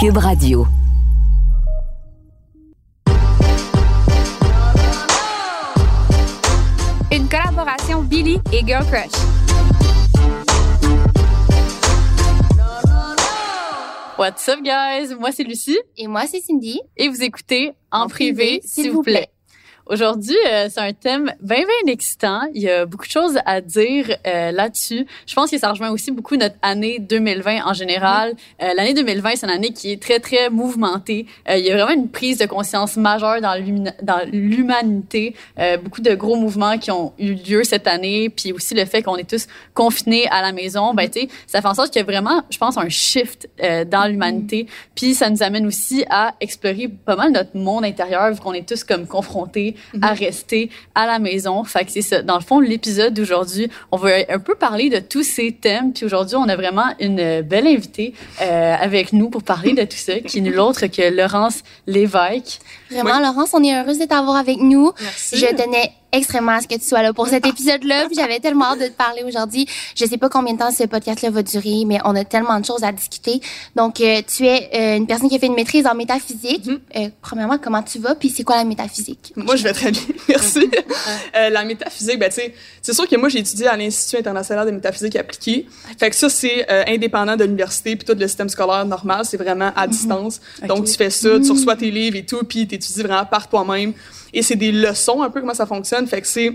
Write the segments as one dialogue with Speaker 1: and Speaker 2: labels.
Speaker 1: Cube Radio.
Speaker 2: Une collaboration Billy et Girl Crush.
Speaker 3: What's up, guys? Moi, c'est Lucie.
Speaker 4: Et moi, c'est Cindy.
Speaker 3: Et vous écoutez En, privé, s'il vous plaît. Aujourd'hui, euh, c'est un thème bien, bien excitant. Il y a beaucoup de choses à dire euh, là-dessus. Je pense que ça rejoint aussi beaucoup notre année 2020 en général. Euh, L'année 2020, c'est une année qui est très, très mouvementée. Euh, il y a vraiment une prise de conscience majeure dans l'humanité. Euh, beaucoup de gros mouvements qui ont eu lieu cette année. Puis aussi le fait qu'on est tous confinés à la maison. Ben, tu ça fait en sorte qu'il y a vraiment, je pense, un shift dans l'humanité. Puis ça nous amène aussi à explorer pas mal notre monde intérieur, vu qu'on est tous comme confrontés à rester à la maison. Fait que c'est ça. Dans le fond, l'épisode d'aujourd'hui, on va un peu parler de tous ces thèmes. Puis aujourd'hui, on a vraiment une belle invitée euh, avec nous pour parler de tout ça, qui est nulle autre que Laurence Lévesque.
Speaker 4: Vraiment, Laurence, on est heureuse de t'avoir avec nous. Merci. Je tenais extrêmement à ce que tu sois là pour cet épisode-là. Puis j'avais tellement hâte de te parler aujourd'hui. Je sais pas combien de temps ce podcast-là va durer, mais on a tellement de choses à discuter. Donc, euh, tu es euh, une personne qui a fait une maîtrise en métaphysique. Mm -hmm. euh, premièrement, comment tu vas? Puis c'est quoi la métaphysique?
Speaker 5: Moi, je vais très bien. Merci. Euh, la métaphysique, ben, tu sais, c'est sûr que moi, j'ai étudié à l'Institut international de métaphysique appliquée. Fait que ça, c'est euh, indépendant de l'université puis tout le système scolaire normal. C'est vraiment à mm -hmm. distance. Okay. Donc, tu fais ça, tu reçois tes livres et tout, puis étudies vraiment par toi-même. Et c'est des leçons, un peu comment ça fonctionne. Fait que c'est,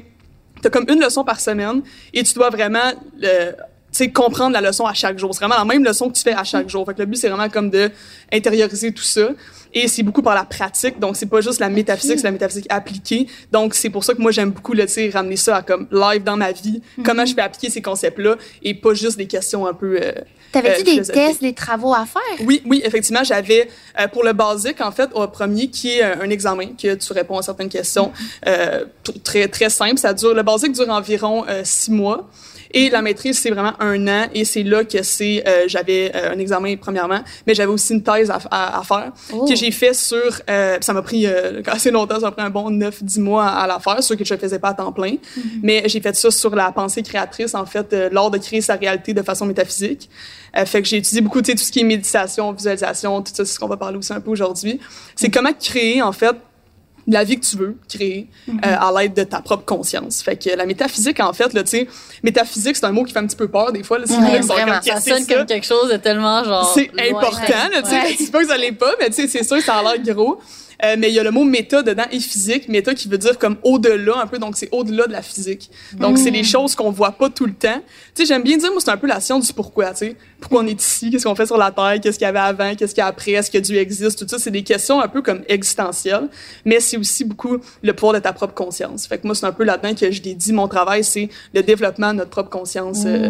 Speaker 5: t'as comme une leçon par semaine et tu dois vraiment, euh, tu sais, comprendre la leçon à chaque jour. C'est vraiment la même leçon que tu fais à chaque jour. Fait que le but, c'est vraiment comme de intérioriser tout ça. Et c'est beaucoup par la pratique. Donc, c'est pas juste la métaphysique, c'est la métaphysique appliquée. Donc, c'est pour ça que moi, j'aime beaucoup, le, tu sais, ramener ça à comme live dans ma vie. Mm -hmm. Comment je peux appliquer ces concepts-là et pas juste des questions un peu, euh,
Speaker 4: T'avais-tu euh, des tests, des travaux à faire?
Speaker 5: Oui, oui, effectivement, j'avais euh, pour le basique en fait au premier qui est un examen que tu réponds à certaines questions euh, très très simple. Ça dure le basique dure environ euh, six mois. Et la maîtrise, c'est vraiment un an. Et c'est là que c'est, euh, j'avais euh, un examen premièrement, mais j'avais aussi une thèse à, à, à faire oh. que j'ai fait sur, euh, ça m'a pris assez longtemps, ça m'a pris un bon 9-10 mois à, à, la faire, sur que je ne faisais pas à temps plein. Mm -hmm. Mais j'ai fait ça sur la pensée créatrice, en fait, lors de créer sa réalité de façon métaphysique. fait que j'ai étudié beaucoup, tu sais, tout ce qui est méditation, visualisation, tout ça, c'est ce qu'on va parler aussi un peu aujourd'hui. C'est mm -hmm. comment créer, en fait, la vie que tu veux créer mm -hmm. euh, à l'aide de ta propre conscience. Fait que la métaphysique, en fait, là, tu sais, métaphysique, c'est un mot qui fait un petit peu peur des fois. Là,
Speaker 3: ouais, vraiment, comme, ça sonne comme quelque chose de tellement genre.
Speaker 5: C'est important, là, tu sais. Ouais. Pas que ça l'est pas, mais tu sais, c'est sûr que ça a l'air gros. Euh, mais il y a le mot méta dedans et physique. Méta qui veut dire comme au-delà un peu, donc c'est au-delà de la physique. Donc mmh. c'est les choses qu'on voit pas tout le temps. Tu sais, j'aime bien dire, moi, c'est un peu la science du pourquoi, tu sais. Pourquoi on est ici, qu'est-ce qu'on fait sur la Terre, qu'est-ce qu'il y avait avant, qu'est-ce qu'il y a après, est-ce que Dieu existe, tout ça. C'est des questions un peu comme existentielles, mais c'est aussi beaucoup le pouvoir de ta propre conscience. Fait que moi, c'est un peu là-dedans que je l'ai dit, mon travail, c'est le développement de notre propre conscience mmh. euh,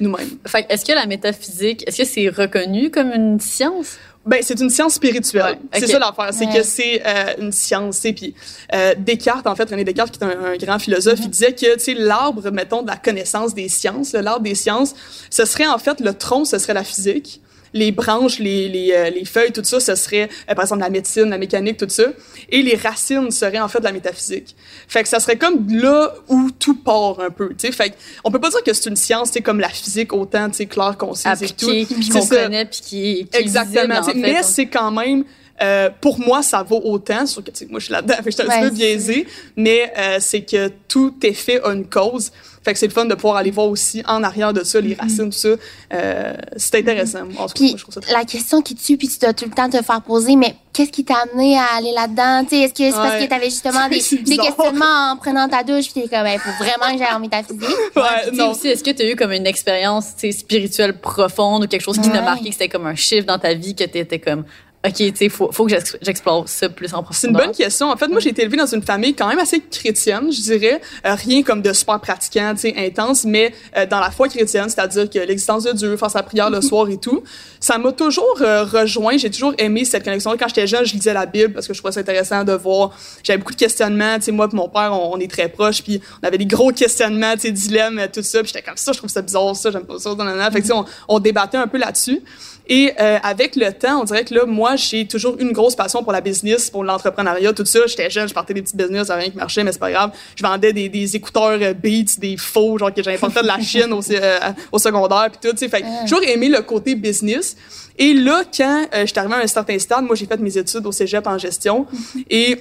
Speaker 5: nous-mêmes.
Speaker 3: Fait est-ce que la métaphysique, est-ce que c'est reconnu comme une science?
Speaker 5: Ben, c'est une science spirituelle. Ouais, okay. C'est ça l'affaire. C'est ouais. que c'est euh, une science. Puis euh, Descartes, en fait, René Descartes, qui est un, un grand philosophe, mm -hmm. il disait que, tu sais, l'arbre, mettons, de la connaissance des sciences, l'arbre des sciences, ce serait, en fait, le tronc, ce serait la physique les branches, les, les, euh, les feuilles, tout ça, ce serait, euh, par exemple, la médecine, la mécanique, tout ça. Et les racines seraient, en fait, de la métaphysique. Fait que ça serait comme là où tout part un peu, tu sais. Fait on peut pas dire que c'est une science, tu comme la physique, autant, tu sais, claire, concise et tout.
Speaker 3: Puis qu'on connaît, puis qui, qui
Speaker 5: Exactement.
Speaker 3: Visible,
Speaker 5: mais c'est quand même... Euh, pour moi, ça vaut autant, sur que, moi, je suis là-dedans, je suis un ouais, petit peu biaisée, mais euh, c'est que tout effet a une cause. Fait que c'est le fun de pouvoir aller voir aussi en arrière de ça, les racines, tout ça. Euh, c'est intéressant. En tout
Speaker 4: cas, moi, je trouve ça très la question qui tue, puis tu dois tout le temps te faire poser, mais qu'est-ce qui t'a amené à aller là-dedans? Est-ce que c'est ouais. parce que tu avais justement des, des, questionnements en prenant ta douche, puis t'es comme, il faut vraiment que j'aille en métaphysique?
Speaker 5: Ouais, non.
Speaker 3: Est-ce que tu as eu comme une expérience spirituelle profonde ou quelque chose qui t'a marqué, que c'était comme un chiffre dans ta vie, que tu étais comme, OK, tu sais, faut, faut que j'explore ça plus en profondeur.
Speaker 5: C'est une bonne question. En fait, moi, j'ai été élevée dans une famille quand même assez chrétienne, je dirais. Euh, rien comme de super pratiquant, tu sais, intense, mais euh, dans la foi chrétienne, c'est-à-dire que l'existence de Dieu, faire sa prière le soir et tout, ça m'a toujours euh, rejoint. J'ai toujours aimé cette connexion. Quand j'étais jeune, je lisais la Bible parce que je trouvais ça intéressant de voir. J'avais beaucoup de questionnements. Tu sais, moi et mon père, on, on, est très proches, puis on avait des gros questionnements, tu sais, dilemmes, tout ça. Puis j'étais comme ça, je trouve ça bizarre, ça, j'aime pas ça. Nan, nan. Fait que, on, on débattait un peu là-dessus. Et euh, avec le temps, on dirait que là, moi, j'ai toujours une grosse passion pour la business, pour l'entrepreneuriat, tout ça. J'étais jeune, je partais des petites business, rien qui marchait, mais c'est pas grave. Je vendais des, des écouteurs euh, Beats, des faux, genre que j'avais importé de la Chine au, euh, au secondaire, puis tout. sais. Fait j'ai toujours aimé le côté business. Et là, quand euh, je suis arrivée à un certain stade, moi, j'ai fait mes études au cégep en gestion. et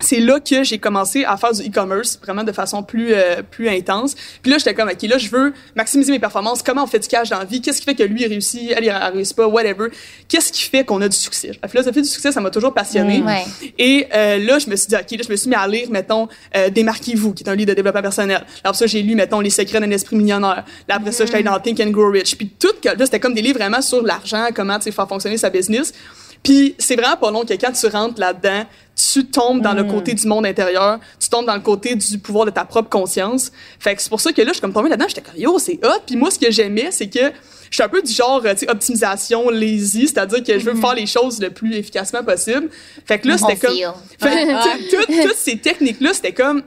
Speaker 5: c'est là que j'ai commencé à faire du e-commerce vraiment de façon plus euh, plus intense. Puis là, j'étais comme OK, là je veux maximiser mes performances. Comment on fait du cash dans la vie? Qu'est-ce qui fait que lui il réussit, elle il réussit pas, whatever. Qu'est-ce qui fait qu'on a du succès? La philosophie du succès, ça m'a toujours passionné. Et euh, là, je me suis dit OK, là je me suis mis à lire mettons euh, Démarquez-vous qui est un livre de développement personnel. Là, après ça, j'ai lu mettons Les secrets d'un esprit millionnaire. Là après ça, j'étais allé dans Think and Grow Rich. Puis tout là, c'était comme des livres vraiment sur l'argent, comment tu faire fonctionner sa business. Puis c'est vraiment pas long que quand tu rentres là-dedans, tu tombes dans le mm. côté du monde intérieur, tu tombes dans le côté du pouvoir de ta propre conscience. Fait que c'est pour ça que là, je suis comme tombée là-dedans, j'étais comme yo, c'est hot. Puis moi, ce que j'aimais, c'est que je suis un peu du genre, tu sais, optimisation lazy, c'est-à-dire que je veux mm-hmm. faire les choses le plus efficacement possible. Fait que là, c'était comme, toutes, ces techniques-là, c'était comme,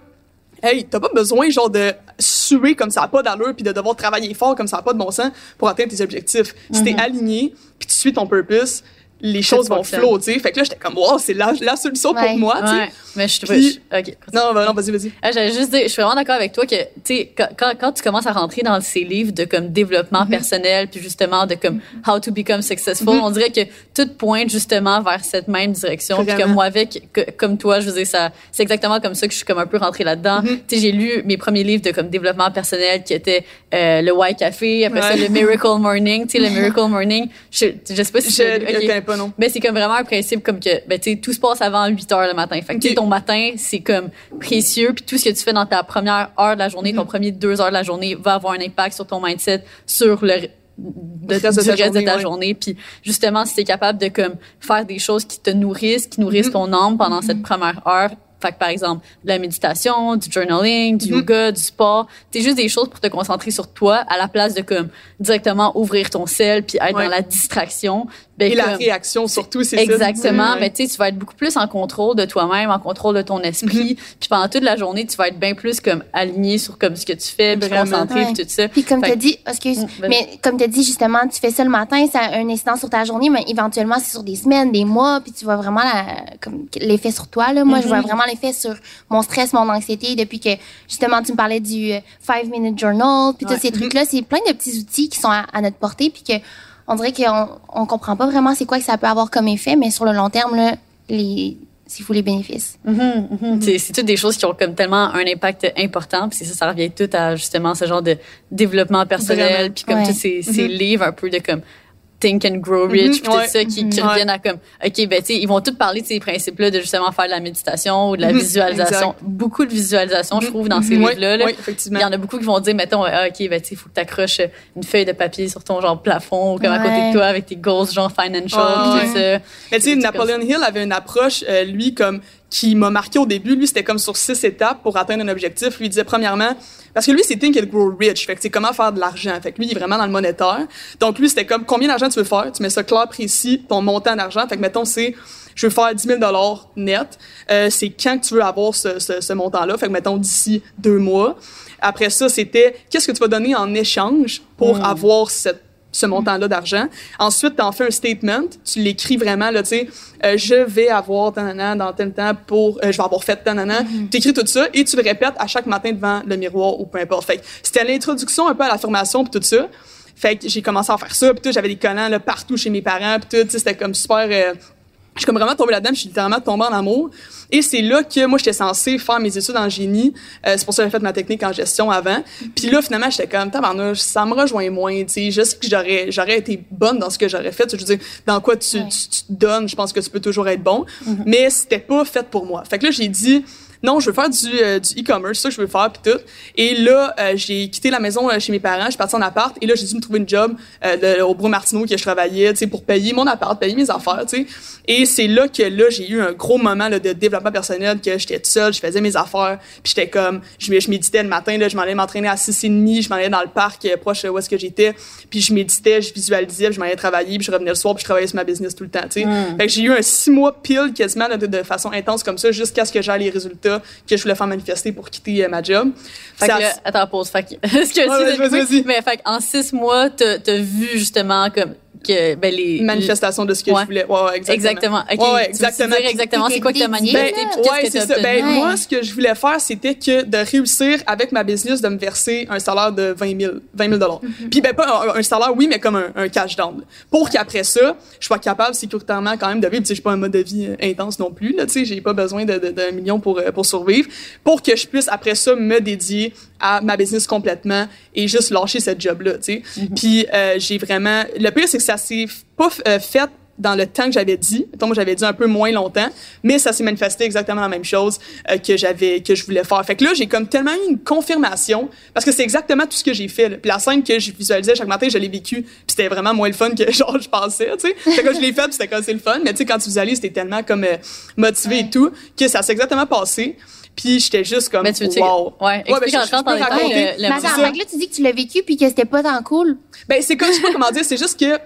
Speaker 5: hey, t'as pas besoin genre de suer comme ça a pas d'allure puis de devoir travailler fort comme ça a pas de bon sens pour atteindre tes objectifs. Si t'es mm-hmm. aligné puis tu suis ton purpose, les choses vont flotter. Fait que là, j'étais comme, wow, c'est la, la solution pour moi, tu sais.
Speaker 3: Mais je te Puis,
Speaker 5: OK. Non, ben non, vas-y, vas-y.
Speaker 3: Ah, J'allais juste dire, je suis vraiment d'accord avec toi que, tu sais, quand, quand tu commences à rentrer dans ces livres de comme développement mm-hmm. personnel, puis justement de comme how to become successful, mm-hmm. on dirait que tout pointe justement vers cette même direction. Puis comme moi, avec, comme toi, je veux dire, ça, c'est exactement comme ça que je suis comme un peu rentrée là-dedans. Mm-hmm. Tu sais, j'ai lu mes premiers livres de comme développement personnel qui étaient euh, le White Café, après ça, le Miracle Morning, tu sais, le Miracle Morning. Je, je sais pas si
Speaker 5: je, pas, non.
Speaker 3: Mais c'est comme vraiment un principe comme que, ben, tu sais, tout se passe avant 8 heures le matin. Fait que, ton matin, c'est comme précieux. Puis tout ce que tu fais dans ta première heure de la journée, ton mm-hmm. premier deux heures de la journée, va avoir un impact sur ton mindset, sur le de, du reste de ta journée. Puis justement, si tu es capable de comme faire des choses qui te nourrissent, qui nourrissent mm-hmm. ton âme pendant cette mm-hmm. première heure, fait que, par exemple, de la méditation, du journaling, du yoga, du sport, c'est juste des choses pour te concentrer sur toi à la place de comme directement ouvrir ton sel puis être dans la distraction.
Speaker 5: Ben, et la réaction surtout, c'est
Speaker 3: ça. Exactement. Mais tu sais, tu vas être beaucoup plus en contrôle de toi-même, en contrôle de ton esprit. Mm-hmm. Puis pendant toute la journée, tu vas être bien plus comme aligné sur comme ce que tu fais, puis concentré, puis tout ça.
Speaker 4: Puis comme tu as dit, excuse, mm, mais comme tu as dit justement, tu fais ça le matin, ça a un incident sur ta journée, mais éventuellement c'est sur des semaines, des mois, puis tu vois vraiment comme l'effet sur toi là. Moi, je vois mm-hmm. vraiment l'effet sur mon stress, mon anxiété depuis que justement tu me parlais du 5 euh, minute journal, puis tous ces trucs là, c'est plein de petits outils qui sont à, à notre portée puis que on dirait qu'on on comprend pas vraiment c'est quoi que ça peut avoir comme effet, mais sur le long terme, là, les s'il faut les bénéfices.
Speaker 3: Mm-hmm, mm-hmm. C'est toutes des choses qui ont comme tellement un impact important. Puis ça, ça revient tout à justement ce genre de développement personnel. Puis comme tous ces, mm-hmm. livres un peu de comme Think and Grow Rich, puis tout ça, qui, qui reviennent à comme, OK, ben, tu sais, ils vont tous parler de ces principes-là de justement faire de la méditation ou de la visualisation. Beaucoup de visualisation, je trouve, dans ces livres-là.
Speaker 5: Oui, effectivement.
Speaker 3: Il y en a beaucoup qui vont dire, mettons, ah, OK, ben, tu sais, il faut que tu accroches une feuille de papier sur ton genre plafond ou comme à côté de toi avec tes goals, genre financial, puis tout ça.
Speaker 5: Mais tu sais, Napoleon Hill avait une approche, euh, lui, comme, qui m'a marqué au début. Lui, c'était comme sur six étapes pour atteindre un objectif. Lui, il disait, premièrement, parce que lui, c'est Think and Grow Rich. Fait que c'est comment faire de l'argent. Fait que lui, il est vraiment dans le monétaire. Donc, lui, c'était comme combien d'argent tu veux faire? Tu mets ça clair, précis, ton montant d'argent. Fait que, mettons, c'est, je veux faire 10 000 net. Euh, c'est quand que tu veux avoir ce, ce, ce montant-là? Fait que, mettons, d'ici deux mois. Après ça, c'était qu'est-ce que tu vas donner en échange pour hmm. avoir cette ce montant-là d'argent. Ensuite, tu en fais un statement, tu l'écris vraiment, là, tu sais, euh, je vais avoir tanana dans tel temps pour, euh, je vais avoir fait tanana. Mm Tu écris tout ça et tu le répètes à chaque matin devant le miroir ou peu importe. Fait c'était l'introduction un peu à l'affirmation puis tout ça. Fait que j'ai commencé à faire ça, puis j'avais des collants là, partout chez mes parents, puis tout, c'était comme super... Euh, je suis comme vraiment tombée là-dedans, je suis littéralement tombée en amour. Et c'est là que moi, j'étais censée faire mes études en génie. Euh, c'est pour ça que j'ai fait ma technique en gestion avant. Puis là, finalement, j'étais comme, tabarnouche, ça me rejoint moins, tu sais. Je sais que j'aurais, j'aurais été bonne dans ce que j'aurais fait. Je veux dire, dans quoi tu, tu, te donnes, je pense que tu peux toujours être bon. Mm-hmm. Mais c'était pas fait pour moi. Fait que là, j'ai dit, non, je veux faire du, euh, du e-commerce, ça que je veux faire, puis tout. Et là, euh, j'ai quitté la maison euh, chez mes parents, je suis partie en appart, et là, j'ai dû me trouver une job au Brou Martineau que je travaillais, tu sais, pour payer mon appart, payer mes affaires, tu sais. Et c'est là que là, j'ai eu un gros moment là, de développement personnel, que j'étais toute seule, je faisais mes affaires, puis j'étais comme, je, je méditais le matin, là, je m'allais m'entraîner à 6h30, je m'allais dans le parc proche où est-ce que j'étais, puis je méditais, je visualisais, puis je m'allais travailler, puis je revenais le soir, puis je travaillais sur ma business tout le temps, tu sais. Mm. Fait que j'ai eu un six mois pile quasiment de, de façon intense comme ça, jusqu'à ce que j'aie les résultats que je voulais faire manifester pour quitter euh, ma job.
Speaker 3: Fait que, attends, pause. Fait que, que ouais, vas-y, vas-y. Mais fait en six mois, t'as as vu justement comme que ben les
Speaker 5: manifestations de ce que je voulais. Ouais, ouais exactement.
Speaker 3: Exactement.
Speaker 5: Ouais, exactement.
Speaker 3: Tu exactement c'est quoi que tu as manifesté
Speaker 5: ben, ouais, c'est ça. Ben, moi, ce que je voulais faire, c'était que de réussir avec ma business de me verser un salaire de 20 000, 20 000 dollars. Mm-hmm. Puis ben pas un, salaire, oui, mais comme un, cash down. Pour qu'après ça, je sois capable sécuritairement quand même de vivre. Tu sais, j'ai pas un mode de vie euh, intense non plus. Là, tu sais, j'ai pas besoin d'un de, million pour euh, pour survivre. Pour que je puisse après ça me dédier à ma business complètement et juste lâcher cette job là. Tu sais. Mm-hmm. Puis euh, j'ai vraiment. Le pire c'est que ça s'est pas fait dans le temps que j'avais dit. Donc, j'avais dit un peu moins longtemps, mais ça s'est manifesté exactement la même chose euh, que j'avais, que je voulais faire. Fait que là, j'ai comme tellement eu une confirmation parce que c'est exactement tout ce que j'ai fait. Puis la scène que je visualisais chaque matin, je l'ai vécu, puis c'était vraiment moins le fun que genre je pensais, tu sais. Fait que je l'ai fait, c'était comme c'est le fun, mais tu sais quand tu visualises, c'était tellement comme euh, motivé et tout que ça s'est exactement passé. Puis j'étais juste comme
Speaker 3: mais tu
Speaker 5: veux wow.
Speaker 3: Ouais, explique ben, je, je, peux raconter.
Speaker 4: Le, le mais attends, là tu dis que tu l'as vécu puis que c'était pas tant cool.
Speaker 5: Ben c'est comme je sais pas comment dire, c'est juste que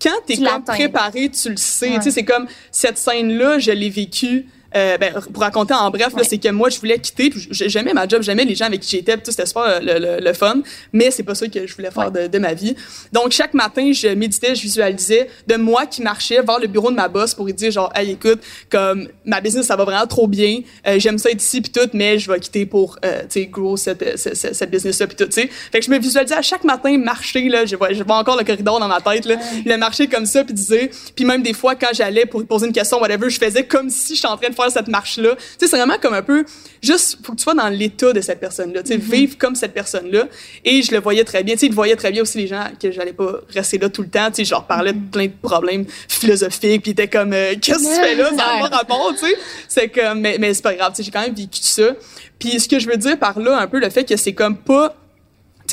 Speaker 5: quand t'es comme préparé, tu le sais. Tu sais, c'est comme cette scène-là, je l'ai vécue euh, ben, pour raconter en bref, c'est que moi, je voulais quitter. J'aimais ma job, j'aimais les gens avec qui j'étais, tout c'était super euh, le, le, fun, mais c'est pas ça que je voulais faire de, de, ma vie. Donc, chaque matin, je méditais, je visualisais de moi qui marchais vers le bureau de ma boss pour lui dire genre, hey, écoute, comme ma business, ça va vraiment trop bien, euh, j'aime ça être ici puis tout, mais je vais quitter pour, euh, tu sais, grow cette, cette, cette business-là puis tout, tu sais. Fait que je me visualisais à chaque matin marcher, là, je vois, je vois encore le corridor dans ma tête, là, le marcher comme ça puis dire, puis même des fois, quand j'allais pour poser une question, whatever, je faisais comme si je suis en train de cette marche-là. Tu sais, c'est vraiment comme un peu, juste, faut que tu sois dans l'état de cette personne-là, tu sais, mm-hmm. vivre comme cette personne-là. Et je le voyais très bien, tu sais, il voyait très bien aussi les gens que j'allais pas rester là tout le temps, tu sais, je leur parlais de mm-hmm. plein de problèmes philosophiques, puis était comme, euh, qu'est-ce que tu fais là, ça n'a pas rapport, tu sais. C'est comme, mais, mais c'est pas grave, tu sais, j'ai quand même vécu ça. Puis ce que je veux dire par là, un peu le fait que c'est comme pas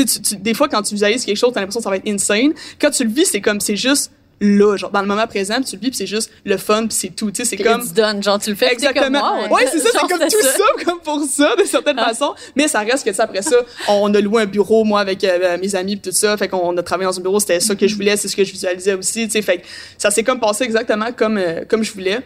Speaker 5: tu, tu, des fois, quand tu visualises quelque chose, t'as l'impression que ça va être insane. Quand tu le vis, c'est comme, c'est juste là, genre dans le moment présent, puis tu le vis, puis c'est juste le fun, puis c'est tout, tu sais, c'est comme
Speaker 3: tu donnes, genre tu le fais exactement. Comme
Speaker 5: ouais, c'est ça, c'est comme tout ça. comme pour ça de certaine ah. façon, mais ça reste que ça après ça, on a loué un bureau moi avec euh, mes amis puis tout ça, fait qu'on a travaillé dans un bureau, c'était ça que je voulais, c'est ce que je visualisais aussi, tu sais, fait que ça s'est comme passé exactement comme euh, comme je voulais.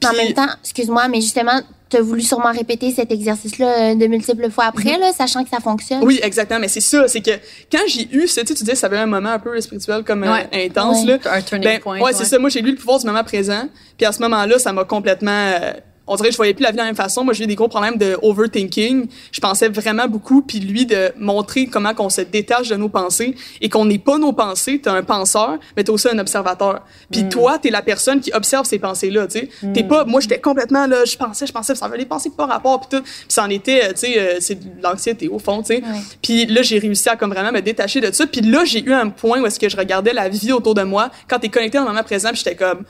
Speaker 4: Puis, en même temps, excuse-moi, mais justement tu as voulu sûrement répéter cet exercice-là euh, de multiples fois après, mhm. là, sachant que ça fonctionne.
Speaker 5: Oui, exactement. Mais c'est ça, c'est que quand j'ai eu, tu, tu disais, ça avait un moment un peu spirituel comme euh, intense. Là.
Speaker 3: Un turning ben, point.
Speaker 5: Ouais, c'est ça. Moi, j'ai lu le pouvoir du moment présent. Puis à ce moment-là, ça m'a complètement euh, on dirait que je voyais plus la vie de la même façon. Moi, j'ai eu des gros problèmes de overthinking. Je pensais vraiment beaucoup, puis lui de montrer comment qu'on se détache de nos pensées et qu'on n'est pas nos pensées. T'es un penseur, mais t'es aussi un observateur. Puis mm. toi, t'es la personne qui observe ces pensées-là. Tu sais, t'es mm. pas. Moi, j'étais complètement là. Je pensais, je pensais, ça avait des pensées pas rapport, puis tout. Puis ça en était, tu sais, euh, c'est de l'anxiété au fond, tu sais. Puis là, j'ai réussi à comme vraiment me détacher de ça. Puis là, j'ai eu un point où est-ce que je regardais la vie autour de moi quand t'es connecté dans le moment présent, j'étais comme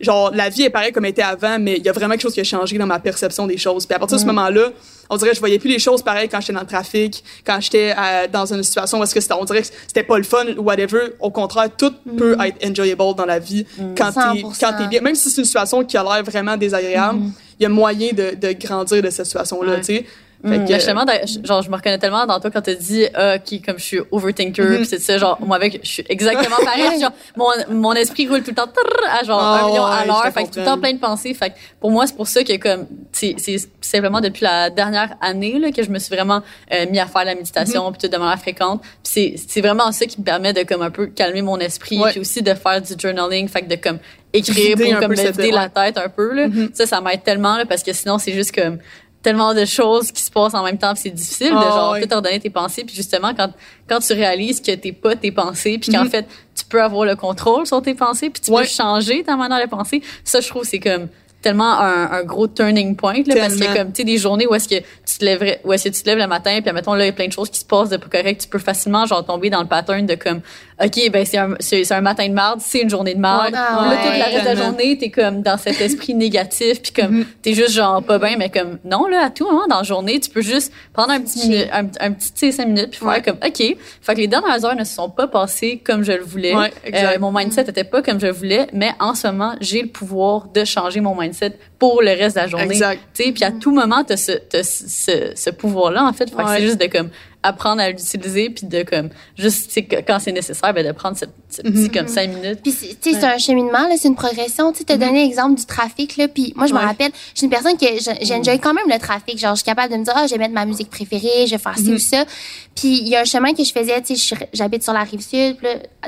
Speaker 5: genre la vie est pareille comme elle était avant mais il y a vraiment quelque chose qui a changé dans ma perception des choses. Puis à partir de ce mm. moment-là on dirait que je voyais plus les choses pareilles quand j'étais dans le trafic quand j'étais euh, dans une situation où est-ce que c'était on dirait que c'était pas le fun ou whatever. Au contraire tout mm. peut être enjoyable dans la vie mm. quand t'es quand t'es bien. Même si c'est une situation qui a l'air vraiment désagréable il y a moyen de, de grandir de cette situation là tu sais
Speaker 3: fait mm. que, justement, genre, je me reconnais tellement dans toi quand tu dit, ah, qui, comme je suis overthinker, mm-hmm. c'est ça, genre, moi avec, je suis exactement pareil. genre, mon, mon esprit roule tout le temps, à genre, un ah, million à l'heure. Fait que tout le temps plein de pensées. Fait que pour moi, c'est pour ça que, comme, c'est, c'est simplement depuis la dernière année, là, que je me suis vraiment euh, mis à faire la méditation, puis tout de manière fréquente. C'est, c'est vraiment ça qui me permet de, comme, un peu calmer mon esprit, puis aussi de faire du journaling, fait que de, comme, écrire pour, comme, me vider la tête un peu, là. Mm-hmm. Ça, ça m'aide tellement, là, parce que sinon, c'est juste comme, tellement de choses qui se passent en même temps c'est difficile de ah, genre tout ordonner tes pensées puis justement quand quand tu réalises que t'es pas tes pensées puis qu'en mhm. fait tu peux avoir le contrôle sur tes pensées puis tu peux changer ta manière de penser ça je trouve c'est comme tellement un, un, gros turning point là, parce que comme tu sais des journées où est-ce que tu te lèverais où est-ce que tu te lèves le matin puis mettons là il y a plein de choses qui se passent de pas correct tu peux facilement genre tomber dans le pattern de comme OK ben c'est un c'est un matin de marde, c'est une journée de marde. là toute la reste de la journée, t'es comme dans cet esprit négatif puis comme mm-hmm. t'es juste genre pas bien mais comme non là à tout moment dans la journée, tu peux juste prendre un petit minute, un, un, petit 5 minutes puis faire comme OK, fait que les dernières heures ne se sont pas passées comme je le voulais. Euh, mon mindset était pas comme je voulais, mais en ce moment, j'ai le pouvoir de changer mon mindset pour le reste de la journée. Exact. Tu sais, puis à tout moment, t'as ce, ce, ce pouvoir-là en fait, fait que c'est juste de comme apprendre à l'utiliser puis de comme juste quand c'est nécessaire ben de prendre ce, petit mm-hmm. comme cinq minutes.
Speaker 4: Puis tu sais c'est un cheminement là c'est une progression tu sais as donné l'exemple du trafic là puis moi je me rappelle je suis une personne que j'enjoy quand même le trafic genre je suis capable de me dire ah je vais mettre ma musique préférée je vais faire ci ou ça. Puis il y a un chemin que je faisais tu sais j'habite sur la rive sud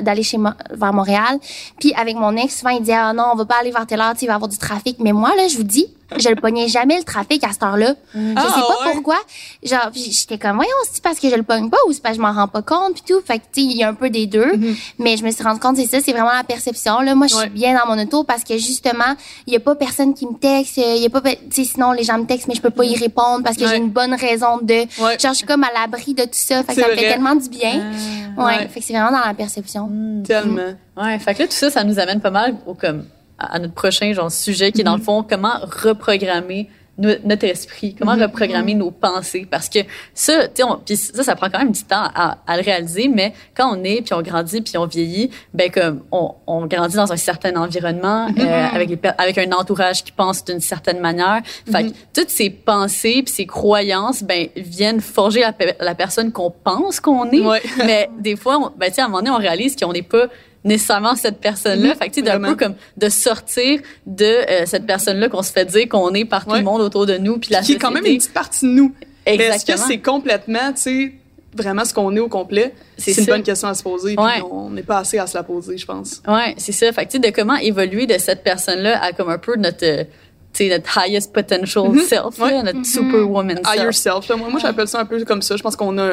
Speaker 4: d'aller chez moi vers Montréal. Puis avec mon ex souvent il disait ah non on va pas aller vers telle heure tu il va y avoir du trafic. Mais moi là je vous dis je le pognais jamais le trafic à cette heure-là. Je sais ah, pas pourquoi. Genre, j'étais comme, voyons, c'est parce que je le pogne pas ou c'est parce que je m'en rends pas compte puis tout. Fait que, tu il y a un peu des deux. Mm-hmm. Mais je me suis rendu compte, c'est ça, c'est vraiment la perception. Là, moi, je suis bien dans mon auto parce que justement, il y a pas personne qui me texte. Il y a pas, tu sais, sinon les gens me textent, mais je peux pas y mm-hmm. répondre parce que j'ai une bonne raison de. Genre, je suis comme à l'abri de tout ça. Fait que ça me fait tellement du bien. Ah, ouais. Fait que c'est vraiment dans la perception.
Speaker 5: Tellement.
Speaker 3: Ouais. Fait que là, tout ça, ça nous amène pas mal au comme à notre prochain genre sujet qui est dans le mm-hmm. fond comment reprogrammer notre esprit, comment mm-hmm. reprogrammer nos pensées parce que ça tu sais ça ça prend quand même du temps à, à, le réaliser mais quand on est puis on grandit puis on vieillit ben comme on, on grandit dans un certain environnement mm-hmm. euh, avec les, avec un entourage qui pense d'une certaine manière fait que toutes ces pensées puis ces croyances ben viennent forger la, la personne qu'on pense qu'on est mais des fois ben tu sais à un moment donné on réalise qu'on n'est pas nécessairement cette personne-là. Fait que, tu sais, d'un peu comme de sortir de euh, cette personne-là qu'on se fait dire qu'on est par tout le monde autour de nous, puis la
Speaker 5: Qui est quand même une petite partie de nous. Exactement. Est-ce que c'est complètement, tu sais, vraiment ce qu'on est au complet? C'est une bonne question à se poser, puis on n'est pas assez à se la poser, je pense.
Speaker 3: Ouais, c'est ça. Fait que, de comment évoluer de cette personne-là à comme un peu notre c'est notre highest potential mhm. self, notre mhm. superwoman self.
Speaker 5: Higher self. Moi, moi j'appelle ça un peu comme ça. Je pense qu'on a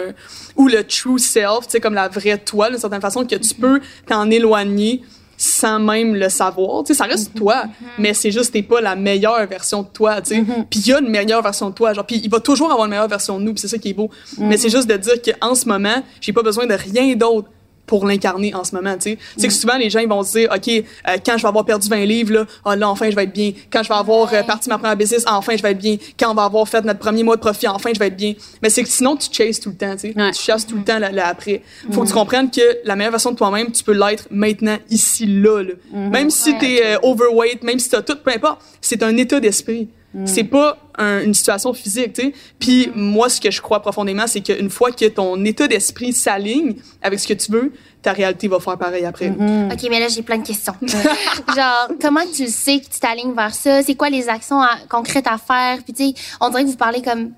Speaker 5: ou le true self, comme la vraie toi, d'une certaine façon, que tu peux t'en éloigner sans même le savoir. Tu sais, ça reste mhm. toi, mais c'est juste t'es pas la meilleure version de toi, tu sais. Puis il y a une meilleure version de toi, genre puis il va toujours avoir une meilleure version de nous, puis c'est ça qui est beau. Mais c'est juste de dire qu'en ce moment, j'ai pas besoin de rien d'autre pour l'incarner en ce moment, tu sais. C'est que mm. souvent, les gens, ils vont se dire, OK, euh, quand je vais avoir perdu 20 livres, là, oh, là, enfin, je vais être bien. Quand je vais avoir euh, parti ma première business, enfin, je vais être bien. Quand on va avoir fait notre premier mois de profit, enfin, je vais être bien. Mais c'est que sinon, tu chases tout le temps, tu sais. Tu chasses tout le temps là, après. Faut que tu mm. comprennes que la meilleure version de toi-même, tu peux l'être maintenant, ici, là. là. Mm-hmm. Même si tu es euh, overweight, même si tu as tout, peu importe, c'est un état d'esprit. Mm. C'est pas une situation physique, tu sais. Puis moi, ce que je crois profondément, c'est qu'une fois que ton état d'esprit s'aligne avec ce que tu veux, ta réalité va faire pareil après.
Speaker 4: Mm-hmm. OK, mais là, j'ai plein de questions. Genre, comment tu sais que tu t'alignes vers ça? C'est quoi les actions concrètes à faire? Puis, tu sais, on dirait que vous parlez comme,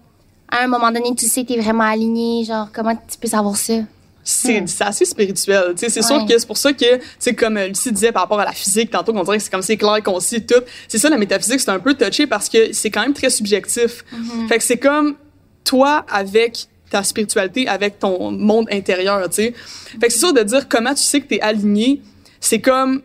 Speaker 4: à un moment donné, tu sais que tu es vraiment aligné. Genre, comment tu peux savoir ça?
Speaker 5: C'est hmm. assez spirituel. C'est sûr que c'est pour ça que, c'est comme euh, Lucie disait par rapport à la physique, tantôt qu'on dirait que c'est comme c'est clair, qu'on sait tout. C'est ça, la métaphysique, c'est un peu touché parce que c'est quand même très subjectif. Mm-hmm. Fait que c'est comme toi avec ta spiritualité, avec ton monde intérieur, tu sais. Fait que c'est sûr de dire comment tu sais que tu es aligné, c'est comme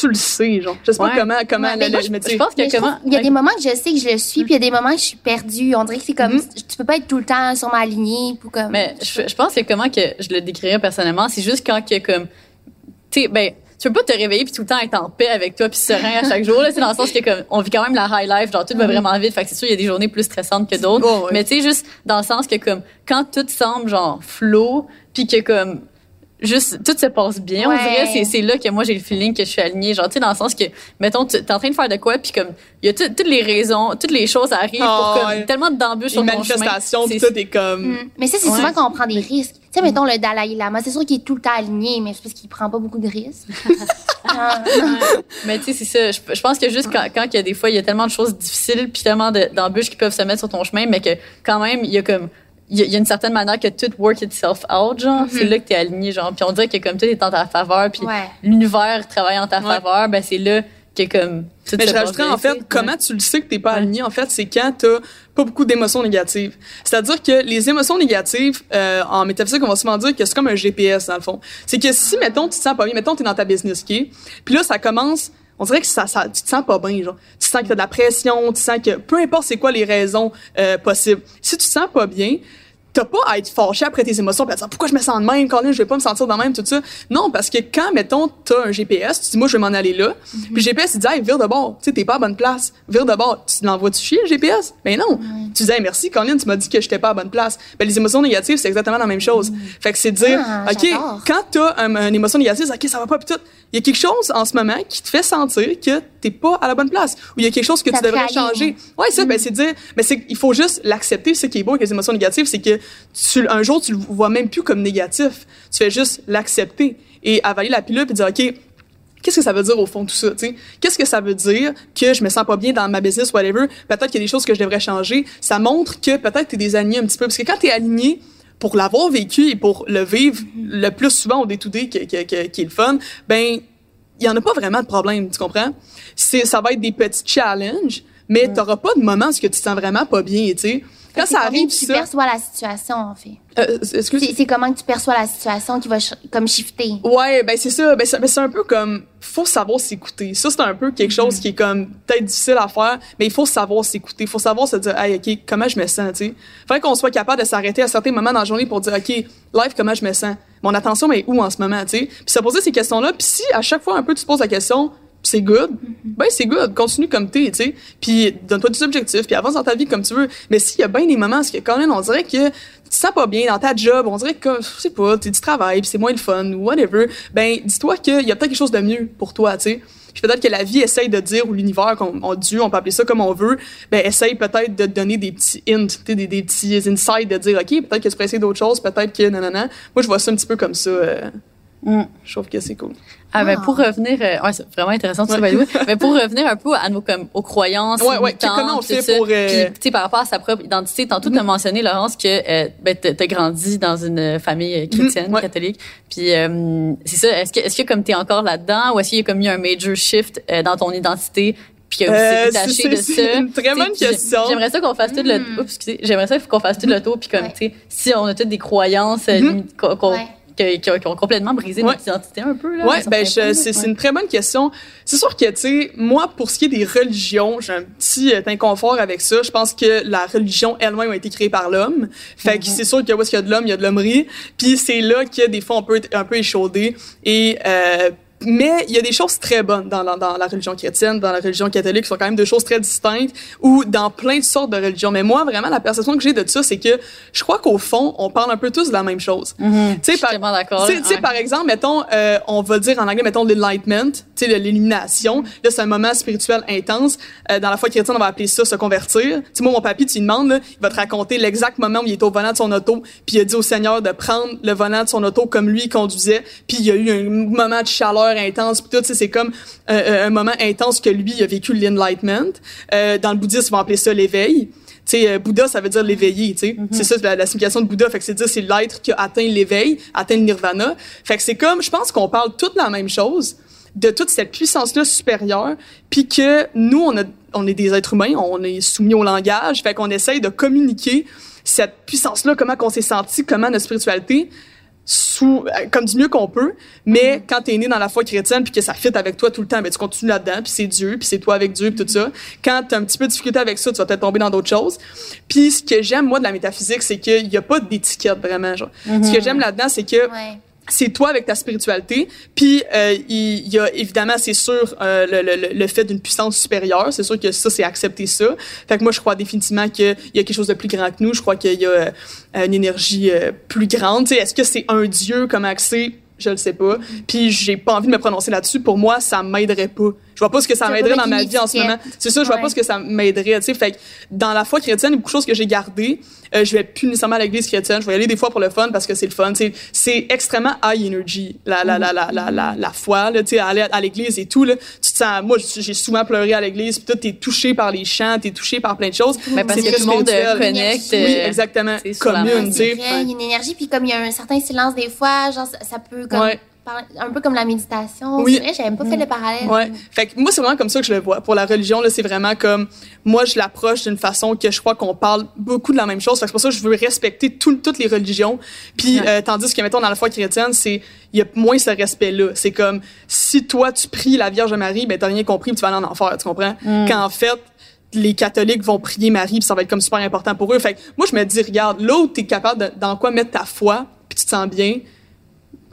Speaker 5: tu le sais, genre. Je sais pas comment, comment
Speaker 3: ouais, je, je, pense que comment.
Speaker 4: Il y a des moments que je sais que je le suis, puis il y a des moments que je suis perdue. On dirait que c'est comme, mm-hmm. tu peux pas être tout le temps sur ma lignée, ou comme.
Speaker 3: Mais je, pense que comment que je le décrirais personnellement, c'est juste quand que comme, tu sais, ben, tu peux pas te réveiller puis tout le temps être en paix avec toi puis serein à chaque jour là c'est dans le sens que comme on vit quand même la high life genre tout va mm-hmm. vraiment vite fait que c'est sûr il y a des journées plus stressantes que d'autres mais tu sais juste dans le sens que comme quand tout semble genre flow puis que comme juste tout se passe bien on dirait. C'est là que moi j'ai le feeling que je suis alignée. Genre tu sais dans le sens que mettons tu es en train de faire de quoi puis comme il y a toutes les raisons toutes les choses arrivent pour comme tellement d'embûches sur ton chemin.
Speaker 5: c'est tout est comme
Speaker 4: mm. mais ça c'est souvent quand on prend des risques. Tu sais mettons le Dalai Lama c'est sûr qu'il est tout le temps aligné mais c'est parce qu'il prend pas beaucoup de risques.
Speaker 3: Mais tu sais c'est ça. Je, pense que juste quand, quand il y a des fois il y a tellement de choses difficiles puis tellement d'embûches qui peuvent se mettre sur ton chemin mais que quand même il y a comme il y, a une certaine manière que tout work itself out, genre. C'est mhm. là que t'es aligné, genre. Puis on dirait que comme tout est en ta faveur, puis l'univers travaille en ta faveur, ben c'est là que comme
Speaker 5: tout Mais je rajouterais en fait, comment tu le sais que t'es pas aligné, en fait, c'est quand t'as pas beaucoup d'émotions négatives. C'est-à-dire que les émotions négatives, euh, en métaphysique, on va souvent dire que c'est comme un GPS, dans le fond. C'est que si, mettons, tu te sens pas bien, mettons, t'es dans ta business, OK? Puis là, ça commence on dirait que ça, ça, tu te sens pas bien, genre. Tu sens que t'as de la pression, tu sens que peu importe c'est quoi les raisons euh, possibles. Si tu te sens pas bien, t'as pas à être fâché après tes émotions, puis à dire pourquoi je me sens de même, quand je vais pas me sentir de même, tout ça. Non, parce que quand, mettons, t'as un GPS, tu dis moi je vais m'en aller là, mhm. puis le GPS il dit hey, vire de bord, tu sais, t'es pas à bonne place, vire de bord, tu l'envoies-tu chier le GPS? Ben non. Tu dis merci, Colin, tu m'as dit que j'étais pas à bonne place. Ben les émotions négatives, c'est exactement la même chose. Mhm. Fait que c'est dire, ah, OK, quand t'as une émotion négative, OK, ça va pas, puis tout, il y a quelque chose en ce moment qui te fait sentir que t'es pas à la bonne place, ou il y a quelque chose que tu devrais changer. Ouais, ça, ben, mm. c'est dire, mais c'est, il faut juste l'accepter. Ce qui est beau avec les émotions négatives, c'est que tu, un jour, tu le vois même plus comme négatif. Tu fais juste l'accepter et avaler la pilule et dire, OK, qu'est-ce que ça veut dire au fond tout ça, tu? Qu'est-ce que ça veut dire que je me sens pas bien dans ma business, whatever? Peut-être qu'il y a des choses que je devrais changer. Ça montre que peut-être t'es désaligné un petit peu. Parce que quand t'es aligné, pour l'avoir vécu et pour le vivre le plus souvent au day-to-day qui, qui, qui, est le fun, ben, il y en a pas vraiment de problème, tu comprends? C'est, ça va être des petits challenges, mais tu t'auras pas de moments où tu te sens vraiment pas bien, tu sais?
Speaker 4: Quand ça arrive, tu perçois la situation, en fait. Euh, c'est comment que tu perçois la situation qui va comme shifter.
Speaker 5: Ouais, ben c'est ça. Ben c'est un peu comme faut savoir s'écouter. Ça c'est un peu quelque chose mm-hmm. qui est comme peut-être difficile à faire, mais il faut savoir s'écouter. Il faut savoir se dire, hey, ok, comment je me sens, tu sais? Qu'on soit capable de s'arrêter à certains moments dans la journée pour dire, ok, live, comment je me sens? Mon attention est où en ce moment, tu sais? Puis se poser ces questions-là. Puis si à chaque fois un peu tu te poses la question, c'est good, ben c'est good, continue comme t'es, tu sais. Puis donne-toi des objectifs, puis avance dans ta vie comme tu veux. Mais s'il y a bien des moments où quand même on dirait que tu te sens pas bien dans ta job, on dirait que je sais pas, tu du travail, puis c'est moins le fun ou whatever, ben dis-toi qu'il y a peut-être quelque chose de mieux pour toi, tu sais. Puis peut-être que la vie essaye de dire, ou l'univers, on, Dieu, on peut appeler ça comme on veut, ben essaye peut-être de te donner des petits hints, des, des, petits insights, de dire, OK, peut-être que tu peux essayer d'autres choses, peut-être que nanana. Moi, je vois ça un petit peu comme ça. Euh, Mm. Je trouve que c'est cool.
Speaker 3: Ah, ben, pour revenir, euh, ouais, c'est vraiment intéressant, ouais. mais pour revenir un peu à nos, comme, aux croyances.
Speaker 5: Ouais, ouais, comment on fait pour, euh...
Speaker 3: Puis, tu sais, par rapport à sa propre identité, tantôt, tu as mentionné, Laurence, que, euh, ben, t'as grandi dans une famille mm-hmm. chrétienne, catholique. Puis, euh, c'est ça. Est-ce que, est-ce que comme t'es encore là-dedans, ou est-ce qu'il y a comme eu un major shift euh, dans ton identité puis que vous détaché de ça.
Speaker 5: C'est une très bonne question.
Speaker 3: J'aimerais ça qu'on fasse tout le, mm. oups, j'aimerais ça qu'on fasse tout le tour puis comme tu sais, si on a toutes des croyances mm qu'on qui, ont complètement brisé notre identité un peu. Là,
Speaker 5: ouais, ben c'est une très bonne question. C'est sûr que, tu sais, moi, pour ce qui est des religions, j'ai un petit euh, inconfort avec ça. Je pense que la religion elle-même a été créée par l'homme. Fait que mm-hmm. c'est sûr que où est-ce qu'il y a de l'homme, il y a de l'hommerie. Puis c'est là que des fois on peut être un peu échaudé. Et euh, mais il y a des choses très bonnes dans la, dans la religion chrétienne, dans la religion catholique, qui sont quand même deux choses très distinctes, ou dans plein de sortes de religions. Mais moi, vraiment, la perception que j'ai de ça, c'est que je crois qu'au fond, on parle un peu tous de la même chose.
Speaker 3: Mm-hmm. Tu sais, par,
Speaker 5: exemple, mettons, euh, on va dire en anglais, mettons l'enlightenment, tu sais, l'illumination. Là, c'est un moment spirituel intense. Euh, dans la foi chrétienne, on va appeler ça se convertir. Tu sais, moi, mon papy, tu lui demandes, là, il va te raconter l'exact moment où il est au volant de son auto, puis il a dit au Seigneur de prendre le volant de son auto comme lui conduisait, puis il y a eu un moment de chaleur intense puis tout c'est comme euh, euh, un moment intense que lui a vécu l'enlightenment euh, dans le bouddhisme on va appeler ça l'éveil tu sais, Bouddha, ça veut dire l'éveillé, tu sais. Mm-hmm. C'est ça, la, la, signification de Bouddha. Fait que c'est dire, c'est l'être qui a atteint l'éveil, atteint le nirvana. Fait que c'est comme, je pense qu'on parle toute la même chose, de toute cette puissance-là supérieure, puis que nous, on, a, on est des êtres humains, on est soumis au langage, fait qu'on essaye de communiquer cette puissance-là, comment qu'on s'est senti, comment notre spiritualité, sous euh, comme du mieux qu'on peut mais quand tu es né dans la foi chrétienne puis que ça fit avec toi tout le temps ben tu continues là-dedans puis c'est Dieu puis c'est toi avec Dieu puis tout ça. Quand tu as un petit peu de difficulté avec ça tu vas peut-être tomber dans d'autres choses. Puis ce que j'aime moi de la métaphysique c'est qu'il y a pas d'étiquette vraiment genre. Ce que mm-hmm. j'aime là-dedans c'est que c'est toi avec ta spiritualité. Puis euh, il y a évidemment, c'est sûr, euh, le, le, le, fait d'une puissance supérieure. C'est sûr que ça, c'est accepter ça. Fait que moi, je crois définitivement qu'il y a quelque chose de plus grand que nous. Je crois qu'il y a euh, une énergie euh, plus grande. Est-ce que c'est un Dieu? Comme accès? Je le sais pas. Puis j'ai pas envie de me prononcer là-dessus. Pour moi, ça m'aiderait pas. Je vois pas ce que ça m'aiderait dans ma vie en ce moment. C'est ça, je vois pas ce que ça m'aiderait, tu sais. Fait que dans la foi chrétienne, il y a beaucoup de choses que j'ai gardées. Euh, je vais plus nécessairement à l'église chrétienne. Je vais y aller des fois pour le fun parce que c'est le fun. C'est extrêmement high energy, la, la, la, la, la, la, la foi, là, tu sais, aller à l'église et tout, là. Tu te sens, moi, j'ai souvent pleuré à l'église, puis toi, t'es touché par les chants, t'es touché par plein de choses.
Speaker 3: Mais parce que tout le monde connecte.
Speaker 5: Oui, euh, exactement. Commune, tu sais.
Speaker 4: Il y a une énergie, puis comme il y a un certain silence des fois, genre, ça, peut comme un peu comme la méditation. Oui. C'est vrai, pas fait le parallèle.
Speaker 5: Ouais. Fait que moi, c'est vraiment comme ça que je le vois. Pour la religion, là, c'est vraiment comme, moi, je l'approche d'une façon que je crois qu'on parle beaucoup de la même chose. Fait que c'est pour ça que je veux respecter toutes les religions. Puis, euh, tandis que, mettons, dans la foi chrétienne, c'est, il y a moins ce respect-là. C'est comme, si toi, tu pries la Vierge Marie, ben, t'as rien compris, tu vas aller en enfer, tu comprends? Mm. Quand, en fait, les catholiques vont prier Marie, puis ça va être comme super important pour eux. Fait que moi, je me dis, regarde, là où t'es capable de, dans quoi mettre ta foi, puis tu te sens bien,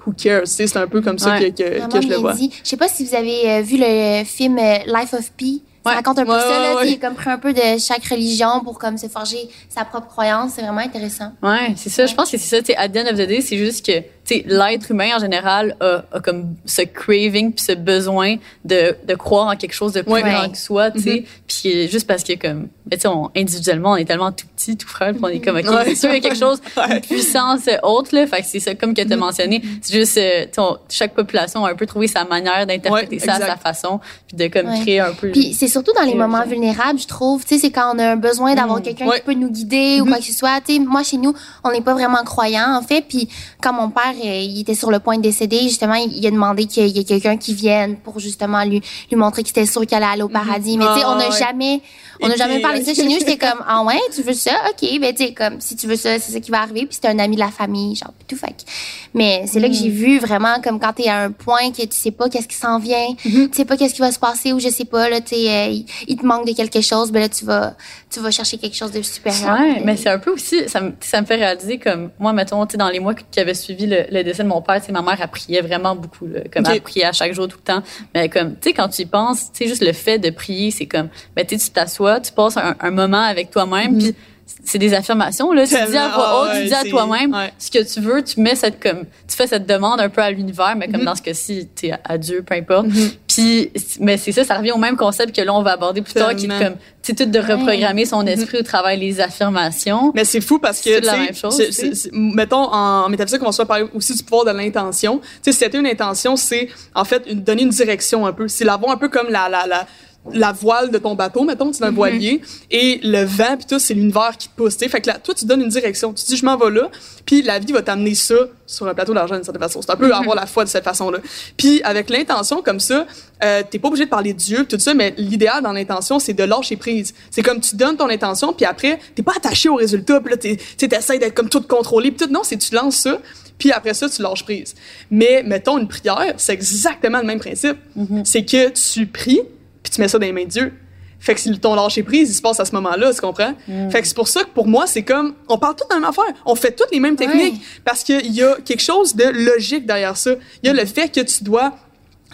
Speaker 5: who cares? C'est un peu comme ça que, que, que je le vois. Je
Speaker 4: sais pas si vous avez euh, vu le film euh, Life of Pi. Ça raconte un peu ça, là. Il comme pris un peu de chaque religion pour comme se forger sa propre croyance. C'est vraiment intéressant.
Speaker 3: Ouais, c'est ça. Je pense que c'est ça. à the end of the day, c'est juste que l'être humain en général a, a, comme ce craving puis ce besoin de, de croire en quelque chose de plus grand que soi, tu sais. Mm-hmm. Puis juste parce que comme, ben, tu sais, individuellement, on est tellement tout petit, tout frêle, on est comme, ok, c'est sûr, il y a quelque chose, une puissance haute, là. Fait que c'est ça, comme que tu as mm-hmm. mentionné. C'est juste, euh, chaque population a un peu trouvé sa manière d'interpréter ça à sa façon, puis de comme créer un peu.
Speaker 4: Puis c'est surtout dans les moments vulnérables, je trouve, tu sais, c'est quand on a un besoin d'avoir mm. quelqu'un qui peut nous guider ou quoi que ce soit. Tu sais, moi, chez nous, on n'est pas vraiment croyants, en fait. Puis quand mon père, euh, il était sur le point de décéder, justement, il, a demandé qu'il y ait quelqu'un qui vienne pour justement lui, lui montrer qu'il était sûr qu'il allait aller au mm-hmm. paradis. Mais tu sais, on n'a jamais, on n'a jamais parlé de ça chez nous. J'étais comme, ah ouais, tu veux ça? OK. Ben, tu sais, comme, si tu veux ça, c'est ça qui va arriver. Puis c'était un ami de la famille, genre, tout. Fait mais c'est là que j'ai mm. vu vraiment, comme quand t'es à un point que tu sais pas qu'est-ce qui s'en vient, mm-hmm. tu sais pas qu'est-ce qui va se passer ou je sais pas, là, tu euh, il, te manque de quelque chose, ben là, tu vas, tu vas chercher quelque chose de supérieur.
Speaker 3: Ouais, mais c'est un peu aussi, ça me, ça me fait réaliser comme, moi, mettons, tu sais, dans les mois qui avaient suivi le, décès de mon père, tu sais, ma mère, elle priait vraiment beaucoup, là, comme elle priait à chaque jour, tout le temps. Mais comme, tu sais, quand tu y penses, tu sais, juste le fait de prier, c'est comme, ben, tu t'assois, tu passes un, moment avec toi-même, puis c'est des affirmations là. Tu dis à voix haute tu dis à toi-même ce que tu veux tu mets cette comme tu fais cette demande un peu à l'univers mais comme mm-hmm. dans ce cas-ci tu es à Dieu peu importe. Mm-hmm. puis mais c'est ça ça revient au même concept que là on va aborder plus tard qui est comme c'est tout de reprogrammer son esprit au travail des affirmations.
Speaker 5: Mais c'est fou parce que c'est la même chose mettons en métaphysique on va parler aussi du pouvoir de l'intention. Tu sais si c'était une intention c'est en fait une, donner une direction un peu. C'est l'avoir un peu comme la la la la voile de ton bateau, mettons, tu es un mhm. voilier, et le vent, puis tout, c'est l'univers qui te pousse. Fait que là, toi, tu donnes une direction. Tu dis, je m'en vais là, puis la vie va t'amener ça sur un plateau d'argent d'une certaine façon. C'est un peu mhm. avoir la foi de cette façon-là. Puis avec l'intention comme ça, euh, t'es pas obligé de parler de Dieu, tout ça, mais l'idéal dans l'intention, c'est de lâcher prise. C'est comme tu donnes ton intention, puis après, t'es pas attaché au résultat, puis là, tu t'essayes d'être comme tout contrôlé, puis tout. Non, c'est tu lances ça, puis après ça, tu lâches prise. Mais mettons une prière, c'est exactement le même principe. Mhm. C'est que tu pries, puis tu mets ça dans les mains de Dieu. Fait que si ton lâcher prise, il se passe à ce moment-là, tu comprends? Mm. Fait que c'est pour ça que pour moi, c'est comme, on parle toutes de la même affaire. On fait toutes les mêmes techniques parce qu'il y a quelque chose de logique derrière ça. Il y a le fait que tu dois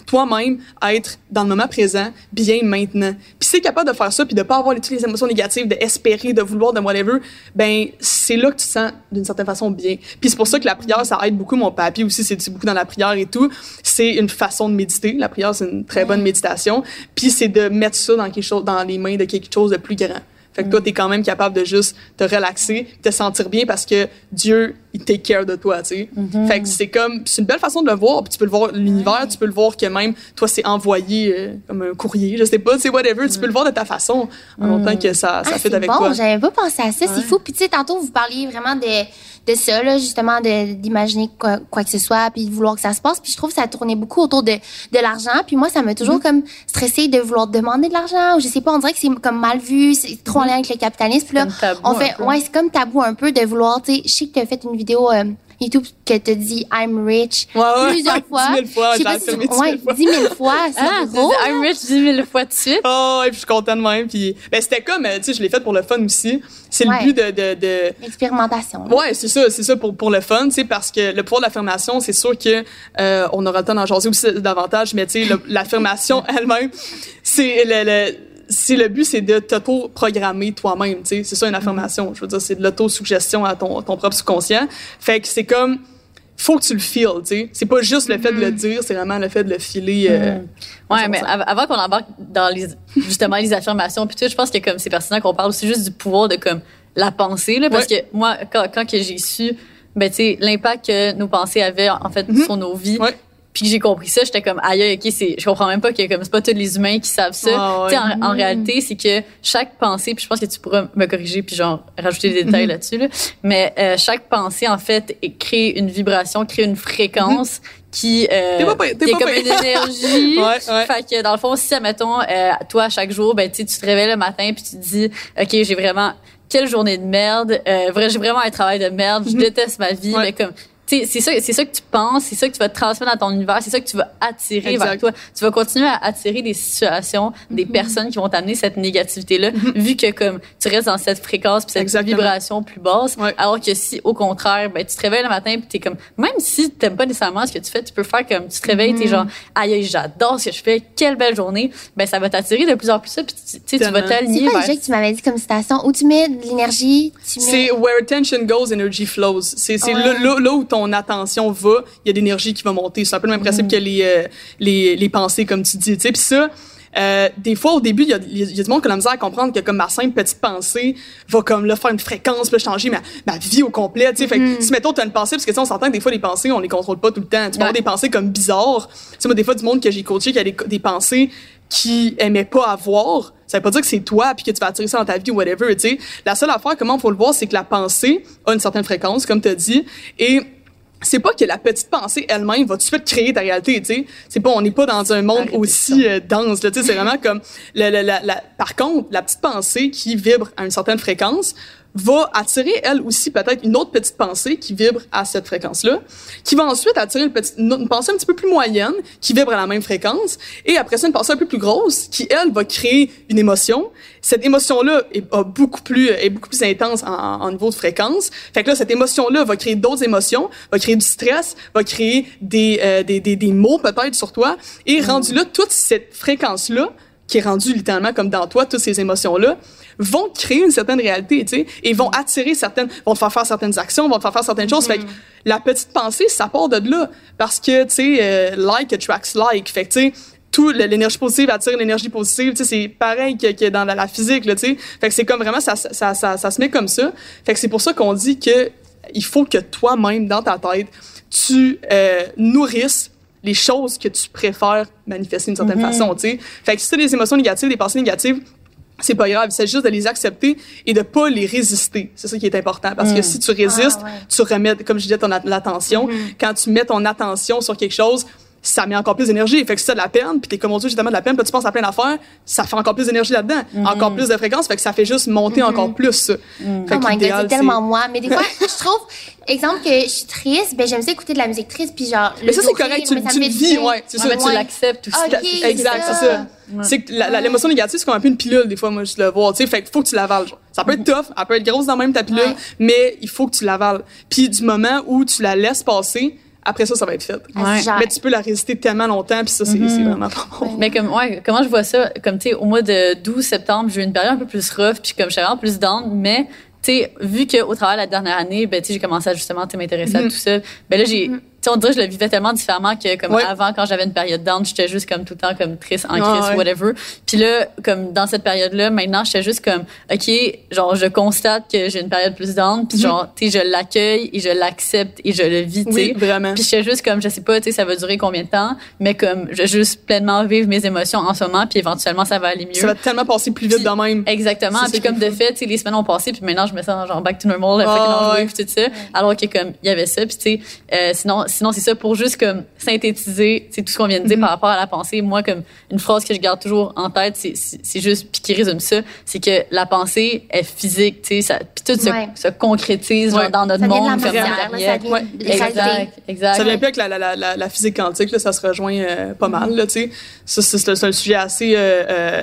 Speaker 5: toi-même être dans le moment présent, bien maintenant. Puis si capable de faire ça, puis de pas avoir toutes les émotions négatives, d'espérer, de vouloir, de whatever, ben c'est là que tu te sens d'une certaine façon bien. Puis c'est pour ça que la prière, ça aide beaucoup. Mon papy aussi, c'est beaucoup dans la prière et tout. C'est une façon de méditer. La prière, c'est une très bonne méditation. Puis c'est de mettre ça dans quelque chose, dans les mains de quelque chose de plus grand. Fait que toi, t'es quand même capable de juste te relaxer, te sentir bien parce que Dieu, il take care de toi, tu sais. Mm-hmm. Fait que c'est comme, c'est une belle façon de le voir. Puis tu peux le voir l'univers, tu peux le voir que même toi, c'est envoyé euh, comme un courrier, je sais pas, c'est whatever. Tu peux le voir de ta façon en mm. tant que ça, ça
Speaker 4: ah,
Speaker 5: fait avec
Speaker 4: bon,
Speaker 5: toi.
Speaker 4: J'avais pas pensé à ça, c'est fou. Puis tu sais, tantôt vous parliez vraiment de de ça, là, justement, d'imaginer quoi, quoi, que ce soit, puis de vouloir que ça se passe. Puis je trouve que ça tournait beaucoup autour de, de l'argent. Puis moi, ça m'a toujours mm-hmm. comme stressé de vouloir demander de l'argent. Ou je sais pas, on dirait que c'est comme mal vu, c'est trop en lien avec le capitalisme. Puis là, on fait, ouais, c'est comme tabou un peu de vouloir, tu sais, je sais que tu as fait une vidéo euh, YouTube que te dit I'm rich
Speaker 5: ouais, ouais.
Speaker 4: plusieurs fois. 10
Speaker 5: 000 fois, j'ai
Speaker 4: pas si ouais, 10 000 fois, c'est ah,
Speaker 3: gros. I'm rich 10 000 fois de suite.
Speaker 5: Oh, et puis je suis contente de même. Puis, ben, c'était comme, euh, tu sais, je l'ai fait pour le fun aussi. C'est le but de, de, de...
Speaker 4: Expérimentation.
Speaker 5: Ouais, c'est ça, c'est ça pour, pour le fun, tu sais, parce que le pouvoir de l'affirmation, c'est sûr que, euh, on aura le temps d'en jaser aussi davantage, mais tu sais, l'affirmation elle-même, c'est le, le c'est le but, c'est de t'auto-programmer toi-même, tu sais. C'est ça une affirmation. Je veux dire, c'est de l'auto-suggestion à ton, ton propre subconscient. Fait que c'est comme, faut que tu le feels, tu sais. C'est pas juste le fait de le mm. dire, c'est vraiment le fait de le filer. Euh,
Speaker 3: mm. ouais, mais avant qu'on embarque dans les, justement les affirmations, puis tout, je pense que comme c'est pertinent qu'on parle aussi juste du pouvoir de comme la pensée, là, parce que moi, quand, quand que j'ai su, ben tu sais, l'impact que nos pensées avaient en fait mm-hmm. sur nos vies. Ouais puis j'ai compris ça, j'étais comme aïe ok c'est je comprends même pas que comme c'est pas tous les humains qui savent ça. en, en, réalité, c'est que chaque pensée, puis je pense que tu pourras me corriger puis genre rajouter des détails mm-hmm. là-dessus là, mais euh, chaque pensée en fait crée une vibration, crée une fréquence mm-hmm. qui euh,
Speaker 5: pas,
Speaker 3: qui est comme une énergie.
Speaker 5: ouais, ouais.
Speaker 3: Fait que dans le fond, si admettons euh, toi chaque jour, ben tu te réveilles le matin puis tu te dis OK, j'ai vraiment quelle journée de merde, euh, vrai, j'ai vraiment un travail de merde, je mm-hmm. déteste ma vie, mais comme c'est ça, c'est ça que tu penses, c'est ça que tu vas transmettre dans ton univers, c'est ça que tu vas attirer vers toi. Tu vas continuer à attirer des situations, des mm-hmm. personnes qui vont t'amener cette négativité-là, mm-hmm. vu que comme tu restes dans cette fréquence puis cette vibration plus basse. Alors que si, au contraire, ben, tu te réveilles le matin puis t'es comme, même si t'aimes pas nécessairement ce que tu fais, tu peux faire comme, tu te réveilles, t'es mm-hmm. genre, aïe, j'adore ce que je fais, quelle belle journée. Ben, ça va t'attirer de plus en plus ça puis tu, tu vas t'aligner
Speaker 4: vers... C'est que tu m'avais dit comme citation? Où tu mets de l'énergie,
Speaker 5: C'est where attention goes, energy flows. C'est là, là, où ton ton attention va, il y a de l'énergie qui va monter. C'est un peu le même principe mm. que les, euh, les, les pensées, comme tu dis. Puis ça, euh, des fois, au début, il y a, y a du monde qui a la misère à comprendre que comme ma simple petite pensée va comme là faire une fréquence, peut changer ma, ma vie au complet. Tu sais, fait que, mm-hmm. si mettons t'as une pensée, parce que on s'entend que des fois les pensées, on les contrôle pas tout le temps. Tu peux avoir des pensées comme bizarres. Tu sais, moi des fois du monde que j'ai coaché qui a des, des pensées qui aimait pas avoir, ça veut pas dire que c'est toi puis que tu vas attirer ça dans ta vie ou whatever, tu sais. La seule affaire, comment faut le voir, c'est que la pensée a une certaine fréquence, comme tu as dit, et c'est pas que la petite pensée elle-même va tout de suite créer ta réalité, tu sais. C'est pas, on n'est pas dans un monde aussi euh, dense, tu sais. C'est vraiment comme, la, la, la, par contre, la petite pensée qui vibre à une certaine fréquence va attirer, elle aussi, peut-être une autre petite pensée qui vibre à cette fréquence-là, qui va ensuite attirer une, petite, une, pensée un petit peu plus moyenne, qui vibre à la même fréquence, et après ça, une pensée un peu plus grosse, qui, elle, va créer une émotion. Cette émotion-là est, beaucoup plus, est beaucoup plus intense en, en, niveau de fréquence. Fait que là, cette émotion-là va créer d'autres émotions, va créer du stress, va créer des, euh, des, des, des, mots peut-être sur toi, et rendu là, toute cette fréquence-là, qui est rendue littéralement comme dans toi, toutes ces émotions-là, vont créer une certaine réalité, tu sais, et vont attirer certaines, vont te faire faire certaines actions, vont te faire faire certaines choses. Fait que mm. la petite pensée, ça part de là, parce que tu sais, euh, like attracts like. Fait que tu sais, tout l'énergie positive attire l'énergie positive, tu sais, c'est pareil que, que, dans la, physique, là, tu sais. Fait que c'est comme vraiment ça, ça, ça, ça, se met comme ça. Fait que c'est pour ça qu'on dit que il faut que toi-même dans ta tête, tu euh, nourrisses les choses que tu préfères manifester d'une certaine mm-hmm. façon, tu sais. Fait que si tu as des émotions négatives, des pensées négatives, c'est pas grave, c'est juste de les accepter et de pas les résister. C'est ça qui est important parce que mm. si tu résistes, ah, tu remets comme je disais ton attention. Mm-hmm. Quand tu mets ton attention sur quelque chose, ça met encore plus d'énergie. Fait que si t'as de la peine, puis t'es comme on dit justement de la peine, puis tu penses à plein d'affaires, ça fait encore plus d'énergie là-dedans, mm-hmm. encore plus de fréquence, fait que ça fait juste monter encore plus. Ça.
Speaker 4: Fait oh my god, c'est tellement moi. Mais des fois, je trouve, exemple que je suis triste, ben j'aime ça écouter de la musique triste, puis genre.
Speaker 5: Mais ça c'est correct, tu, tu le vis, ouais, c'est ça,
Speaker 3: tu l'acceptes
Speaker 5: aussi. exact, c'est ça. C'est que l'émotion négative, c'est comme un peu une pilule, des fois, moi, je le vois, tu sais. Fait qu'il faut que tu l'avales, Ça peut être tough, elle peut être grosse dans même ta pilule, mais il faut que tu l'avales. Puis du moment où tu la laisses passer, après ça, ça va être fait. Mais tu peux la résister tellement longtemps, puis ça, c'est mm-hmm. vraiment pas bon.
Speaker 3: Mais comme, ouais, comment je vois ça? Comme, tu sais, au mois de 12 septembre, j'ai eu une période un peu plus rough, puis comme, j'avais vraiment plus down, mais tu sais, vu qu'au travers de la dernière année, ben, tu sais, j'ai commencé à justement m'intéresser à mm-hmm. tout ça, ben là, j'ai, mm-hmm on dirait que je le vivais tellement différemment que comme avant quand j'avais une période down j'étais juste comme tout le temps comme triste en crise whatever. Puis là comme dans cette période là maintenant j'étais juste comme ok genre je constate que j'ai une période plus down puis mhm. genre tu sais je l'accueille et je l'accepte et je le vis tu sais.
Speaker 5: vraiment.
Speaker 3: Puis j'étais juste comme je sais pas tu sais ça va durer combien de temps mais comme je vais juste pleinement vivre mes émotions en ce moment puis éventuellement ça va aller mieux.
Speaker 5: Ça va tellement passer plus vite de même.
Speaker 3: Exactement. Puis comme de fait tu sais les semaines ont passé puis maintenant je me sens genre back to normal oh, ouais. tout ça. Alors que comme il y avait ça puis tu sais euh, sinon sinon c'est ça pour juste comme synthétiser c'est tout ce qu'on vient de dire mm-hmm. par rapport à la pensée moi comme une phrase que je garde toujours en tête c'est c'est juste puis qui résume ça c'est que la pensée est physique tu sais ça puis tout se, se concrétise dans notre monde comme
Speaker 4: ça
Speaker 3: exact exact.
Speaker 5: Ça vient plus avec la, la, la, la physique quantique là, ça se rejoint euh, pas mal là tu sais. C'est un sujet assez euh, euh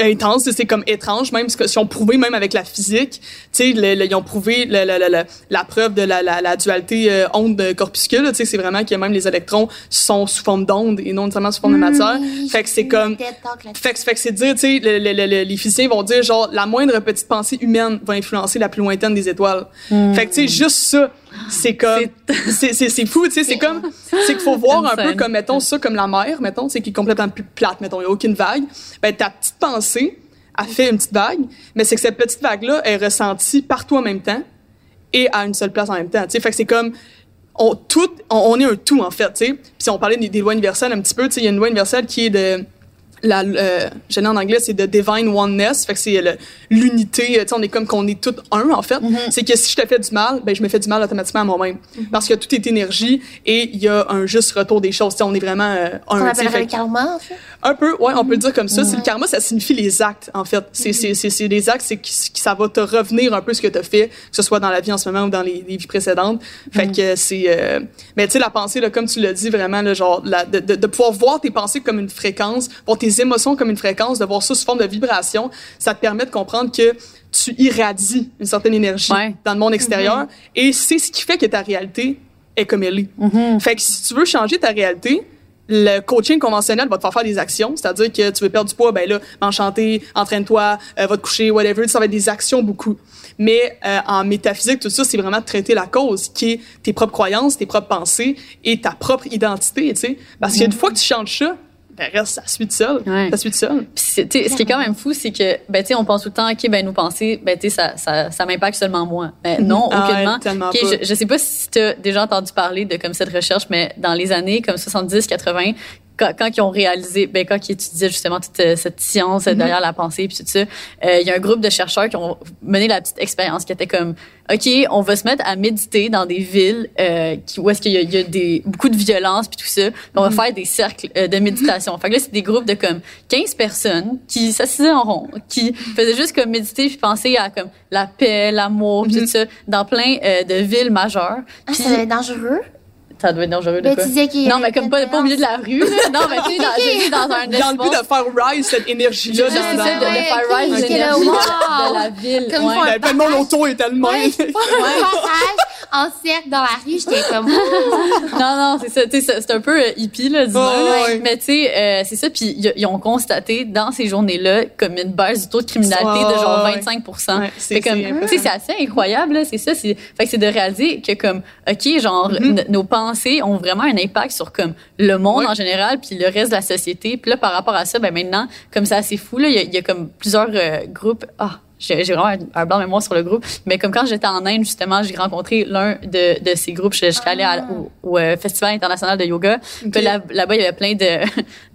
Speaker 5: intense, c'est comme étrange, même que si on prouvé même avec la physique, tu sais, ils ont prouvé le, le, la preuve de la, la, la dualité euh, onde-corpuscule, tu sais, c'est vraiment que même les électrons sont sous forme d'onde et non nécessairement sous forme de matière. fait que c'est comme, fait que, fait que c'est dire, tu sais, les physiciens vont dire genre la moindre petite pensée humaine va influencer la plus lointaine des étoiles. Hmm. Fait que tu sais, juste ça, c'est comme c'est fou tu sais c'est comme c'est qu'il faut voir un peu comme mettons ça comme la mer mettons c'est qui est complètement plus plate mettons il y a aucune vague. Ben ta petite pensée a fait une petite vague mais c'est que cette petite vague là est ressentie partout en même temps et à une seule place en même temps tu sais. Fait que c'est comme on tout on, est un tout en fait tu sais. Puis si on parlait des, des, lois universelles un petit peu tu sais il y a une loi universelle qui est de la euh, je en anglais c'est de divine oneness. Fait que c'est l'unité tu sais on est comme qu'on est tout un en fait. Mm-hmm. c'est que si je te fais du mal ben je me fais du mal automatiquement à moi-même. Mm-hmm. parce que tout est énergie et il y a un juste retour des choses. Tu sais on est vraiment euh, un
Speaker 4: on appellerait le karma en fait?
Speaker 5: Un peu ouais on peut le dire comme ça. Le karma ça signifie les actes en fait. C'est les actes c'est que ça va te revenir un peu ce que tu as fait que ce soit dans la vie en ce moment ou dans les, vies précédentes. Fait mm-hmm. que c'est euh, mais tu sais la pensée là comme tu l'as dit vraiment le genre la, de, de, de, pouvoir voir tes pensées comme une fréquence voir tes émotions comme une fréquence, de voir ça sous forme de vibration, ça te permet de comprendre que tu irradies une certaine énergie dans le monde extérieur mm-hmm. et c'est ce qui fait que ta réalité est comme elle est. Mm-hmm. Fait que si tu veux changer ta réalité, le coaching conventionnel va te faire faire des actions, c'est-à-dire que tu veux perdre du poids, ben là, m'enchanter, entraîne-toi, euh, va te coucher, whatever, ça va être des actions beaucoup. Mais euh, en métaphysique, tout ça, c'est vraiment de traiter la cause, qui est tes propres croyances, tes propres pensées et ta propre identité, tu sais. Parce qu'une fois que tu changes ça, ben reste, ça suit seul.
Speaker 3: Ouais.
Speaker 5: Ça suit seul.
Speaker 3: Puis tu sais, ce qui est quand même fou, c'est que, ben, tu sais, on pense tout le temps, OK, ben, nos pensées, ben, tu sais, ça, ça, ça m'impacte seulement moi. Ben, non,
Speaker 5: Ah
Speaker 3: aucunement. je sais pas si tu as déjà entendu parler de comme cette recherche, mais dans les années comme 70, 80, quand, quand ils ont réalisé, ben, quand ils étudiaient justement toute euh, cette science euh, derrière la pensée puis tout ça, euh, il y a un groupe de chercheurs qui ont mené la petite expérience qui était comme, OK, on va se mettre à méditer dans des villes euh, qui, où est-ce qu'il y a, il y a des, beaucoup de violence puis tout ça. Puis on va faire des cercles euh, de méditation. fait que là, c'est des groupes de comme 15 personnes qui s'assisaient en rond, qui faisaient juste comme méditer puis penser à comme la paix, l'amour puis
Speaker 5: Mm-hmm.
Speaker 3: tout ça dans plein euh, de villes majeures.
Speaker 4: Ah,
Speaker 3: Puis
Speaker 4: ça être dangereux?
Speaker 3: Ça doit être dangereux de
Speaker 4: Ben,
Speaker 3: quoi?
Speaker 4: tu disais qu'il y
Speaker 3: Non, mais comme pas, pas au milieu de la rue. Là. Non, mais tu sais, dans, dis dans un
Speaker 5: Dans le but
Speaker 3: espace-
Speaker 5: de faire rise cette énergie-là
Speaker 3: Juste
Speaker 5: dans,
Speaker 3: de,
Speaker 5: dans,
Speaker 3: de
Speaker 4: ouais,
Speaker 3: faire rise
Speaker 4: ok,
Speaker 3: l'énergie de,
Speaker 4: wow.
Speaker 3: de la ville.
Speaker 4: Comme
Speaker 3: ouais.
Speaker 5: et tellement.
Speaker 4: Ouais, pas un passage en cercle dans la rue. J'étais comme,
Speaker 3: Non, non, c'est ça. tu sais, C'est c'est un peu euh, hippie, là, disons.
Speaker 5: Ouais.
Speaker 3: Mais tu sais, euh, c'est ça. Puis ils ont constaté dans ces journées-là comme une baisse du taux de criminalité de genre
Speaker 5: Ouais, ouais.
Speaker 3: 25
Speaker 5: Ouais, c'est-
Speaker 3: comme,
Speaker 5: c'est impressionnant.
Speaker 3: tu sais, c'est assez incroyable, là. C'est ça. c'est- Fait que c'est de réaliser que comme, OK, genre,
Speaker 5: Mm-hmm.
Speaker 3: nos pensées ont vraiment un impact sur comme le monde en général puis le reste de la société. Puis là, par rapport à ça, ben maintenant, comme c'est assez fou, là, il y a, il y a comme plusieurs euh, groupes. Ah, j'ai vraiment un, un blanc de mémoire sur le groupe. Mais comme quand j'étais en Inde, justement, j'ai rencontré l'un de, de ces groupes. Je, je suis allée à- au, au, euh, Festival international de yoga. Puis là- là-bas, il y avait plein de,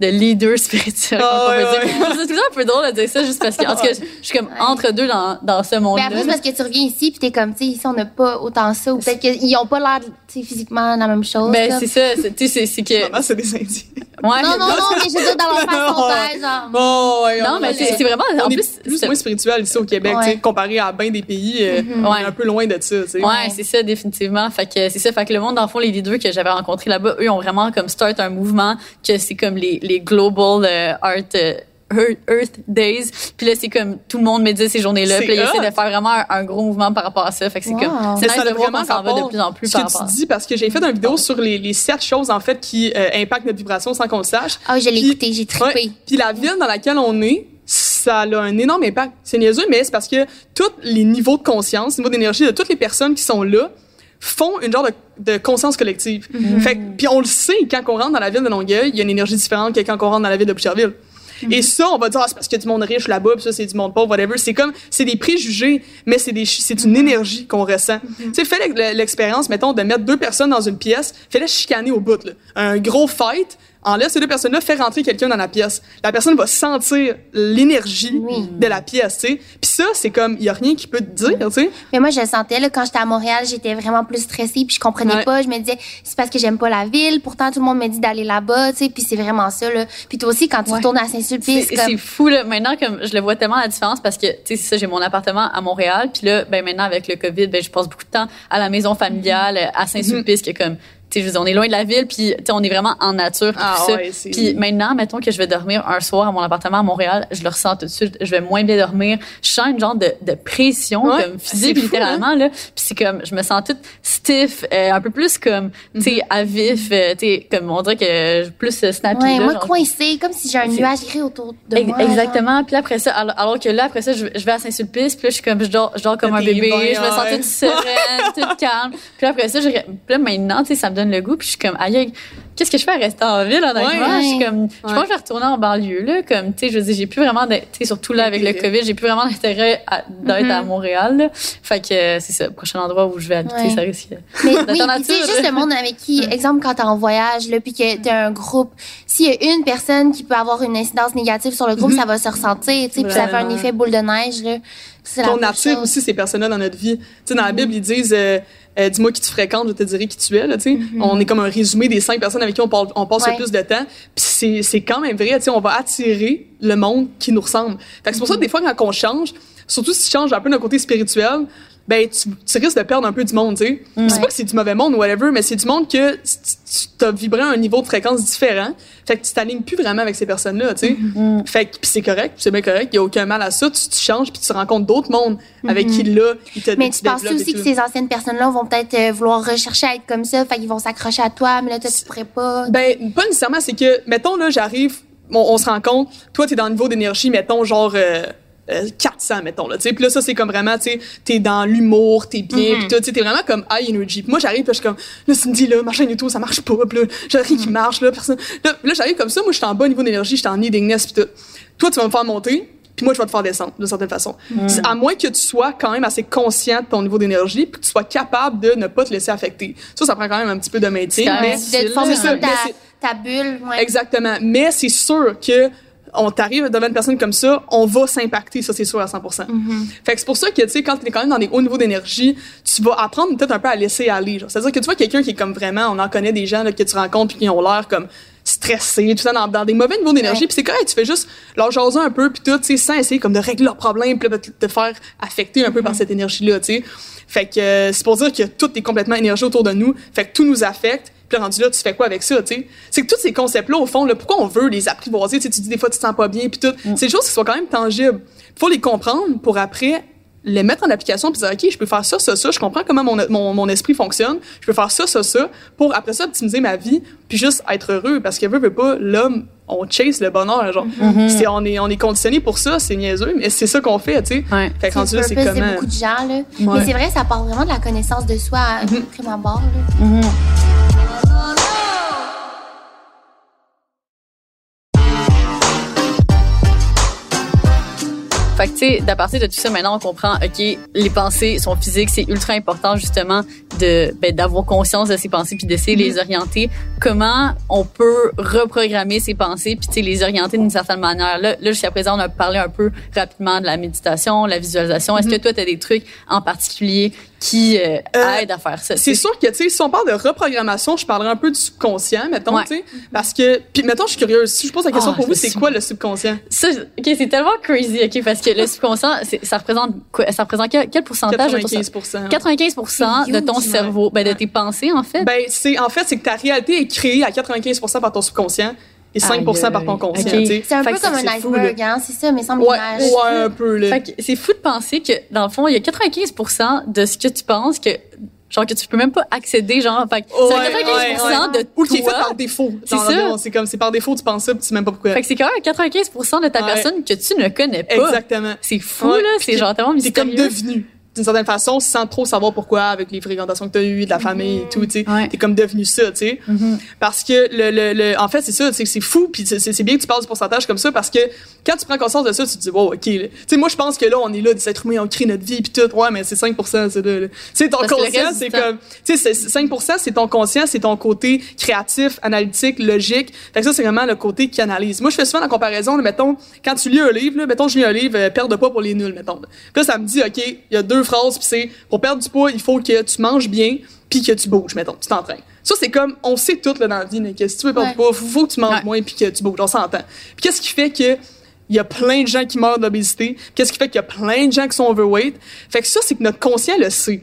Speaker 3: de leaders spirituels.
Speaker 5: Ah,
Speaker 3: le temps un peu drôle de dire ça juste parce que, en tout cas, je, je suis comme entre deux dans, dans ce
Speaker 4: mais
Speaker 3: monde-là.
Speaker 4: après, c'est parce que tu reviens ici puis t'es comme, tu sais, ici, on n'a pas autant ça. Ou peut-être qu'ils ont pas l'air, tu sais, physiquement la même chose.
Speaker 3: Ben, c'est ça. c'est- Tu sais, c'est- c'est que.
Speaker 5: Maman, c'est des Indiens.
Speaker 3: Ouais.
Speaker 4: Non, non, non, mais je veux dire, dans leur façon d'être, genre.
Speaker 5: Oh, ouais,
Speaker 3: Non,
Speaker 5: on-
Speaker 3: mais c'est c'est vraiment. En plus,
Speaker 5: plus
Speaker 3: c'est-
Speaker 5: moins spirituel ici au Québec,
Speaker 4: Ouais.
Speaker 5: comparé à bien des pays, euh, on est un peu loin de ça, sais.
Speaker 3: Ouais, c'est ça définitivement. Fait que c'est ça. Fait que le monde, dans le fond, les leaders que j'avais rencontrés là-bas, eux ont vraiment comme start un mouvement que c'est comme les les global euh, art. euh, Earth, Days. Puis là, c'est comme tout le monde médite ces journées-là. Puis là, ils essaient
Speaker 5: hot.
Speaker 3: de faire vraiment un, un gros mouvement par rapport à ça. Fait que c'est
Speaker 4: Wow.
Speaker 3: comme, c'est
Speaker 5: Mais
Speaker 3: nice
Speaker 5: ça
Speaker 3: de voir
Speaker 5: vraiment
Speaker 3: qu'on s'en va de plus en plus
Speaker 5: ce
Speaker 3: par
Speaker 5: que
Speaker 3: rapport
Speaker 5: tu dis parce que j'ai fait une vidéo sur les, les sept choses en fait qui euh, impactent notre vibration sans qu'on le sache.
Speaker 4: Ah, je l'ai écouté, j'ai trippé.
Speaker 5: Ouais. Puis la ville dans laquelle on est, ça a un énorme impact. C'est niaiseux, mais c'est parce que tous les niveaux de conscience, niveaux d'énergie de toutes les personnes qui sont là font une genre de, de conscience collective. Fait que- puis on le sait quand on rentre dans la ville de Longueuil, il y a une énergie différente que quand on rentre dans la ville de Boucherville.
Speaker 3: Mm-hmm.
Speaker 5: Et ça, on va dire, ah, c'est parce qu'il y a du monde riche là-bas, puis ça, c'est du monde pauvre, whatever. C'est comme, c'est des préjugés, mais c'est des, c'est une énergie qu'on ressent. Tu sais, fais l'ex- l'expérience, mettons, de mettre deux personnes dans une pièce, fais-les chicaner au bout, là. Un gros fight, enlève ces deux personnes-là, fais rentrer quelqu'un dans la pièce. La personne va sentir l'énergie
Speaker 4: Oui.
Speaker 5: de la pièce, tu sais. Puis ça, c'est comme, il y a rien qui peut te dire, tu sais.
Speaker 4: Mais moi, je le sentais, là, quand j'étais à Montréal, j'étais vraiment plus stressée, puis je comprenais
Speaker 5: Ouais.
Speaker 4: pas. Je me disais, c'est parce que j'aime pas la ville. Pourtant, tout le monde me dit d'aller là-bas, tu sais, puis c'est vraiment ça, là. Puis toi aussi, quand tu
Speaker 3: Ouais.
Speaker 4: retournes à Saint-Sulpice,
Speaker 3: C'est
Speaker 4: comme.
Speaker 3: fou là. Maintenant, comme je le vois tellement la différence parce que tu sais, c'est ça, j'ai mon appartement à Montréal, puis là, ben maintenant avec le Covid, ben je passe beaucoup de temps à la maison familiale à Saint-Sulpice, qui est comme je veux dire, on est loin de la ville, puis tu sais, on est vraiment en nature, puis
Speaker 5: Ah
Speaker 3: tout ça.
Speaker 5: ouais, c'est-
Speaker 3: Puis maintenant, mettons que je vais dormir un soir à mon appartement à Montréal, je le ressens tout de suite, je vais moins bien dormir. Je sens une genre de, de pression
Speaker 5: Ouais,
Speaker 3: comme physique
Speaker 5: fou,
Speaker 3: littéralement là. Puis c'est comme je me sens toute stiff, euh, un peu plus comme tu sais à vif, euh, tu sais comme on dirait que plus euh, snappy
Speaker 4: Ouais,
Speaker 3: là,
Speaker 4: moi,
Speaker 3: genre.
Speaker 4: coincée, comme si j'ai un nuage gris autour de moi. genre.
Speaker 3: Exactement. Puis après ça, alors, alors que là, après ça, je, je vais à Saint-Sulpice, puis là, je suis comme, je dors, je dors comme un bébé, je me sens toute sereine, toute calme. Puis après ça, je, puis là, maintenant, tu sais, ça me donne le goût, puis je suis comme, aïe, qu'est-ce que je fais à rester en ville, honnêtement?
Speaker 5: Ouais.
Speaker 3: Je suis comme, je pense que je vais retourner en banlieue, là, comme, tu sais, je veux dire, j'ai plus vraiment, tu sais, surtout là, avec le. COVID, j'ai plus vraiment d'intérêt d'être à Montréal, là. Fait que, euh, c'est ça, le prochain endroit où je vais habiter,
Speaker 4: Ouais.
Speaker 3: ça risque. D'être
Speaker 4: oui, puis tu sais,
Speaker 3: nature,
Speaker 4: juste le monde avec qui, exemple, quand t'es en voyage, là, puis que t'as un groupe, s'il y a une personne qui peut avoir une incidence négative sur le groupe, ça va se ressentir, tu sais, puis ça fait un effet boule de neige, là. C'est la
Speaker 5: on
Speaker 4: même
Speaker 5: attire aussi ces personnes-là dans notre vie. Tu sais, dans la Bible, ils disent euh, euh, Dis-moi qui tu fréquentes, je te dirai qui tu es. Là, tu sais. On est comme un résumé des cinq personnes avec qui on, parle- on passe
Speaker 4: Ouais.
Speaker 5: le plus de temps. Puis c'est, c'est quand même vrai. Tu sais, on va attirer le monde qui nous ressemble. Fait que c'est pour ça que des fois, quand on change, surtout si tu changes un peu d'un côté spirituel, ben tu, tu risques de perdre un peu du monde, tu sais. C'est pas que c'est du mauvais monde ou whatever, mais c'est du monde que tu tu as vibré à un niveau de fréquence différent. Fait que tu t'alignes plus vraiment avec ces personnes-là, tu sais. Fait que c'est correct, c'est bien correct, il y a aucun mal à ça. Tu, tu changes puis tu rencontres d'autres mondes avec qui là, ils te
Speaker 4: Mais
Speaker 5: tu
Speaker 4: tu penses aussi que ces anciennes personnes-là vont peut-être euh, vouloir rechercher à être comme ça, fait qu'ils vont s'accrocher à toi, mais là, toi, tu pourrais pas.
Speaker 5: Ben, pas nécessairement. C'est que, mettons, là, j'arrive, on, on se rencontre, toi, t'es dans le niveau d'énergie, mettons, genre euh, euh, 400, mettons, là, tu sais. Puis là, ça, c'est comme vraiment, tu sais, t'es dans l'humour, t'es bien, puis tout, tu t'es vraiment comme high energy. Puis moi, j'arrive, puis je suis comme, là, Cindy, là, machin et tout, ça marche pas, puis là, j'ai rien qui marche, là, personne. Là, là, j'arrive comme ça, moi, je suis en bas niveau d'énergie, je suis en needingness, puis tout. Toi, tu vas me faire monter, puis moi, je vais te faire descendre, de certaine façon. C'est- À moins que tu sois quand même assez conscient de ton niveau d'énergie, puis que tu sois capable de ne pas te laisser affecter. Ça, ça prend quand même un petit peu de maintien, mais c'est
Speaker 4: comme ta, ta bulle. Ouais.
Speaker 5: Exactement. Mais c'est sûr que on t'arrive devant une personne comme ça, on va s'impacter, ça c'est sûr à 100%. Fait que c'est pour ça que tu sais quand tu es quand même dans des hauts niveaux d'énergie, tu vas apprendre peut-être un peu à laisser aller. C'est-à-dire que tu vois quelqu'un qui est comme vraiment, on en connaît des gens là, que tu rencontres puis qui ont l'air comme stressés, tout ça dans, dans des mauvais niveaux d'énergie,
Speaker 4: Ouais.
Speaker 5: puis c'est correct, tu fais juste leur jaser un peu puis tout, tu sais, sans essayer comme de régler leurs problèmes, puis là, te, te faire affecter un peu par cette énergie-là, tu sais. Fait que euh, c'est pour dire que tout est complètement énergie autour de nous, fait que tout nous affecte. Puis rendu là, tu fais quoi avec ça, tu sais? C'est que tous ces concepts-là, au fond, là, pourquoi on veut les apprivoiser? Tu sais, tu dis des fois, tu te sens pas bien, puis tout. C'est des choses qui soient quand même tangibles. faut les comprendre pour après les mettre en application puis dire, OK, je peux faire ça, ça, ça. Je comprends comment mon, mon, mon esprit fonctionne. Je peux faire ça, ça, ça pour après ça optimiser ma vie puis juste être heureux. Parce que veut, veut pas, l'homme, on chase le bonheur, genre. C'est, on est, on est conditionné pour ça, c'est niaiseux, mais c'est ça qu'on fait, tu sais.
Speaker 3: Ouais.
Speaker 5: Fait que rendu
Speaker 4: C'est
Speaker 5: comment.
Speaker 4: beaucoup de gens, là.
Speaker 5: Ouais.
Speaker 4: Mais c'est vrai, ça apporte vraiment de la connaissance de soi à prime abord, là.
Speaker 3: Que, tu sais, d'à partir de tout ça, maintenant, on comprend, OK, les pensées sont physiques, c'est ultra important, justement, de, ben, d'avoir conscience de ses pensées puis d'essayer de les orienter. Comment on peut reprogrammer ses pensées puis, tu sais, les orienter d'une certaine manière? Là, là jusqu'à présent, on a parlé un peu rapidement de la méditation, la visualisation. Est-ce que toi, tu as des trucs en particulier qui euh,
Speaker 5: Euh,
Speaker 3: aident à faire ça?
Speaker 5: C'est sûr que, tu sais, si on parle de reprogrammation, je parlerai un peu du subconscient, mettons,
Speaker 3: Ouais.
Speaker 5: tu sais. Parce que, puis mettons, je suis curieuse. Si je pose la question
Speaker 3: Ah,
Speaker 5: pour vous, c'est quoi le subconscient?
Speaker 3: Ça, OK, c'est tellement crazy, OK, parce que le subconscient, ça représente quoi? Ça représente quel, quel pourcentage de ton cerveau?
Speaker 5: 95
Speaker 3: 95 de ton cerveau, ben, de tes pensées, en fait.
Speaker 5: Ben, c'est, en fait, c'est que ta réalité est créée à 95 par ton subconscient et 5
Speaker 3: Aïe,
Speaker 5: par ton conscient.
Speaker 4: C'est un
Speaker 3: Fait
Speaker 4: peu
Speaker 3: que
Speaker 4: comme un
Speaker 5: fou,
Speaker 4: iceberg, hein. C'est ça, mais sans
Speaker 5: Ouais,
Speaker 4: l'image.
Speaker 5: ouais, un peu, là.
Speaker 3: Fait que c'est fou de penser que, dans le fond, il y a 95 de ce que tu penses que, genre, que tu peux même pas accéder, genre, fait que c'est
Speaker 5: Ouais,
Speaker 3: 95
Speaker 5: ouais,
Speaker 3: de
Speaker 5: Ou qui est fait par défaut.
Speaker 3: C'est ça.
Speaker 5: C'est comme, c'est par défaut, tu penses ça, puis tu sais même pas pourquoi.
Speaker 3: Fait que c'est quand même 95 de ta
Speaker 5: Ouais.
Speaker 3: personne que tu ne connais pas.
Speaker 5: Exactement.
Speaker 3: C'est fou,
Speaker 5: Ouais,
Speaker 3: là. C'est genre tellement
Speaker 5: T'es comme
Speaker 3: mystérieux.
Speaker 5: devenu, d'une certaine façon, sans trop savoir pourquoi, avec les fréquentations que t'as eues, de la famille et tout, tu sais.
Speaker 3: Ouais.
Speaker 5: T'es comme devenu ça, tu sais.
Speaker 3: Mhm.
Speaker 5: Parce que le, le, le- en fait, c'est ça, c'est c'est fou, puis c'est bien que tu parles du pourcentage comme ça, parce que quand tu prends conscience de ça, tu te dis, wow, ok, tu sais, moi, je pense que là, on est là, des êtres humains, on crée notre vie, puis tout, ouais, mais c'est 5 c'est là. Tu sais, ton
Speaker 3: Parce
Speaker 5: conscient, c'est comme, tu sais, c'est- 5 c'est ton conscient, c'est ton côté créatif, analytique, logique. Fait que ça, c'est vraiment le côté qui analyse. Moi, je fais souvent la comparaison, là, mettons, quand tu lis un livre, là, mettons, je lis un livre, euh, perdre de poids pour les nuls, mettons. Puis là, ça me dit, ok, il y a deux phrases, puis c'est, pour perdre du poids, il faut que tu manges bien, puis que tu bouges, mettons, tu t'entraînes. Ça, c'est comme, on sait tout là, dans la vie, mais que si tu veux perdre du poids, faut, faut que tu manges
Speaker 3: Ouais.
Speaker 5: moins, puis que tu bouges, on s'entend. Puis qu'est-ce qui fait que il y a plein de gens qui meurent d'obésité? Qu'est-ce qui fait qu'il y a plein de gens qui sont overweight? Fait que ça, c'est que notre conscient le sait.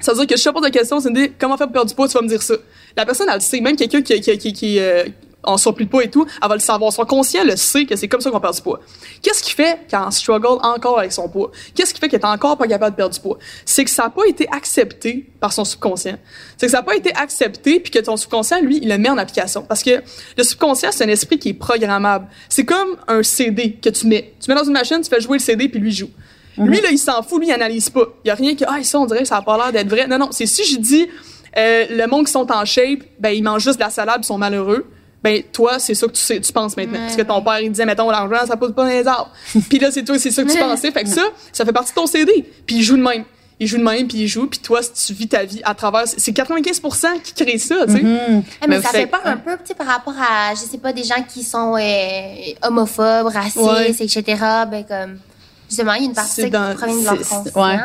Speaker 5: Ça veut dire que je te pose la question, c'est de dire, comment faire pour perdre du poids, tu vas me dire ça. La personne, elle le sait. Même quelqu'un qui, qui, qui, qui euh, en surplus de poids et tout, elle va le savoir. Son conscient le sait que c'est comme ça qu'on perd du poids. Qu'est-ce qui fait qu'elle en struggle encore avec son poids? Qu'est-ce qui fait qu'elle est encore pas capable de perdre du poids? C'est que ça n'a pas été accepté par son subconscient. C'est que ça n'a pas été accepté puis que ton subconscient, lui, il le met en application. Parce que le subconscient, c'est un esprit qui est programmable. C'est comme un CD que tu mets. Tu mets dans une machine, tu fais jouer le CD puis lui joue. Lui, là, il s'en fout, lui, il analyse pas. Il y a rien que, ah, ça, on dirait que ça a pas l'air d'être vrai. Non, non, c'est si je dis, euh, le monde qui sont en shape, ben, ils mangent juste de la salade, ils sont malheureux. Ben, toi, c'est ça que tu sais, tu penses maintenant. Parce que ton père, il disait, mettons, l'argent, ça pousse pas dans les arbres. puis là, c'est toi, c'est ça que tu pensais. Fait que ça, ça fait partie de ton CD. Puis il joue de même. Il joue de même, puis il joue. Puis toi, si tu vis ta vie à travers, c'est 95% qui crée ça, tu sais.
Speaker 3: Mhm.
Speaker 4: Eh, mais,
Speaker 3: Mais
Speaker 4: ça
Speaker 3: fait-
Speaker 4: fait peur un peu, tu sais, par rapport à, je sais pas, des gens qui sont euh, homophobes, racistes,
Speaker 5: Ouais.
Speaker 4: etc. Ben, comme, justement, il y a une partie qui provient de leur
Speaker 3: ouais.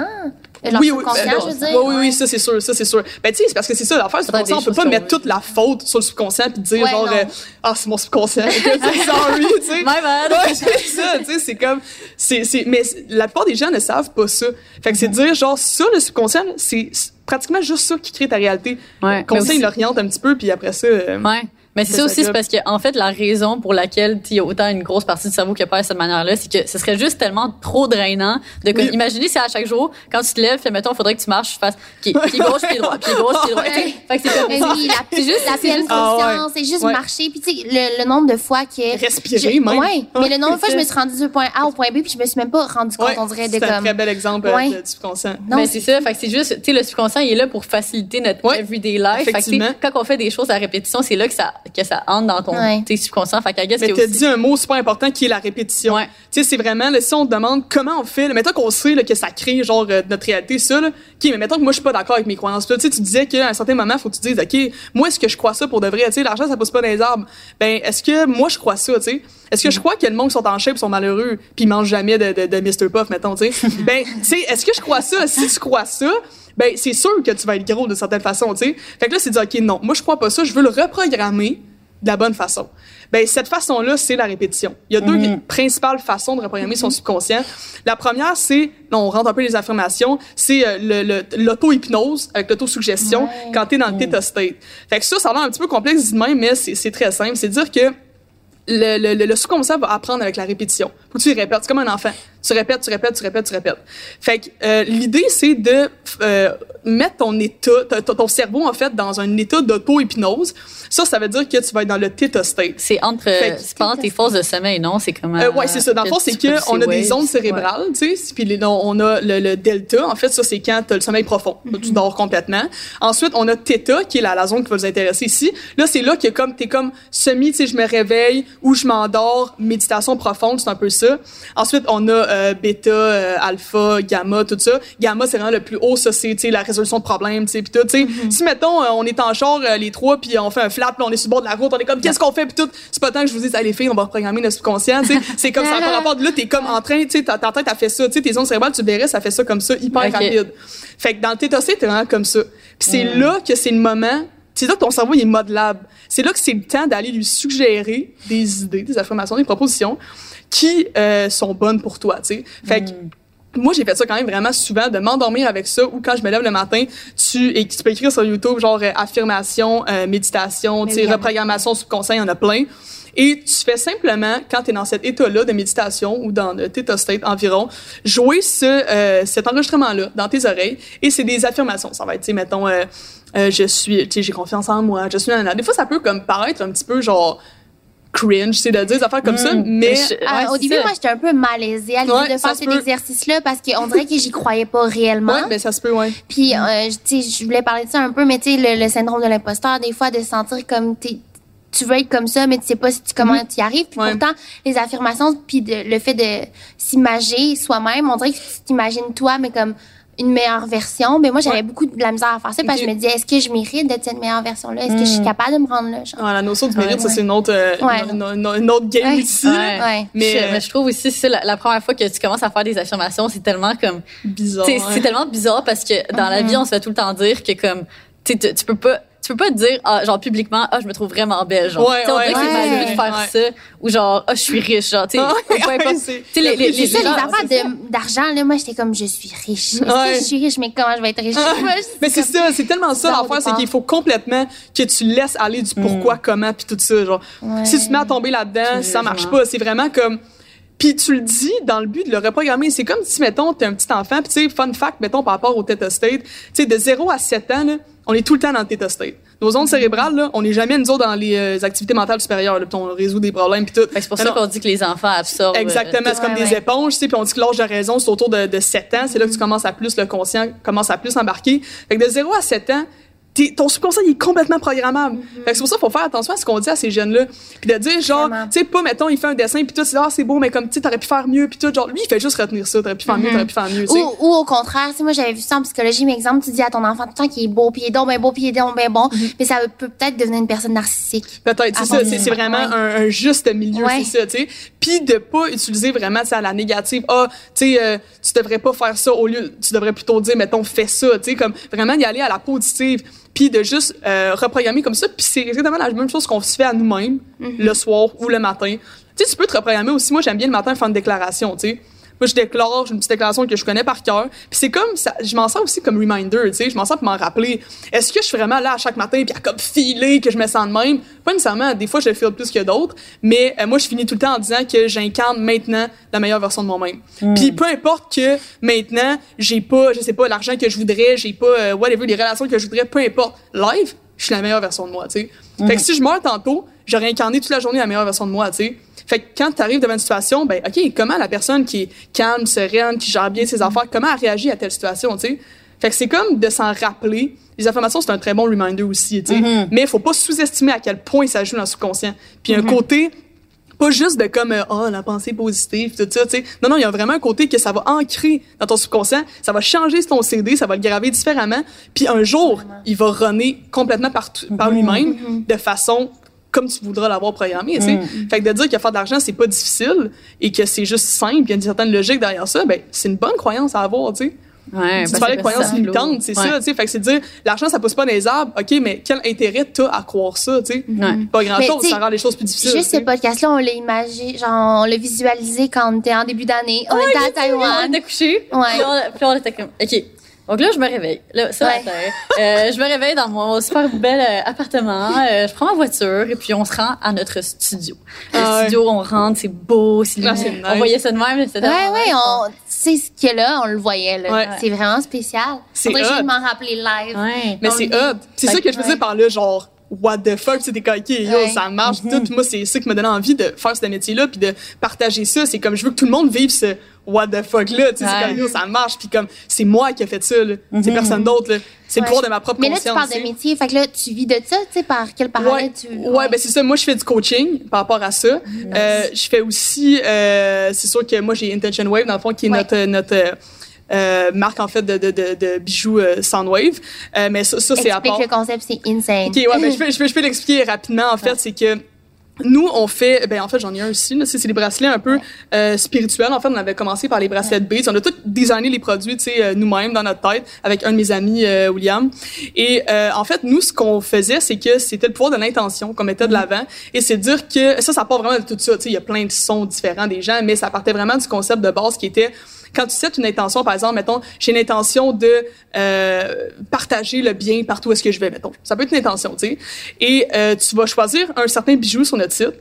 Speaker 4: Leur
Speaker 5: oui, oui,
Speaker 4: subconscient,
Speaker 5: ben,
Speaker 4: je veux
Speaker 5: oui,
Speaker 4: dire.
Speaker 5: oui, oui, ça c'est sûr, ça c'est sûr. Ben tu sais, c'est parce que c'est ça l'affaire, subconscient, on peut pas mettre toute la faute sur le subconscient puis dire
Speaker 4: Ouais,
Speaker 5: genre euh, ah c'est mon subconscient, sorry, tu sais.
Speaker 3: My bad.
Speaker 5: Ouais, c'est ça, tu sais, c'est comme c'est c'est mais la plupart des gens ne savent pas ça. Fait que c'est
Speaker 3: Mm-hmm.
Speaker 5: dire genre ça le subconscient, c'est pratiquement juste ça qui crée ta réalité.
Speaker 3: Ouais,
Speaker 5: Le conseil l'oriente un petit peu puis après ça euh,
Speaker 3: Ouais. Mais c'est ça aussi, c'est parce que en fait, la raison pour laquelle il y a autant une grosse partie du cerveau qui opère de cette manière-là, c'est que ce serait juste tellement trop drainant de comme,
Speaker 5: Oui.
Speaker 3: imaginer si à chaque jour, quand tu te lèves, fait, mettons, il faudrait que tu marches, tu fasses pied, pied gauche, pied droit, pied gauche, pied droit. Fait que c'est comme
Speaker 4: Mais oui, la,
Speaker 3: juste-
Speaker 4: la pleine
Speaker 5: Ah
Speaker 4: conscience, c'est juste
Speaker 5: Ouais.
Speaker 4: marcher. Puis tu sais, le, le nombre de fois que...
Speaker 5: respirer
Speaker 4: je-
Speaker 5: même.
Speaker 4: Ouais, mais le nombre de fois que je me suis rendue du point A au point B, puis je me suis même pas rendu compte,
Speaker 5: Ouais,
Speaker 4: on dirait, de
Speaker 5: c'est un
Speaker 4: comme...
Speaker 5: très bel exemple euh,
Speaker 4: Ouais.
Speaker 5: de- du subconscient.
Speaker 4: Non,
Speaker 3: mais c'est ça, fait que c'est juste, tu sais, le subconscient, il est là pour faciliter notre everyday life. Fait que, quand on fait des choses à répétition, c'est là que ça, que ça entre dans ton
Speaker 4: Ouais.
Speaker 3: tu sais, subconscient. Fait guess
Speaker 5: Mais
Speaker 3: qu'il y
Speaker 5: tu
Speaker 3: a
Speaker 5: as
Speaker 3: aussi.
Speaker 5: dit un mot super important qui est la répétition.
Speaker 3: Ouais.
Speaker 5: Tu sais, c'est vraiment, là, si on te demande comment on fait, là, mettons qu'on sait là, que ça crée genre euh, notre réalité, ça, là, OK, mais mettons que moi, je suis pas d'accord avec mes croyances. Tu sais, tu disais qu'à un certain moment, faut que tu dises, OK, moi, est-ce que je crois ça pour de vrai? Tu sais, l'argent, ça pousse pas dans les arbres. Ben, est-ce que moi, je crois ça, tu sais? Est-ce que je crois que le monde qui sont en shape sont malheureux puis ils mangent jamais de, de, de Mr. Puff, mettons, tu sais? ben, tu sais, est-ce que je crois ça? Si tu crois ça, ben, c'est sûr que tu vas être gros de certaine façon, tu sais? Fait que là, c'est dire, OK, non, moi, je crois pas ça, je veux le reprogrammer de la bonne façon. Ben, cette façon-là, c'est la répétition. Il y a deux principales façons de reprogrammer son subconscient. La première, c'est, on rentre un peu les affirmations, c'est euh, l'auto-hypnose avec l'autosuggestion
Speaker 4: Ouais.
Speaker 5: quand t'es dans le theta state. Fait que ça, ça a l'air un petit peu complexe même, mais c'est très simple. C'est dire que le, le, le, le subconscient va apprendre avec la répétition. Faut que tu répètes. C'est comme un enfant. Tu répètes, tu répètes, tu répètes, tu répètes. Fait que euh, l'idée, c'est de euh, mettre ton état, ton, ton cerveau, en fait, dans un état d'auto-hypnose. Ça, ça veut dire que tu vas être dans le theta state.
Speaker 3: C'est entre, c'est pendant tes phases de sommeil, non? C'est comme.
Speaker 5: Euh, ouais, c'est ça. Dans le fond, c'est
Speaker 3: tu
Speaker 5: qu'on a des ondes cérébrales, tu sais, puis on a le, delta. En fait, ça, c'est quand t'as le sommeil profond. Tu dors complètement. Ensuite, on a theta, qui est la, la zone qui va nous intéresser ici. Là, c'est là que comme t'es comme semi, tu sais, je me réveille ou je m'endors, méditation profonde, c'est un peu ça. Ensuite, on a euh, bêta, euh, alpha, gamma, tout ça. Gamma, c'est vraiment le plus haut. Ça, c'est la résolution de problèmes, tu sais, puis tout. Sais, si mettons, euh, on est en char euh, les trois, puis on fait un flat, puis on est sur le bord de la route, on est comme qu'est-ce qu'on fait, puis tout. C'est pas tant que je vous dise, Hey, les filles, on va reprogrammer notre subconscient. Tu sais, c'est comme ça par rapport. Là, t'es comme en train, tu sais, ta, tête a fait ça, tu sais, tes ondes cérébrales, tu verrais, ça fait ça comme ça, hyper
Speaker 3: Ok.
Speaker 5: rapide. Fait que dans le state, t'es vraiment comme ça. Puis c'est là que c'est le moment. C'est là que ton cerveau il est modelable. C'est là que c'est le temps d'aller lui suggérer des idées, des affirmations, des propositions qui euh, sont bonnes pour toi. Tu sais. Fait que moi, j'ai fait ça quand même vraiment souvent, de m'endormir avec ça, ou quand je me lève le matin, tu, et tu peux écrire sur YouTube, genre euh, affirmation, euh, méditation, tu sais, reprogrammation subconscient, il y en a plein. Et tu fais simplement, quand tu es dans cet état-là de méditation ou dans le theta state environ, jouer ce, euh, cet enregistrement-là dans tes oreilles. Et c'est des affirmations. Ça va être, tu sais, mettons, euh, euh, je suis, tu sais, j'ai confiance en moi, je suis nanana. Des fois, ça peut comme paraître un petit peu genre cringe, c'est de dire des affaires comme ça, mais
Speaker 3: je-
Speaker 4: Ah,
Speaker 3: ouais,
Speaker 4: au début,
Speaker 3: ça.
Speaker 4: moi, j'étais un peu malaisée à l'idée
Speaker 5: Ouais,
Speaker 4: de faire cet exercice-là parce qu'on dirait que j'y croyais pas réellement.
Speaker 5: ouais, mais ça se peut, ouais.
Speaker 4: Puis, euh, tu sais, je voulais parler de ça un peu, mais tu sais, le, le syndrome de l'imposteur, des fois, de se sentir comme t'es- tu veux être comme ça, mais tu sais pas si tu, comment tu y arrives. Puis
Speaker 5: Ouais.
Speaker 4: pourtant, les affirmations, puis de- le fait de s'imager soi-même, on dirait que tu t'imagines toi, mais comme une meilleure version. Mais moi, j'avais
Speaker 5: Ouais.
Speaker 4: beaucoup de la misère à faire ça parce que je me disais, est-ce que je mérite d'être cette meilleure version-là? Est-ce que je suis capable de me rendre là? genre?
Speaker 5: Ouais, la notion du mérite,
Speaker 3: Ouais.
Speaker 5: ça, c'est une autre, euh,
Speaker 4: Ouais.
Speaker 5: une, une- une autre game
Speaker 4: Ouais.
Speaker 5: ici.
Speaker 3: Ouais.
Speaker 4: Ouais.
Speaker 5: Mais,
Speaker 3: je,
Speaker 5: euh,
Speaker 3: mais je trouve aussi, c'est la, la première fois que tu commences à faire des affirmations, c'est tellement comme.
Speaker 5: bizarre.
Speaker 3: C'est tellement bizarre parce que dans la
Speaker 4: Mhm.
Speaker 3: vie, on se fait tout le temps dire que comme. tu peux pas. Tu peux pas te dire, ah, genre, publiquement, ah, je me trouve vraiment belle, genre.
Speaker 5: Ouais,
Speaker 3: T'sais, on dirait que c'est
Speaker 4: ouais,
Speaker 3: mal vu
Speaker 4: ouais,
Speaker 3: de faire ça. Ou genre, ah, je suis riche, genre, tu sais.
Speaker 5: Ah, ouais,
Speaker 3: les, les, les
Speaker 4: ça, les
Speaker 3: gens-
Speaker 4: affaires d'argent, là, moi, j'étais comme, je suis riche.
Speaker 5: Ouais.
Speaker 4: que je suis riche, mais comment je vais être riche? Moi, je-
Speaker 5: Mais c'est ça, c'est tellement ça l'affaire, c'est qu'il faut complètement que tu laisses aller du pourquoi, comment, puis tout ça. Genre,
Speaker 4: Ouais.
Speaker 5: si tu te mets à tomber là-dedans, ça marche pas. C'est vraiment comme. Puis tu le dis dans le but de le reprogrammer. C'est comme si, mettons, t'es un petit enfant, puis tu sais, fun fact, mettons, par rapport au theta state, tu sais, de 0 à 7 ans, là, on est tout le temps dans le theta state. Nos ondes cérébrales, là, on n'est jamais, nous autres, dans les euh, activités mentales supérieures, là, puis on résout des problèmes, puis tout.
Speaker 3: Que C'est pour
Speaker 5: Non,
Speaker 3: ça qu'on dit que les enfants absorbent. euh,
Speaker 5: Exactement, c'est comme
Speaker 4: Ouais,
Speaker 5: des
Speaker 4: ouais.
Speaker 5: éponges, tu sais, puis on dit que l'âge de raison, c'est autour de, de 7 ans, c'est là que tu commences à plus, le conscient commence à plus embarquer. Fait que de 0 à 7 ans, ton subconscient il est complètement programmable. Mm-hmm. C'est pour ça qu'il faut faire attention à ce qu'on dit à ces jeunes-là. Puis de dire genre, tu sais, pas, mettons, il fait un dessin, puis tout, c'est ah, c'est beau, mais comme, tu t'aurais pu faire mieux, puis tout, genre, lui, il fait juste retenir ça, t'aurais pu faire mieux, mm-hmm. t'aurais pu faire mieux,
Speaker 4: ou, ou, au contraire, tu sais, moi, j'avais vu ça en psychologie, mais exemple, tu dis à ton enfant tout le temps qu'il est beau, puis il est donc ben beau, puis il est donc ben bon, mm-hmm. mais ça peut peut-être devenir une personne narcissique.
Speaker 5: Peut-être, c'est ça, c'est vraiment un, juste milieu, c'est ça, tu sais. Puis de pas utiliser vraiment, ça la négative, ah, tu sais, euh, tu devrais pas faire ça au lieu, tu devrais plutôt dire, mettons, fais ça, tu sais, comme vraiment y aller à la positive puis de juste euh, reprogrammer comme ça. Puis c'est exactement la même chose qu'on se fait à nous-mêmes mm-hmm. le soir ou le matin. Tu sais, tu peux te reprogrammer aussi. Moi, j'aime bien le matin faire une déclaration, tu sais. Moi, je déclare, j'ai une petite déclaration que je connais par cœur. Puis c'est comme ça, je m'en sers aussi comme reminder, tu sais, je m'en sers pour m'en rappeler. Est-ce que je suis vraiment là à chaque matin puis à comme filer que je me sens de même? Pas nécessairement, des fois je le plus que d'autres, mais euh, moi je finis tout le temps en disant que j'incarne maintenant la meilleure version de moi-même. Hmm. Puis peu importe que maintenant, j'ai pas, je sais pas l'argent que je voudrais, j'ai pas euh, whatever les relations que je voudrais, peu importe, live, je suis la meilleure version de moi, tu sais. Fait que si je meurs tantôt, j'aurais incarné toute la journée la meilleure version de moi, tu sais. Fait que quand tu arrives devant une situation, ben OK, comment la personne qui est calme, sereine, qui gère bien ses affaires, comment elle réagit à telle situation, tu sais? Fait que c'est comme de s'en rappeler. Les affirmations, c'est un très bon reminder aussi, tu sais. Mm-hmm. Mais il faut pas sous-estimer à quel point ça joue dans le subconscient. Puis un mm-hmm. côté pas juste de comme oh la pensée positive tout ça tu sais non non il y a vraiment un côté que ça va ancrer dans ton subconscient ça va changer ton CD ça va le graver différemment puis un jour il va runner complètement par, par lui-même de façon comme tu voudras l'avoir programmé, tu sais. Mm. Fait que de dire que faire de l'argent, c'est pas difficile et que c'est juste simple, il y a une certaine logique derrière ça, ben, c'est une bonne croyance à avoir, tu sais.
Speaker 3: Ouais,
Speaker 5: tu ben, parlais de croyances limitantes, c'est ça, tu sais. Fait que c'est dire, l'argent, ça pousse pas dans les arbres. OK, mais quel intérêt t'as à croire ça, tu sais? Pas grand chose, ça rend les choses plus difficiles.
Speaker 4: Juste ce podcast-là, on l'a imagé, genre, on l'a visualisé quand on était en début d'année. On était à Taïwan.
Speaker 3: On était couché. Ouais. Puis on, puis on était comme, OK, donc là, je me réveille. Là, ça, euh, je me réveille dans mon super bel euh, appartement. Euh, je prends ma voiture et puis on se rend à notre studio. Le ah studio, on rentre, c'est beau, c'est ah, nice. On voyait ça de même.
Speaker 4: C'était ouais, ouais, on, c'est ce qu'il y a là, on le voyait là. C'est vraiment spécial. C'est Faudrait que je m'en rappeler live.
Speaker 5: Ouais. Mais c'est hot. C'est ça que je faisais par là, genre what the fuck, c'était coquille, yo, ça marche tout. Mm-hmm. moi, c'est ça qui m'a donné envie de faire ce métier-là, puis de partager ça. C'est comme je veux que tout le monde vive ce what the fuck là, tu sais, c'est comme ça marche, puis comme c'est moi qui ai fait ça, là. c'est mm-hmm. personne d'autre. Là. C'est le pouvoir de ma propre
Speaker 4: Mais
Speaker 5: là, tu
Speaker 4: parles de métier, fait que là, tu vis de ça, tu sais, par quel parallèle tu.
Speaker 5: Ouais, ben c'est ça. Moi, je fais du coaching par rapport à ça. Euh, je fais aussi, euh, c'est sûr que moi, j'ai Intention Wave, dans le fond, qui est notre, notre euh, marque en fait de, de, de, de bijoux euh, Soundwave. Euh, mais ça, ça c'est à part.
Speaker 4: le concept, c'est insane.
Speaker 5: Ok, ouais, mais je peux, je peux, je peux l'expliquer rapidement. En fait, c'est que nous, on fait, ben en fait, j'en ai un aussi. C'est des bracelets un peu euh, spirituels. En fait, on avait commencé par les bracelets de Beats. On a tout designé les produits, tu sais, euh, nous-mêmes dans notre tête, avec un de mes amis, euh, William. Et euh, en fait, nous, ce qu'on faisait, c'est que c'était le pouvoir de l'intention qu'on mettait de mm-hmm. l'avant. Et c'est dire que ça, ça part vraiment de tout ça. Tu sais, il y a plein de sons différents des gens, mais ça partait vraiment du concept de base qui était quand tu sais une intention, par exemple, mettons, j'ai une intention de euh, partager le bien partout où est-ce que je vais, mettons. Ça peut être une intention, tu sais. Et euh, tu vas choisir un certain bijou sur notre site.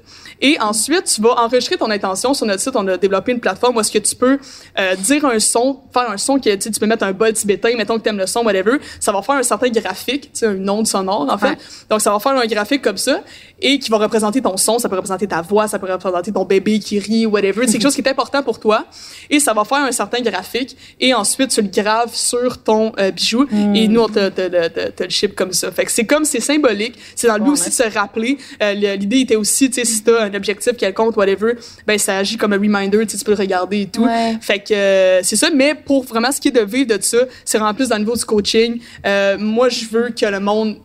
Speaker 5: Et ensuite, tu vas enregistrer ton intention sur notre site. On a développé une plateforme où est-ce que tu peux euh, dire un son, faire un son que tu peux mettre un bol tibétain, mettons que tu aimes le son, whatever. Ça va faire un certain graphique, tu sais, un onde sonore, en fait. Donc, ça va faire un graphique comme ça et qui va représenter ton son. Ça peut représenter ta voix, ça peut représenter ton bébé qui rit, whatever. C'est quelque chose qui est important pour toi. Et ça va faire un certain graphique. Et ensuite, tu le graves sur ton euh, bijou. Et nous, on te, te, te, le ship comme ça. Fait que c'est comme, c'est symbolique. C'est dans le but aussi de se rappeler. Euh, l'idée était aussi, tu sais, si t'as un objectif quelconque, whatever, ben ça agit comme un reminder, tu peux le regarder et tout. Fait que euh, c'est ça. Mais pour vraiment ce qui est de vivre de ça, c'est vraiment plus dans le niveau du coaching. Euh, moi, je veux que le monde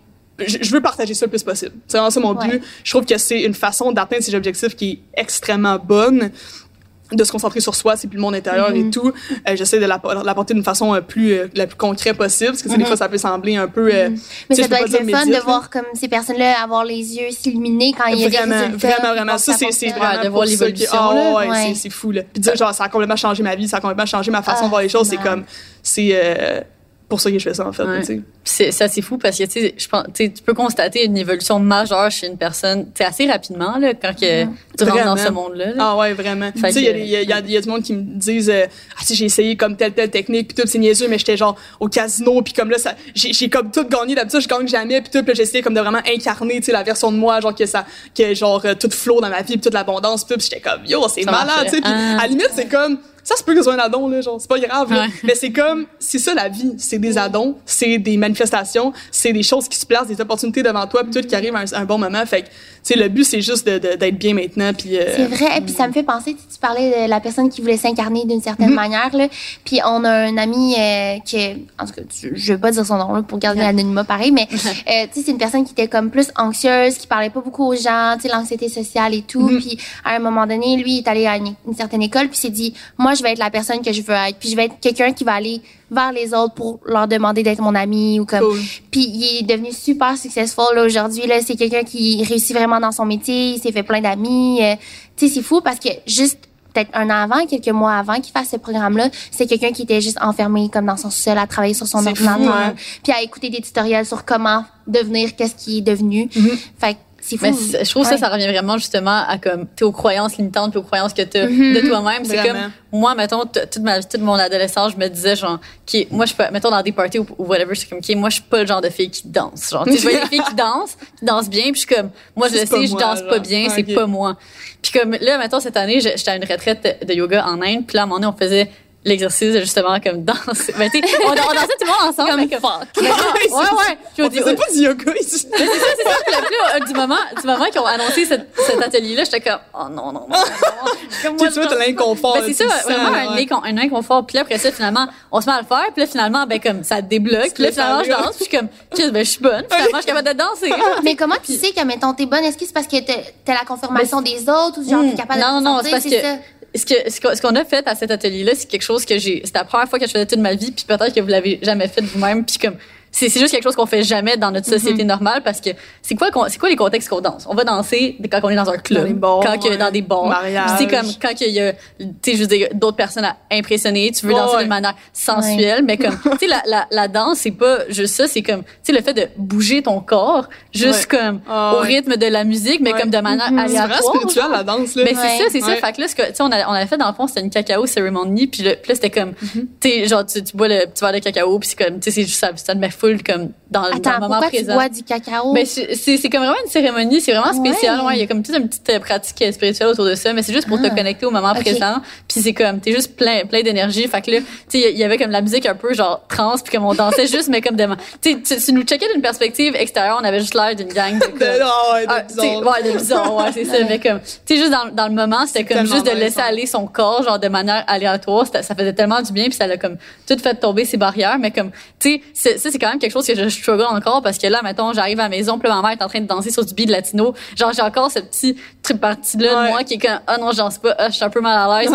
Speaker 5: je veux partager ça le plus possible. C'est vraiment ça mon but. Je trouve que c'est une façon d'atteindre ces objectifs qui est extrêmement bonne de se concentrer sur soi, c'est plus le monde intérieur et mm-hmm. tout. Euh, J'essaie de l'apporter d'une façon euh, plus euh, la plus concrète possible, parce que mm des mm-hmm. fois ça peut sembler un peu. Euh,
Speaker 4: mm-hmm. Mais ça doit être le fun de voir comme ces personnes-là avoir les yeux s'illuminés quand il y a
Speaker 5: vraiment,
Speaker 4: des résultats.
Speaker 5: Vraiment, vraiment. Ça c'est vraiment de voir l'évolution. Oh, ouais, ouais. c'est fou là. Puis dire genre ça a complètement changé ma vie, ça a complètement changé ma façon de voir les choses. C'est comme c'est pour ça que je fais ça en fait. Ouais.
Speaker 3: C'est ça c'est fou parce que tu sais je pense tu peux constater une évolution majeure chez une personne tu assez rapidement là quand que tu rentres dans ce monde là.
Speaker 5: Ah ouais vraiment. Tu sais il y a, y, a, y a du monde qui me disent euh, ah si j'ai essayé comme telle telle technique puis tout c'est niaiseux mais j'étais genre au casino puis comme là ça j'ai comme tout gagné d'habitude je gagne jamais puis tout puis j'ai essayé comme de vraiment incarner tu sais la version de moi genre que ça que genre euh, tout flow dans ma vie puis toute l'abondance puis j'étais comme yo c'est malade tu sais à la limite c'est comme ça se peut que ce soit un addon, là, genre, c'est pas grave, là. Mais c'est comme, c'est ça la vie. C'est des addons, c'est des manifestations, c'est des choses qui se placent, des opportunités devant toi, puis tout qui arrive à un, bon moment. Fait que, sais, le but, c'est juste d'être bien maintenant, puis...
Speaker 4: Euh, c'est vrai, et puis ça me fait penser, tu parlais de la personne qui voulait s'incarner d'une certaine mm-hmm. manière, là. Puis on a un ami euh, qui, en tout cas, je veux pas dire son nom, là, pour garder l'anonymat pareil, mais, euh, tu sais, c'est une personne qui était comme plus anxieuse, qui parlait pas beaucoup aux gens, tu sais, l'anxiété sociale et tout. Mm-hmm. Puis à un moment donné, lui, il est allé à une, une certaine école, puis s'est dit, moi, je vais être la personne que je veux être. Puis je vais être quelqu'un qui va aller vers les autres pour leur demander d'être mon ami ou comme. Puis il est devenu super successful aujourd'hui. Là, c'est quelqu'un qui réussit vraiment dans son métier. Il s'est fait plein d'amis. Euh, tu sais, c'est fou parce que juste peut-être un an avant, quelques mois avant qu'il fasse ce programme-là, c'est quelqu'un qui était juste enfermé comme dans son sol à travailler sur son ordinateur, hein. puis à écouter des tutoriels sur comment devenir qu'est-ce qui est devenu. Mm-hmm. Fait
Speaker 3: mais je trouve que ça, ça revient vraiment justement à comme, t'es aux croyances limitantes puis aux croyances que t'as mm de toi-même. C'est comme, moi, mettons, toute ma, toute mon adolescence, je me disais, genre, qui moi, je peux, mettons, dans des parties ou, whatever, c'est comme, qui moi, je suis pas le genre de fille qui danse. Genre, tu vois des filles qui dansent, qui dansent bien, puis je suis comme, moi, je le sais, je danse pas bien, c'est pas moi. Puis comme, là, mettons, cette année, j'étais à une retraite de yoga en Inde, puis là, à un moment donné, on faisait l'exercice justement comme danser. Ben, on, on dansait tout le monde ensemble comme fuck.
Speaker 5: Ouais ouais.
Speaker 3: Puis
Speaker 5: on, faisait pas du yoga ici.
Speaker 3: C'est ça c'est ça. Puis là, du moment du moment qu'ils ont annoncé cet atelier là j'étais comme oh non non non, non.
Speaker 5: comme moi tu vois t'as l'inconfort
Speaker 3: ben, c'est ça vraiment un, inconfort. Puis là après ça finalement on se met à le faire. Puis là finalement ben comme ça débloque. Puis là finalement je danse. Puis comme ben je suis bonne. Finalement je suis capable de danser.
Speaker 4: Mais comment tu sais que mettons t'es bonne? Est-ce que c'est parce que t'as la confirmation ben, des autres ou genre t'es capable de non non c'est parce que
Speaker 3: ce que ce qu'on a fait à cet atelier-là, c'est quelque chose que j'ai. C'était la première fois que je faisais toute ma vie, puis peut-être que vous l'avez jamais fait vous-même, puis comme c'est juste quelque chose qu'on fait jamais dans notre société mm-hmm. normale parce que c'est quoi c'est quoi les contextes qu'on danse? On va danser quand on est dans un club
Speaker 5: dans
Speaker 3: quand ouais. dans des bars. C'est comme quand il y a tu sais je veux dire d'autres personnes à impressionner tu veux danser de manière sensuelle mais comme tu sais la, la, la danse c'est pas juste ça c'est comme tu sais le fait de bouger ton corps juste comme ah, au rythme de la musique mais comme de manière mm-hmm. aléatoire.
Speaker 5: c'est spirituel la danse là.
Speaker 3: Mais c'est ça c'est ça. Fait que là tu sais on, a, on avait fait dans le fond c'était une cacao cérémonie puis là c'était comme mm-hmm. tu sais genre tu, bois le petit verre de cacao puis c'est comme tu sais c'est juste ça ça te met full comme dans,
Speaker 4: Attends,
Speaker 3: dans le moment
Speaker 4: pourquoi
Speaker 3: présent.
Speaker 4: Tu bois du cacao?
Speaker 3: Mais c'est c'est comme vraiment une cérémonie, c'est vraiment spécial. Ouais. il y a comme toute une petite euh, pratique euh, spirituelle autour de ça, mais c'est juste pour te ah. connecter au moment présent. Puis c'est comme t'es juste plein plein d'énergie. Fait que là, tu sais, il y avait comme la musique un peu genre trans, puis comme on dansait juste, mais comme de, tu tu nous checkais d'une perspective extérieure, on avait juste l'air d'une gang de,
Speaker 5: comme, ouais, de ah,
Speaker 3: ouais, de bizarre, ouais, c'est ça. Mais comme, tu sais, juste dans, dans le moment, c'était comme juste de laisser aller son corps, genre de manière aléatoire. Ça faisait tellement du bien, puis ça l'a comme tout fait tomber ses barrières. Mais comme, tu sais, ça c'est quand même quelque chose que je struggle encore parce que là, mettons, j'arrive à la maison, puis ma mère est en train de danser sur du beat latino. Genre, j'ai encore ce petit truc parti-là de moi qui est comme, ah non, j'en sais pas, ah, je suis un peu mal à l'aise.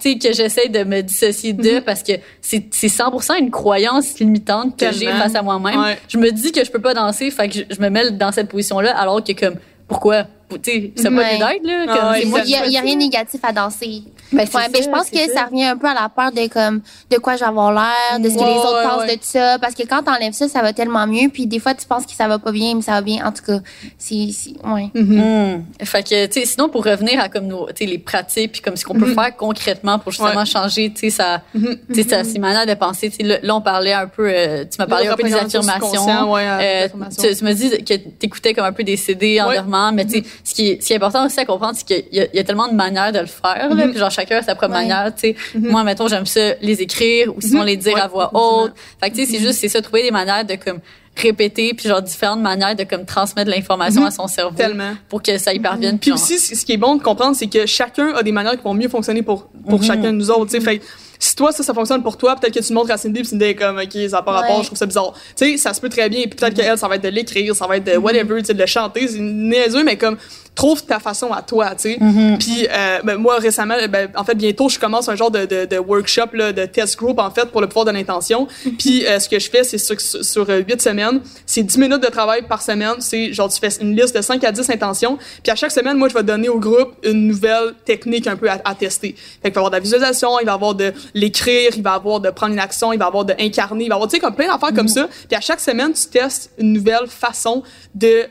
Speaker 3: Tu sais, que j'essaie de me dissocier d'eux mm-hmm. parce que c'est, c'est 100% une croyance limitante que j'ai face à moi-même. Je me dis que je peux pas danser, fait que je, je me mets dans cette position-là alors que comme, pourquoi? Tu sais, pas ouais. d'aide, là.
Speaker 4: Ah il n'y a, rien de négatif à danser. Ben, ouais, je pense que ça. revient un peu à la peur de comme de quoi je vais avoir l'air, de ce que les autres pensent de tout ça. Parce que quand t'enlèves ça, ça va tellement mieux. Puis des fois, tu penses que ça va pas bien, mais ça va bien. En tout cas, c'est, ouais.
Speaker 3: Mm-hmm. Mm. Fait que, tu sais, sinon pour revenir à comme nos, les pratiques, puis comme ce qu'on peut mm-hmm. faire concrètement pour justement changer, tu sais, ça, mm-hmm. tu sais, c'est manière de penser. Là, on parlait un peu, euh, tu m'as parlé un peu des affirmations. Euh, tu, tu m'as dit que t'écoutais comme un peu des CD en dormant, mais tu sais, ce qui est, ce qui est important aussi à comprendre, c'est qu'il y, y, a tellement de manières de le faire, là, puis genre chacun a sa propre manière, tu sais. Moi, mettons, j'aime ça les écrire ou sinon les dire à voix haute. Fait que tu sais, c'est juste, c'est ça, trouver des manières de comme répéter puis genre différentes manières de comme transmettre l'information à son cerveau
Speaker 5: Tellement.
Speaker 3: pour que ça y parvienne
Speaker 5: puis aussi ce qui est bon de comprendre c'est que chacun a des manières qui vont mieux fonctionner pour pour chacun de nous autres tu sais. Fait si toi, ça, ça fonctionne pour toi, peut-être que tu montres à Cindy, puis Cindy est comme, OK, ça n'a pas rapport, je trouve ça bizarre. Tu sais, ça se peut très bien, puis peut-être qu'elle, ça va être de l'écrire, ça va être de whatever, tu sais, de le chanter, c'est niaiseux, mais comme, trouve ta façon à toi, tu sais.
Speaker 3: Mm-hmm.
Speaker 5: Puis euh, ben, moi récemment, ben, en fait bientôt je commence un genre de, de, de workshop là, de test group en fait pour le pouvoir de l'intention. Mm-hmm. Puis euh, ce que je fais c'est sur, sur euh, huit semaines, c'est 10 minutes de travail par semaine. C'est genre tu fais une liste de 5 à 10 intentions. Puis à chaque semaine, moi je vais donner au groupe une nouvelle technique un peu à, à tester. Fait qu'il va y avoir de la visualisation, il va y avoir de l'écrire, il va y avoir de prendre une action, il va y avoir de incarner, il va y avoir tu sais comme plein d'affaires comme mm-hmm. ça. Puis à chaque semaine, tu testes une nouvelle façon de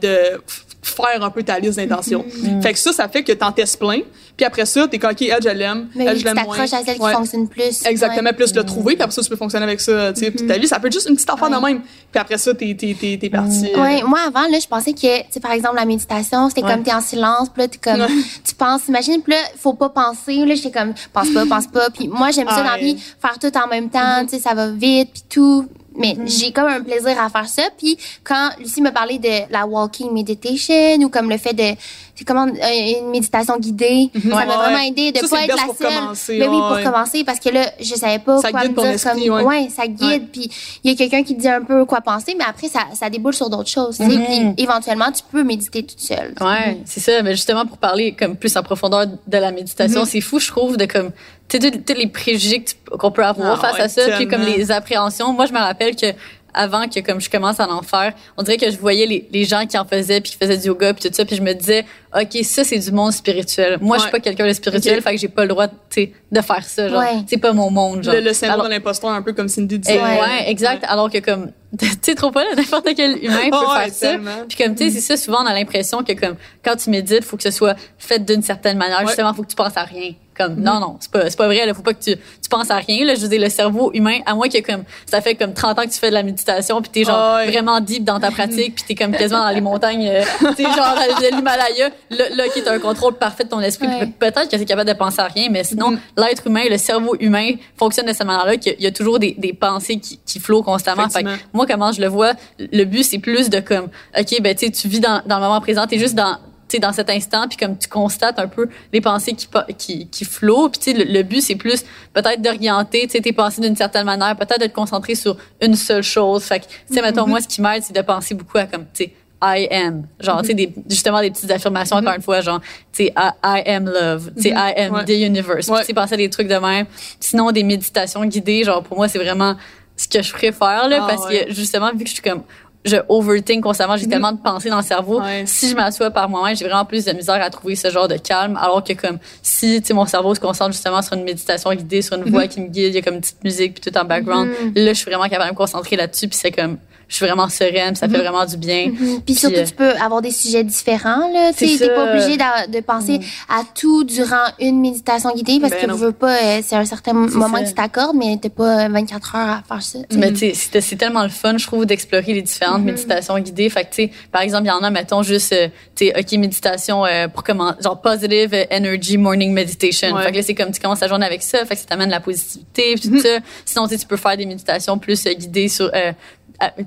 Speaker 5: de faire un peu ta liste d'intentions. Mm. Fait que ça, ça fait que t'en testes plein. Puis après ça, t'es comme, OK, elle, je l'aime. Elle, je
Speaker 4: tu
Speaker 5: l'aime moins.
Speaker 4: t'accroches à celle qui fonctionne plus.
Speaker 5: Exactement,
Speaker 4: Ouais.
Speaker 5: plus le trouver, puis après ça, tu peux fonctionner avec ça, tu sais. Puis ta vie, ça peut être juste une petite affaire de
Speaker 4: Ouais.
Speaker 5: même. Puis après ça, t'es, t'es, t'es, t'es parti. euh,
Speaker 4: Ouais, moi avant là, je pensais que tu sais par exemple la méditation, c'était comme t'es en silence, puis là t'es comme tu penses, imagine, puis là faut pas penser, là j'étais comme pense pas, pense pas, puis moi j'aime ça dans la
Speaker 5: Ouais.
Speaker 4: vie, faire tout en même
Speaker 5: Mm-hmm.
Speaker 4: temps, tu sais ça va vite puis tout. Mais j'ai comme un plaisir à faire ça. Puis quand Lucie me parlait de la walking meditation ou comme le fait de c'est comment euh, une méditation guidée, ça m'a
Speaker 5: Ouais.
Speaker 4: vraiment aidé de
Speaker 5: Ça,
Speaker 4: pas être la seule. Mais oui,
Speaker 5: ouais.
Speaker 4: pour commencer parce que là je savais pas
Speaker 5: Ça
Speaker 4: quoi me dire
Speaker 5: esprit,
Speaker 4: comme
Speaker 5: ouais.
Speaker 4: ça guide puis il y a quelqu'un qui te dit un peu quoi penser mais après ça ça déboule sur d'autres choses.
Speaker 5: Mm-hmm.
Speaker 4: puis éventuellement tu peux méditer toute seule
Speaker 3: Ouais, c'est ça. Mais justement, pour parler comme plus en profondeur de la méditation, c'est fou, je trouve, de comme, tous- tous les préjugés qu'on peut avoir
Speaker 5: Ah
Speaker 3: face
Speaker 5: ouais,
Speaker 3: à ça, puis comme les appréhensions. Moi, je me rappelle que avant que comme je commence à en faire, on dirait que je voyais les, les gens qui en faisaient puis qui faisaient du yoga puis tout ça puis je me disais OK, ça c'est du monde spirituel. Moi, je suis
Speaker 5: Ouais.
Speaker 3: pas quelqu'un de spirituel, fait que j'ai pas le droit de faire ça genre.
Speaker 4: Ouais.
Speaker 3: C'est pas mon monde genre.
Speaker 5: Le, le syndrome
Speaker 3: Alors-
Speaker 5: de l'imposteur, un peu comme Cindy
Speaker 3: eh,
Speaker 5: disait.
Speaker 3: ouais. exact. Alors que comme, tu sais trop pas, là, n'importe quel humain peut
Speaker 5: Ah ouais,
Speaker 3: faire ça. Puis comme, tu sais, c'est ça, souvent, on a l'impression que comme, quand tu médites, faut que ce soit fait d'une certaine manière.
Speaker 5: Ouais.
Speaker 3: Justement, faut que tu penses à rien. Comme, non, non, c'est pas, c'est pas vrai, là. Faut pas que tu, tu penses à rien, là. Je veux dire, le cerveau humain, à moins que comme, ça fait comme 30 ans que tu fais de la méditation puis t'es genre
Speaker 5: ouais.
Speaker 3: vraiment deep dans ta pratique puis t'es comme quasiment dans les montagnes, euh, tu sais, genre, de l'Himalaya. Là, là, qui est un contrôle parfait de ton esprit. Peut-être que c'est capable de penser à rien, mais sinon,
Speaker 5: Mhm.
Speaker 3: l'être humain, le cerveau humain fonctionne de cette manière-là qu'il y a- toujours des, des pensées qui, qui flottent constamment. Fait que
Speaker 5: Effectivement.
Speaker 3: Moi, comment je le vois, le but, c'est plus de comme, OK, ben, tu sais, tu vis dans, dans le moment présent, t'es juste dans, tu dans cet instant, puis comme tu constates un peu les pensées qui, qui, qui flottent, puis tu le, le but, c'est plus peut-être d'orienter, tu tes pensées d'une certaine manière, peut-être de te concentrer sur une seule chose. Fait que, tu sais, mettons, moi, ce qui m'aide, c'est de penser beaucoup à comme, tu sais, I am. Genre, tu sais, des- justement, des petites affirmations, encore une fois, genre, tu sais, I, I am love. Tu sais, I am
Speaker 5: Ouais.
Speaker 3: the universe.
Speaker 5: Ouais.
Speaker 3: tu sais, penser à des trucs de même. Sinon, des méditations guidées, genre, pour moi, c'est vraiment ce que je préfère, là,
Speaker 5: Ah,
Speaker 3: parce
Speaker 5: ouais.
Speaker 3: que, justement, vu que je suis comme, je overthink constamment, j'ai tellement de pensées dans le cerveau.
Speaker 5: Ouais.
Speaker 3: Si je m'assois par moi-même, j'ai vraiment plus de misère à trouver ce genre de calme, alors que comme si tu sais mon cerveau se concentre justement sur une méditation guidée, sur une voix qui me guide, il y a comme une petite musique puis tout en background. Là, je suis vraiment capable de me concentrer là-dessus puis c'est comme je suis vraiment sereine, ça fait vraiment du bien.
Speaker 4: Mhm. Puis surtout,
Speaker 3: euh,
Speaker 4: tu peux avoir des sujets différents. Là, tu t'es pas obligé d'a- de, penser à tout durant une méditation guidée parce
Speaker 5: Ben
Speaker 4: que tu veux pas, euh, c'est un certain moment
Speaker 3: ça.
Speaker 4: que tu t'accordes, mais t'as pas 24 heures à faire ça. tu sais.
Speaker 3: Mais tu c'est tellement le fun, je trouve, d'explorer les différentes méditations guidées. Fait que, tu par exemple, il y en a, mettons, juste, euh, tu OK, méditation euh, pour comment, genre Positive Energy Morning Meditation.
Speaker 5: Ouais.
Speaker 3: Fait que là, c'est comme tu commences ta journée avec ça, fait que ça t'amène la positivité, tout ça. Sinon, tu tu peux faire des méditations plus euh, guidées sur... euh,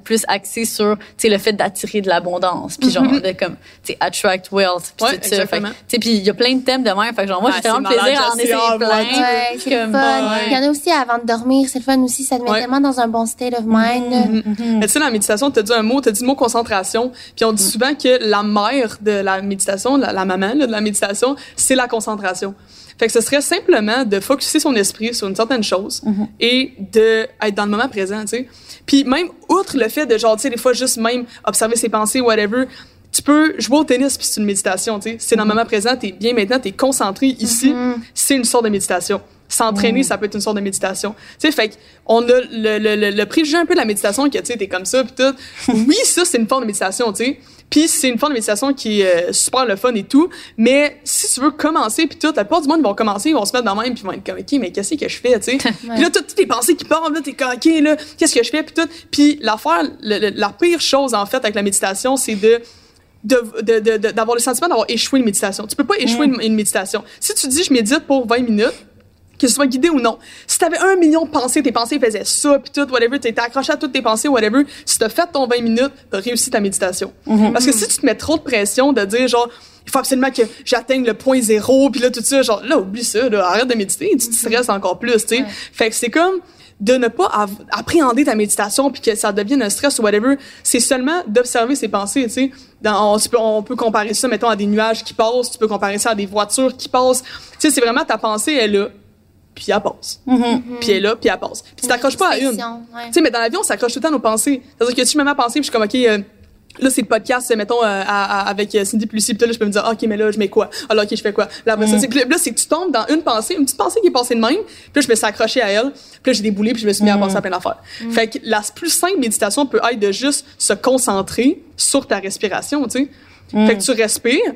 Speaker 3: plus axées sur tu sais le fait d'attirer de l'abondance puis genre de comme tu attract wealth puis
Speaker 5: Ouais,
Speaker 3: puis il y a plein de thèmes de même fait que genre moi
Speaker 5: Ah,
Speaker 3: j'ai vraiment
Speaker 5: c'est
Speaker 3: plaisir à en essayer plein
Speaker 4: Ouais, c'est le
Speaker 3: Comme,
Speaker 4: fun.
Speaker 3: ouais.
Speaker 4: Il y en a aussi avant de dormir, c'est le fun aussi. Ça te met
Speaker 5: Ouais.
Speaker 4: tellement dans un bon state of mind.
Speaker 3: Mm-hmm.
Speaker 5: Mais tu sais, la méditation, tu as dit un mot, tu as dit le mot concentration. Puis on dit souvent que la mère de la méditation, la, la maman là, de la méditation, c'est la concentration. Fait que ce serait simplement de focuser son esprit sur une certaine chose et de être dans le moment présent, tu sais. Puis même, outre le fait de, genre, tu sais, des fois, juste même observer ses pensées, whatever, tu peux jouer au tennis puis c'est une méditation, tu sais. C'est dans le moment présent, t'es bien maintenant, t'es concentré ici, c'est une sorte de méditation. S'entraîner, ça peut être une sorte de méditation. Tu sais, fait on a le, le, le, le préjugé un peu de la méditation que, tu sais, t'es comme ça puis tout. Oui, ça, c'est une forme de méditation, tu sais. Puis c'est une forme de méditation qui est euh, super le fun et tout. Mais si tu veux commencer puis tout, la plupart du monde ils vont commencer, ils vont se mettre dans le même puis ils vont être comme, OK, mais qu'est-ce que je fais, tu sais? Puis là, toutes les pensées qui partent, là, t'es comme, OK, là, qu'est-ce que je fais puis tout. Puis l'affaire, la pire chose, en fait, avec la méditation, c'est de de- de- de- de- d'avoir le sentiment d'avoir échoué une méditation. Tu peux pas échouer une, une méditation. Si tu dis je médite pour 20 minutes, que ce soit guidé ou non. Si t'avais un million de pensées, tes pensées faisaient ça, puis tout, whatever, t'étais accroché à toutes tes pensées, whatever, si t'as fait ton 20 minutes, t'as réussi ta méditation. Parce que si tu te mets trop de pression de dire, genre, il faut absolument que j'atteigne le point zéro, puis là, tout ça, genre, là, oublie ça, là, arrête de méditer, tu te stresses encore plus, tu sais.
Speaker 4: Ouais.
Speaker 5: Fait que c'est comme de ne pas av- appréhender ta méditation puis que ça devienne un stress ou whatever, c'est seulement d'observer ses pensées, tu sais. Dans- On, tu peux, on peut comparer ça, mettons, à des nuages qui passent, tu peux comparer ça à des voitures qui passent. Tu sais, c'est vraiment ta pensée, elle est là, puis elle passe. Puis elle est là, puis elle passe. Puis tu t'accroches pas à une.
Speaker 4: Ouais.
Speaker 5: Tu sais, mais dans l'avion, on s'accroche tout le temps à nos pensées. C'est-à-dire que si je me mets à penser, puis je suis comme, OK, euh, là, c'est le podcast, mettons, euh, à- à- avec euh, Cindy Plussy, puis là, je peux me dire, OK, mais là, je mets quoi? Alors, OK, je fais quoi? Là, après que là, c'est que tu tombes dans une pensée, une petite pensée qui est passée de même, puis là, je me suis accroché à elle, puis là, j'ai déboulé, puis je me suis mis à penser à plein d'affaires. Fait que la plus simple méditation peut être de juste se concentrer sur ta respiration, tu sais. Fait que tu respires,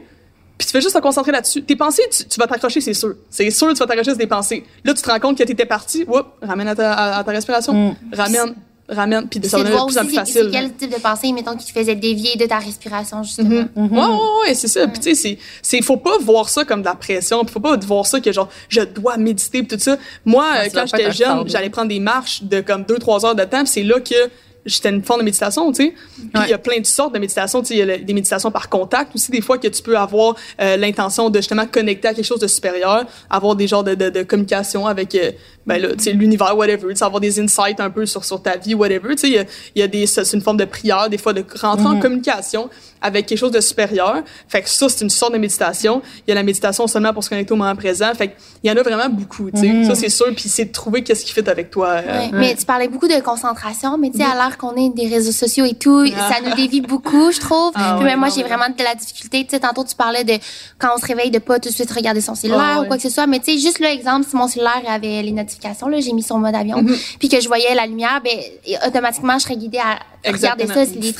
Speaker 5: puis tu fais juste te concentrer là-dessus. Tes pensées, tu, vas t'accrocher, c'est sûr. C'est sûr, tu vas t'accrocher sur tes pensées. Là, tu te rends compte que tu étais parti, whoop, ramène à ta, à, ta respiration, mm. ramène, ramène, puis ça va devenir de plus en plus facile.
Speaker 4: C'est quel type de pensée, mettons, qui te faisait dévier de ta respiration, justement. Mm
Speaker 5: -hmm. Ouais, ouais, ouais, c'est ça. Puis tu sais, c'est, faut pas voir ça comme de la pression, faut pas voir ça que genre, je dois méditer, pis tout ça. Moi, quand j'étais jeune, j'allais prendre des marches de comme deux, trois heures de temps, c'est là que j'étais une forme de méditation, tu sais. Puis il y a plein de sortes de méditations, tu sais, il y a des méditations par contact aussi. Des fois que tu peux avoir euh, l'intention de justement connecter à quelque chose de supérieur, avoir des genres de, de, de communication avec euh, ben là, tu sais l'univers whatever, tu sais avoir des insights un peu sur sur ta vie whatever, tu sais il y a, y a, des c'est une forme de prière des fois de rentrer en mm-hmm. communication avec quelque chose de supérieur. Fait que ça c'est une sorte de méditation. Il y a la méditation seulement pour se connecter au moment présent. Fait il y en a vraiment beaucoup, tu sais. Mm-hmm. Ça c'est sûr puis c'est de trouver qu'est-ce qui fait avec toi.
Speaker 4: Euh, mais tu parlais beaucoup de concentration, mais tu sais à l'heure qu'on est des réseaux sociaux et tout, ah. ça nous dévie beaucoup, je trouve. Ah puis même moi, j'ai vraiment de la difficulté. Tu sais, tantôt, tu parlais de quand on se réveille, de pas tout de suite regarder son cellulaire ah ou quoi que ce soit. Mais tu sais, juste l'exemple, si mon cellulaire avait les notifications, là, j'ai mis sur mode avion, mm-hmm. puis que je voyais la lumière, ben, automatiquement, je serais guidée à regarder ça, c'est des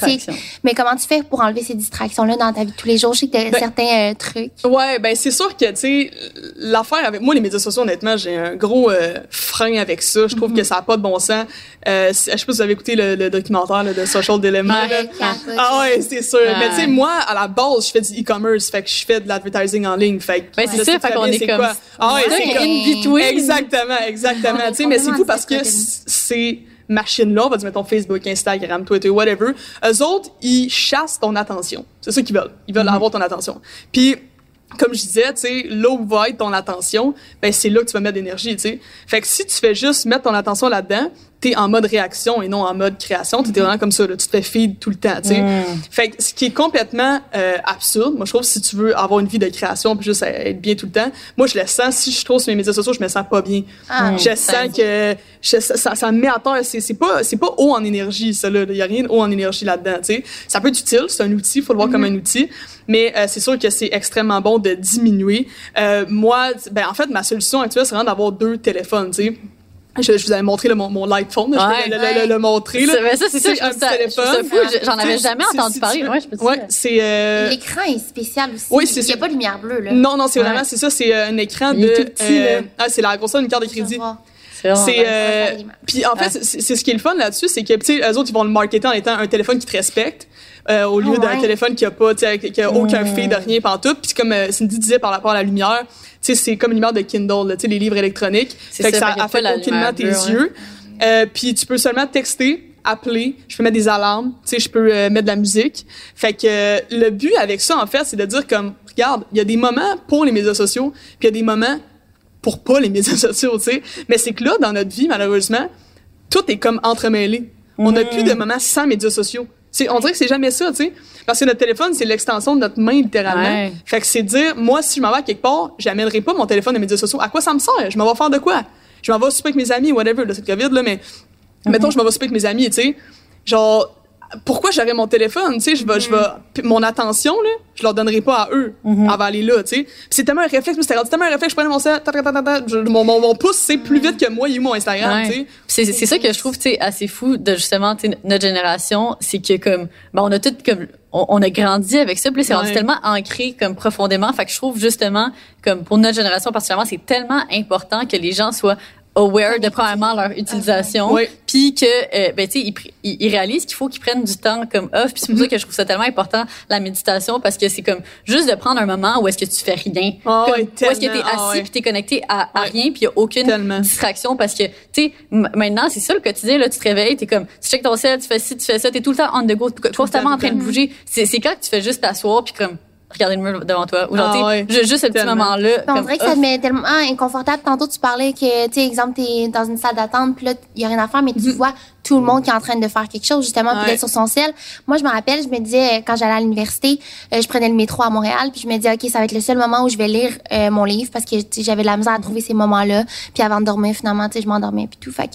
Speaker 4: Mais comment tu fais pour enlever ces distractions-là dans ta vie de tous les jours? Je sais que tu as ben certains euh, trucs.
Speaker 5: Ouais, ben, c'est sûr que, tu sais, l'affaire avec moi, les médias sociaux, honnêtement, j'ai un gros euh, frein avec ça. Je trouve que mm-hmm. ça n'a pas de bon sens. Euh, je sais pas si vous avez écouté le, documentaire de Social Dilemma. ah ouais, c'est sûr. Mais tu sais, moi, à la base, je fais du e-commerce, fait que je fais de l'advertising en ligne. Fait que,
Speaker 3: ben, c'est ça, fait qu'on est comme. Quoi?
Speaker 5: Ah ouais, c'est comme. Exactement, exactement. Tu sais, mais c'est fou parce que c'est machine-là, on va dire, mettons, Facebook, Instagram, Twitter, whatever, eux autres, ils chassent ton attention. C'est ça qu'ils veulent. Ils veulent mm-hmm. avoir ton attention. Puis, comme je disais, tu sais, là où va être ton attention, ben c'est là que tu vas mettre d'énergie, tu sais. Fait que si tu fais juste mettre ton attention là-dedans, t'es en mode réaction et non en mode création. T'es vraiment comme ça, là, tu te fais feed tout le temps, tu sais. Mm. Fait que ce qui est complètement euh, absurde, moi je trouve si tu veux avoir une vie de création puis juste être bien tout le temps, moi je le sens si je trouve sur mes médias sociaux, je me sens pas bien. Ah, je sens que je, ça, ça me met à terre. C'est, pas c'est pas haut en énergie ça là. Il y a rien de haut en énergie là-dedans, tu sais. Ça peut être utile, c'est un outil, faut le voir comme mm-hmm. un outil, mais euh, c'est sûr que c'est extrêmement bon de diminuer. Euh, moi, ben en fait ma solution actuelle c'est vraiment d'avoir deux téléphones, tu sais je, vous avais montré le, mon, mon light phone, je ouais, le, le, le, montrer. Là.
Speaker 3: C'est ça, c'est ça, un ça, téléphone. J'en avais jamais entendu parler. Ouais, je peux
Speaker 5: ouais, c'est. Euh...
Speaker 4: L'écran est spécial aussi. Oui, c'est Il n'y a pas de lumière bleue là.
Speaker 5: Non, non, c'est vraiment c'est ça, c'est euh, un écran de. Euh, ah, c'est la grosseur d'une carte de crédit. C'est euh, puis en fait c'est ce qui est le fun là-dessus c'est que tu sais eux autres ils vont le marketer en étant un téléphone qui te respecte euh, au lieu oh, d'un téléphone qui a pas qui a aucun fait de rien tout puis comme euh, Cindy disait par rapport à la lumière c'est comme une lumière de Kindle, tu sais, les livres électroniques. Fait que ça affecte aucunement tes yeux. Euh, puis tu peux seulement texter, appeler, je peux mettre des alarmes, tu sais, je peux euh, mettre de la musique. Fait que euh, le but avec ça, en fait, c'est de dire comme, regarde, il y a des moments pour les médias sociaux, puis il y a des moments pour pas les médias sociaux, tu sais. Mais c'est que là, dans notre vie, malheureusement, tout est comme entremêlé. On n'a plus de mm. moments sans médias sociaux. On dirait que c'est jamais ça, tu sais. Parce que notre téléphone, c'est l'extension de notre main, littéralement. Fait que c'est dire, moi, si je m'en vais quelque part, j'amènerai pas mon téléphone des médias sociaux. À quoi ça me sert? Je m'en vais faire de quoi? Je m'en vais souper avec mes amis, whatever, de cette COVID, là, mais, mm-hmm. mettons, je m'en vais souper avec mes amis, tu sais. Genre, pourquoi j'aurais mon téléphone, tu sais, je vais, je vais, mon attention, là, je leur donnerai pas à eux, mm -hmm. aller là, tu sais. c'est tellement un réflexe, c'était tellement un réflexe, je prenais mon sel, mon, mon, mon, pouce, c'est plus vite que moi, il eu mon Instagram, tu sais.
Speaker 3: C'est, ça que je trouve, tu sais, assez fou de justement, tu notre génération, c'est que comme, ben, on a tout comme, on, a grandi avec ça, puis c'est tellement ancré comme profondément, fait que je trouve justement, comme pour notre génération particulièrement, c'est tellement important que les gens soient aware de probablement leur utilisation, puis que euh, ben tu sais ils, ils, réalisent qu'il faut qu'ils prennent du temps comme off, puis c'est pour ça mm-hmm. que je trouve ça tellement important la méditation parce que c'est comme juste de prendre un moment où est-ce que tu fais rien,
Speaker 5: oh,
Speaker 3: comme, où est-ce que tu es ah assis puis tu es connecté à, à rien puis il y a aucune distraction parce que tu sais maintenant c'est ça le quotidien là tu te réveilles, tu es comme tu checkes ton sel, tu fais ci, tu fais ça, tu es tout le temps on the go, constamment en train de bouger. C'est quand tu fais juste t'asseoir puis comme regarder le mur devant toi. Ou genre, ah juste ce petit moment-là.
Speaker 4: On dirait que ça te met tellement inconfortable. Tantôt, tu parlais que, tu sais, exemple, t'es dans une salle d'attente, puis là, il y a rien à faire, mais tu mm-hmm. vois tout le monde qui est en train de faire quelque chose, justement, puis d'être sur son ciel. Moi, je me rappelle, je me disais, quand j'allais à l'université, euh, je prenais le métro à Montréal, puis je me disais, OK, ça va être le seul moment où je vais lire euh, mon livre, parce que j'avais de la misère à trouver ces moments-là. Puis avant de dormir, finalement, tu sais, je m'endormais, puis tout. Fait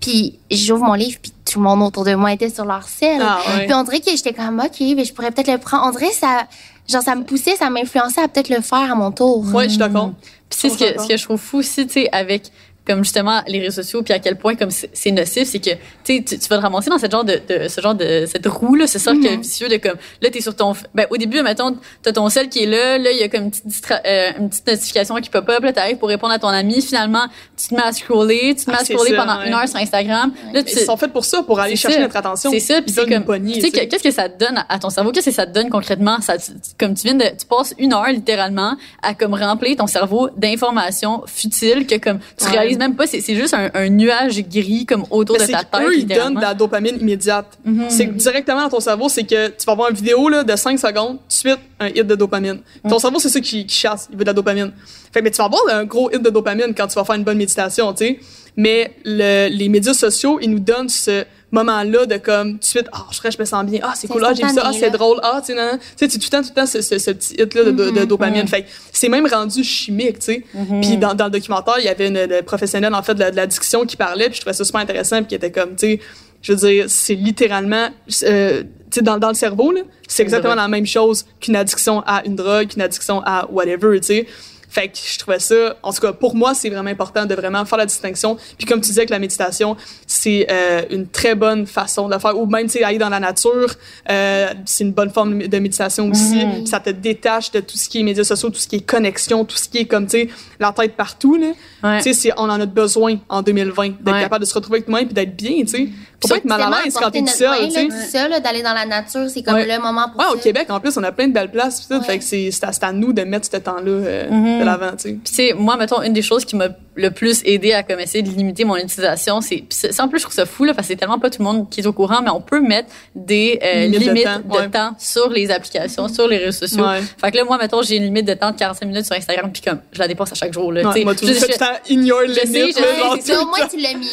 Speaker 4: puis j'ouvre mon livre, puis tout le monde autour de moi était sur leur ciel.
Speaker 5: Ah,
Speaker 4: puis on dirait que j'étais comme, OK, mais je pourrais peut-être le prendre. On dirait ça genre ça me poussait, ça m'influençait à peut-être le faire à mon tour.
Speaker 5: Ouais, je suis d'accord.
Speaker 3: Puis c'est ce que ce que je trouve fou aussi, tu sais, avec comme justement les réseaux sociaux puis à quel point comme c'est nocif c'est que tu, tu vas te ramasser dans ce genre de, de ce genre de cette roue là ce cercle mm-hmm. vicieux de comme là t'es sur ton ben au début mettons t'as ton sel qui est là là il y a comme une petite euh, une petite notification qui pop up là t'arrives pour répondre à ton ami finalement tu te mets à scroller tu te mets à ah, scroller pendant une heure sur Instagram.
Speaker 5: Là tu, ils sont faits pour ça pour aller chercher notre attention.
Speaker 3: C'est ça puis c'est comme tu sais qu'est-ce que ça te donne à ton cerveau? Qu'est-ce que ça te donne concrètement? Ça comme tu viens de tu passes une heure littéralement à comme remplir ton cerveau d'informations futiles que comme tu réalises même pas c'est juste un, nuage gris comme autour de ta tête.
Speaker 5: Eux, ils donnent de la dopamine immédiate. Mhm. C'est directement dans ton cerveau, c'est que tu vas voir une vidéo là, de 5 secondes, tout de suite, un hit de dopamine. Ton cerveau, c'est ça qui, chasse, il veut de la dopamine. Fait mais tu vas avoir un gros hit de dopamine quand tu vas faire une bonne méditation, tu sais. Mais le, les médias sociaux, ils nous donnent ce moment-là de comme tout de suite ah je, je me sens bien ah c'est cool ah j'ai vu ça ah c'est drôle ah tu sais tu sais tout le temps tout le temps ce, ce, petit hit là de, de, mm-hmm. dopamine fait c'est même rendu chimique tu sais mm-hmm. puis dans, dans le documentaire il y avait une, professionnelle en fait de, l'addiction qui parlait puis je trouvais ça super intéressant puis qui était comme tu sais je veux dire c'est littéralement euh, tu sais dans, dans le cerveau là c'est exactement la même chose qu'une addiction à une drogue qu'une addiction à whatever tu sais fait que je trouvais ça, en tout cas, pour moi, c'est vraiment important de vraiment faire la distinction. Puis comme tu disais que la méditation, c'est euh, une très bonne façon de faire. Ou même, tu sais, aller dans la nature, euh, c'est une bonne forme de méditation aussi. Mm-hmm. Ça te détache de tout ce qui est médias sociaux, tout ce qui est connexion, tout ce qui est comme, tu sais, la tête partout, là. Tu sais, on en a besoin en 2020, d'être capable de se retrouver avec toi-même puis d'être bien, tu sais. Faut pas être mal à l'aise quand t'es seul, tu
Speaker 4: sais. d'aller dans la nature, c'est comme le moment pour
Speaker 5: ouais, au Québec, en plus, on a plein de belles places, Fait que c'est à, nous de mettre ce temps-là euh, mm-hmm. De l'avant, tu sais.
Speaker 3: Puis, moi, mettons, une des choses qui m'a le plus aidé à comme essayer de limiter mon utilisation, c'est en plus je trouve ça fou là parce que c'est tellement pas tout le monde qui est au courant, mais on peut mettre des euh, limites de, temps, sur les applications, sur les réseaux sociaux. Fait que là moi mettons j'ai une limite de temps de 45 minutes sur Instagram puis comme je la dépasse à chaque jour là.
Speaker 5: Ouais, moi tout je, temps in your limit.
Speaker 4: Sais, au moins tu l'as mis.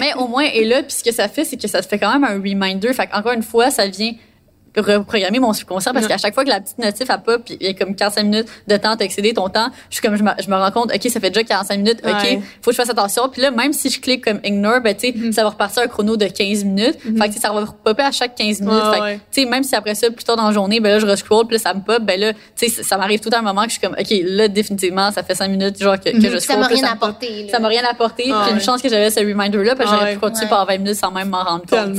Speaker 3: mais au moins et là puis ce que ça fait c'est que ça te fait quand même un reminder. Fait encore une fois ça vient reprogrammer mon subconscient parce qu'à chaque fois que la petite notif a pas puis il y a comme 45 minutes de temps d'excéder ton temps, je suis comme je me, je me rends compte OK, ça fait déjà 45 minutes, OK, faut que je fasse attention. Puis là même si je clique comme ignore, ben tu sais, mm-hmm. ça va repartir un chrono de 15 minutes. Mm-hmm. Fait que ça va popper à chaque 15 minutes. fait tu sais même si après ça plus tard dans la journée, ben là je rescroll, puis là, ça me pop, ben là tu sais ça m'arrive tout à un moment que je suis comme OK, là définitivement ça fait 5 minutes genre que, que mm-hmm. je scroll.
Speaker 4: Ça m'a rien apporté.
Speaker 3: Ça m'a rien apporté. Puis une chance que j'avais ce reminder là parce que j'aurais pu continuer par 20 minutes sans même m'en rendre compte,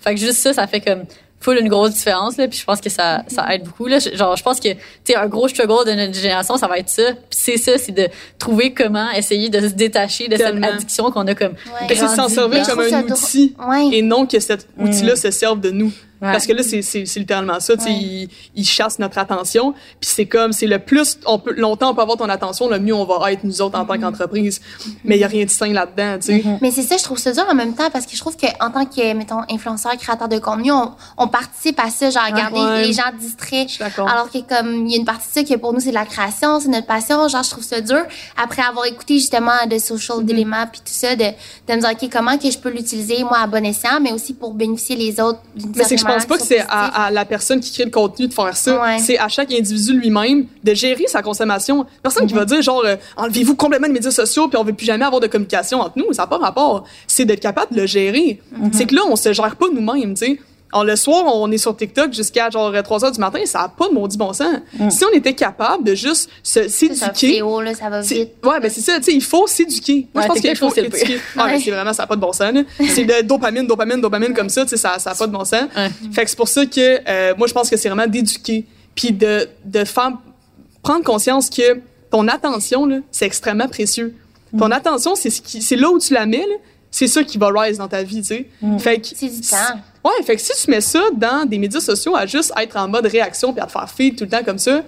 Speaker 3: Fait que juste ça ça fait comme full une grosse différence là puis je pense que ça ça aide beaucoup là. Genre je pense que tu sais un gros struggle de notre génération ça va être ça. Puis c'est ça c'est de trouver comment essayer de se détacher de cette addiction qu'on a comme
Speaker 5: ouais. c'est s'en servir comme un outil et non que cet outil là mm. se serve de nous parce que là, c'est littéralement ça. Ouais. Ils, ils chassent notre attention. Puis c'est comme, c'est le plus on peut, longtemps on peut avoir ton attention, le mieux on va être nous autres en tant mm-hmm. qu'entreprise. Mais il y a rien de sain là-dedans, tu sais.
Speaker 4: Mm-hmm. Mais c'est ça, je trouve ça dur en même temps parce que je trouve qu'en tant que, mettons, influenceur, créateur de contenu, on, on participe à ça, genre, regarder les gens distraits. Alors que comme, il y a une partie de ça que pour nous, c'est de la création, c'est notre passion. Genre, je trouve ça dur. Après avoir écouté justement de Social mm-hmm. Dilemma puis tout ça, de, de me dire, OK, comment que je peux l'utiliser, moi, à bon escient, mais aussi pour bénéficier les autres
Speaker 5: pense pas que c'est à, la personne qui crée le contenu de faire ça. C'est à chaque individu lui-même de gérer sa consommation. Personne qui va mhm. dire genre euh, enlevez-vous complètement les médias sociaux puis on veut plus jamais avoir de communication entre nous. Ça n'a pas rapport. C'est d'être capable de le gérer. Mhm. C'est que là on se gère pas nous-mêmes, tu sais. Alors, le soir, on est sur TikTok jusqu'à genre 3 heures du matin, ça n'a pas de maudit bon sens. Mm. Si on était capable de juste s'éduquer.
Speaker 4: Ça, ça va vite.
Speaker 5: Ouais, ben c'est ça, tu sais, il faut s'éduquer. Moi, je pense qu'il faut s'éduquer. Ah, ouais, c'est vraiment, ça n'a pas de bon sens, C'est de dopamine, dopamine, dopamine comme ça, tu sais, ça n'a pas de bon sens. Fait que c'est pour ça que, euh, moi, je pense que c'est vraiment d'éduquer. Puis de, de faire, prendre conscience que ton attention, là, c'est extrêmement précieux. Ton mm. attention, c'est ce qui, c'est là où tu la mets, c'est ça qui va rise dans ta vie, tu sais.
Speaker 4: Mm. Fait que. C'est du temps.
Speaker 5: Ouais, fait que si tu mets ça dans des médias sociaux à juste être en mode réaction puis à te faire feed tout le temps comme ça,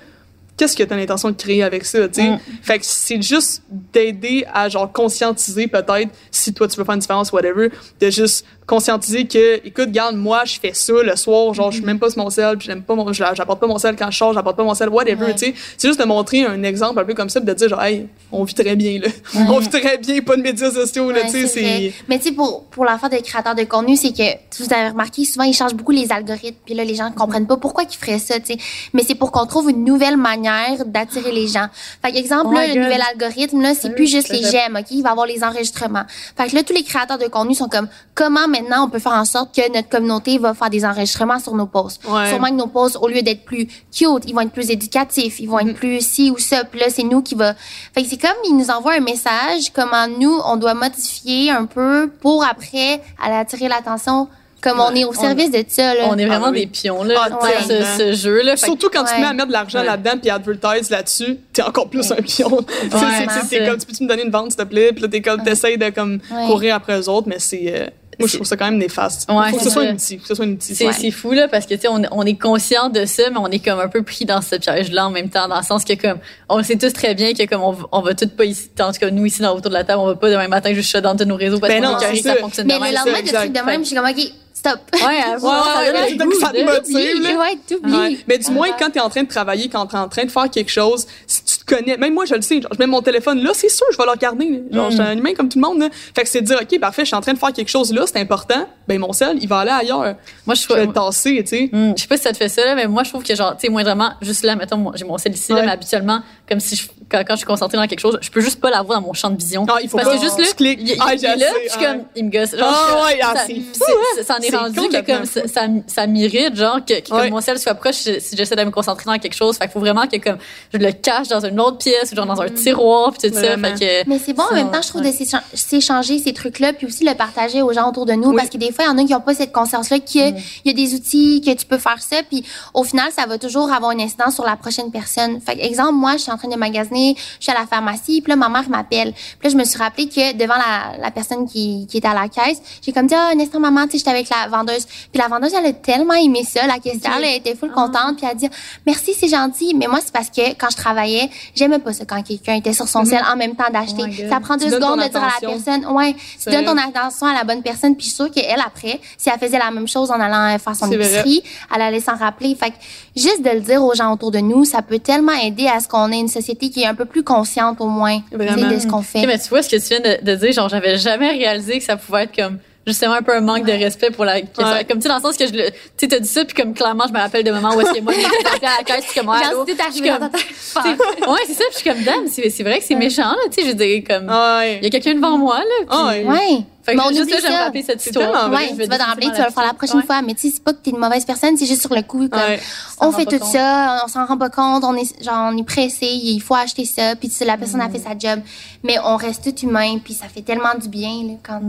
Speaker 5: qu'est-ce que tu as l'intention de créer avec ça, tu sais? Mm. Fait que c'est juste d'aider à genre conscientiser peut-être si toi tu veux faire une différence, whatever, de juste conscientiser que, écoute, garde, moi, je fais ça le soir, genre, je suis même pas mon sel, puis j'aime pas mon, j'apporte pas mon sel quand je sors, j'apporte pas mon sel, whatever, tu sais. C'est juste de montrer un exemple un peu comme ça, de dire, genre, hey, on vit très bien, là. on vit très bien, pas de médias sociaux, là, tu sais.
Speaker 4: Mais tu sais, pour, pour l'affaire des créateurs de contenu, c'est que, vous avez remarqué, souvent, ils changent beaucoup les algorithmes, puis là, les gens comprennent pas pourquoi ils feraient ça, tu sais. Mais c'est pour qu'on trouve une nouvelle manière d'attirer les gens. Fait exemple, là, le nouvel algorithme, là, c'est plus juste les j'aime, OK? Il va avoir les enregistrements. Fait que là, tous les créateurs de contenu sont comme, comment maintenant, on peut faire en sorte que notre communauté va faire des enregistrements sur nos posts.
Speaker 5: Ouais.
Speaker 4: Sûrement que nos posts, au lieu d'être plus cute, ils vont être plus éducatifs, ils vont
Speaker 5: Mm-hmm.
Speaker 4: être plus ci ou ça. Puis là, c'est nous qui va. Fait que c'est comme ils nous envoient un message, comment nous, on doit modifier un peu pour après aller attirer l'attention, comme on est au service de ça. Là.
Speaker 3: On est vraiment
Speaker 5: Ah, oui.
Speaker 3: des pions, là,
Speaker 5: Ah,
Speaker 3: ce, ce jeu-là.
Speaker 5: Surtout quand tu
Speaker 4: Ouais.
Speaker 5: mets à mettre de l'argent
Speaker 3: Ouais.
Speaker 5: là-dedans puis advertise là-dessus, t'es encore plus un pion. C'est- comme, tu peux-tu me donner une vente, s'il te plaît? Puis là, t'es comme, t'essayes de comme
Speaker 4: Ouais.
Speaker 5: courir après eux autres, mais c'est, euh, moi, je trouve ça quand même néfaste.
Speaker 3: Ouais,
Speaker 5: faut que
Speaker 3: c'est
Speaker 5: ce soit
Speaker 3: ça.
Speaker 5: un outil, faut que ce soit un outil.
Speaker 3: C'est
Speaker 5: Ouais.
Speaker 3: c'est fou là parce que tu sais on, on est conscient de ça mais on est comme un peu pris dans ce piège là en même temps dans le sens que comme on sait tous très bien que comme on, on va tous pas ici en tout cas nous ici dans autour de la table on va pas demain matin juste shut down tous nos réseaux parce
Speaker 5: Ben
Speaker 3: qu'on
Speaker 5: non,
Speaker 3: est que ça fonctionne
Speaker 4: Mais le lendemain de
Speaker 5: exact.
Speaker 4: trucs de même, je suis comme, OK, stop.
Speaker 3: Ouais,
Speaker 5: Ouais, ouais, ouais, ça- te motive. Là. ouais. Mais du moins, quand tu es en train de travailler, quand tu es en train de faire quelque chose, si tu te connais, même moi, je le sais, genre, je mets mon téléphone là, c'est sûr, je vais là. Genre,
Speaker 3: Mm.
Speaker 5: je suis un humain comme tout le monde. Là. Fait que c'est de dire, OK, parfait, je suis en train de faire quelque chose là, c'est important. Ben, mon sel, il va aller ailleurs.
Speaker 3: Moi je
Speaker 5: Je vais le tasser, tu sais.
Speaker 3: Hmm, je sais pas si ça te fait ça, là, mais moi, je trouve que, genre, tu sais, moi, vraiment, juste là, mettons, j'ai mon sel ici, là, mais habituellement, comme si je, quand, quand je suis concentrée dans quelque chose, je peux juste pas l'avoir dans mon champ de vision.
Speaker 5: Ah, il faut
Speaker 3: Parce
Speaker 5: pas
Speaker 3: que juste là, il, il-
Speaker 5: Ah,
Speaker 3: il
Speaker 5: j'ai
Speaker 3: est là, puis je suis comme, il me gosse. Genre,
Speaker 5: Ah, ouais, ah,
Speaker 3: ça,
Speaker 5: c'est fou,
Speaker 3: c'est- ça en est
Speaker 5: C'est
Speaker 3: rendu que,
Speaker 5: complètement
Speaker 3: comme, ça, ça, ça m'irrite, genre, que, que
Speaker 5: Ouais.
Speaker 3: comme mon sel soit proche si si j'essaie de me concentrer dans quelque chose. Fait qu'il faut vraiment que, comme, je le cache dans une autre pièce, ou genre dans un tiroir, puis tout ça.
Speaker 5: Vraiment.
Speaker 3: Fait que,
Speaker 4: Mais c'est bon, en même temps, je trouve,
Speaker 3: ouais.
Speaker 4: de s'échan- s'échanger ces trucs-là, puis aussi le partager aux gens autour de nous,
Speaker 5: Oui.
Speaker 4: parce que des fois, il y en a qui n'ont pas cette conscience-là qu'il y a des outils, que tu peux faire ça, puis au final, ça va toujours avoir une incidence sur la prochaine personne. Fait que, exemple, moi, je suis en train de magasiner, je suis à la pharmacie, puis là, ma mère m'appelle. Puis là, je me suis rappelé que devant la, la personne qui, qui était à la caisse, j'ai comme dit, ah, un instant, maman, tu sais, j'étais avec la vendeuse. Puis la vendeuse, elle a tellement aimé ça, la caissière, elle était full contente, puis elle a dit, merci, c'est gentil. Mais moi, c'est parce que quand je travaillais, j'aimais pas ça quand quelqu'un était sur son sel en même temps d'acheter.
Speaker 3: Oh
Speaker 4: ça prend deux
Speaker 5: Tu
Speaker 4: secondes de dire à la personne, ouais, tu donnes ton attention à la bonne personne, puis je suis sûre qu'elle, après, si elle faisait la même chose en allant euh, faire son
Speaker 5: vrai.
Speaker 4: épicerie, elle allait s'en rappeler. Fait que juste de le dire aux gens autour de nous, ça peut tellement aider à ce qu'on ait une société qui est un peu plus consciente, au moins,
Speaker 5: Vraiment.
Speaker 4: de ce qu'on fait.
Speaker 3: mais tu vois ce que tu viens de, de dire, genre, j'avais jamais réalisé que ça pouvait être comme, justement, un peu un manque de respect pour la,
Speaker 5: Ouais.
Speaker 3: comme, tu sais, dans le sens que je le, tu sais, t'as dit ça, puis comme, clairement, je me rappelle de moments où est-ce que moi, je me suis à la caisse, puis comme, allô? Je suis comme, ouais, c'est ça, puis je suis comme, dame, c'est c'est vrai que c'est méchant, là, tu sais, je veux dire, comme,
Speaker 5: Ouais.
Speaker 3: il y a quelqu'un devant moi, là,
Speaker 5: Ah, ouais.
Speaker 3: Fait que
Speaker 4: Mais on
Speaker 3: juste
Speaker 4: oublie ça.
Speaker 3: rappeler cette histoire.
Speaker 4: Ouais, tu vas t'en rappeler, tu vas le faire la prochaine
Speaker 3: Ouais.
Speaker 4: fois. Mais tu sais, c'est pas que t'es une mauvaise personne, c'est juste sur le coup, comme,
Speaker 5: Ouais.
Speaker 4: on fait tout
Speaker 3: compte.
Speaker 4: ça, on s'en rend pas compte, on est, genre, on est pressé, il faut acheter ça, puis tu sais, la personne a fait sa job. Mais on reste tout humain, puis ça fait tellement du bien, là, quand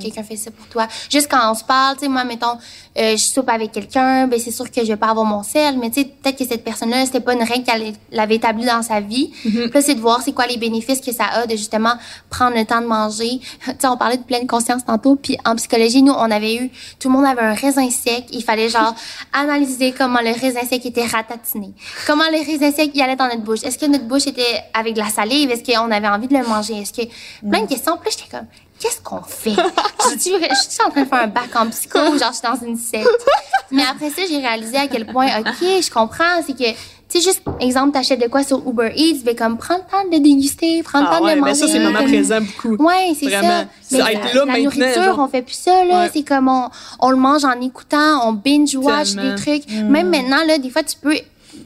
Speaker 4: quelqu'un fait ça pour toi. Juste quand on se parle, tu sais, moi, mettons, euh, je soupe avec quelqu'un, ben, c'est sûr que je vais pas avoir mon sel, mais tu sais, peut-être que cette personne-là, c'était pas une règle qu'elle l'avait établie dans sa vie. Puis là, c'est de voir c'est quoi les bénéfices que ça a de justement prendre le temps de manger. tu sais, on parlait de pleine tantôt, puis en psychologie, nous, on avait eu, tout le monde avait un raisin sec. Il fallait genre analyser comment le raisin sec était ratatiné. Comment le raisin sec, il allait dans notre bouche. Est-ce que notre bouche était avec de la salive? Est-ce qu'on avait envie de le manger? Est-ce que, plein de questions. Puis j'étais comme, qu'est-ce qu'on fait? Je suis en train de faire un bac en psycho ou genre je suis dans une secte. Mais après ça, j'ai réalisé à quel point, OK, je comprends, c'est que, sais, juste, exemple, t'achètes de quoi sur Uber Eats, ben comme, prends le temps de le déguster, prends le
Speaker 5: Ah
Speaker 4: temps de
Speaker 5: ouais,
Speaker 4: le
Speaker 5: mais
Speaker 4: manger.
Speaker 5: ça, c'est moment
Speaker 4: comme-
Speaker 5: présent beaucoup.
Speaker 4: Ouais, c'est
Speaker 5: Vraiment.
Speaker 4: ça.
Speaker 5: C'est
Speaker 4: Mais
Speaker 5: être
Speaker 4: la,
Speaker 5: là
Speaker 4: la
Speaker 5: maintenant,
Speaker 4: nourriture,
Speaker 5: genre.
Speaker 4: on fait plus ça, là.
Speaker 5: Ouais.
Speaker 4: C'est comme on, on le mange en écoutant, on binge-watch des trucs. Même maintenant, là, des fois, tu peux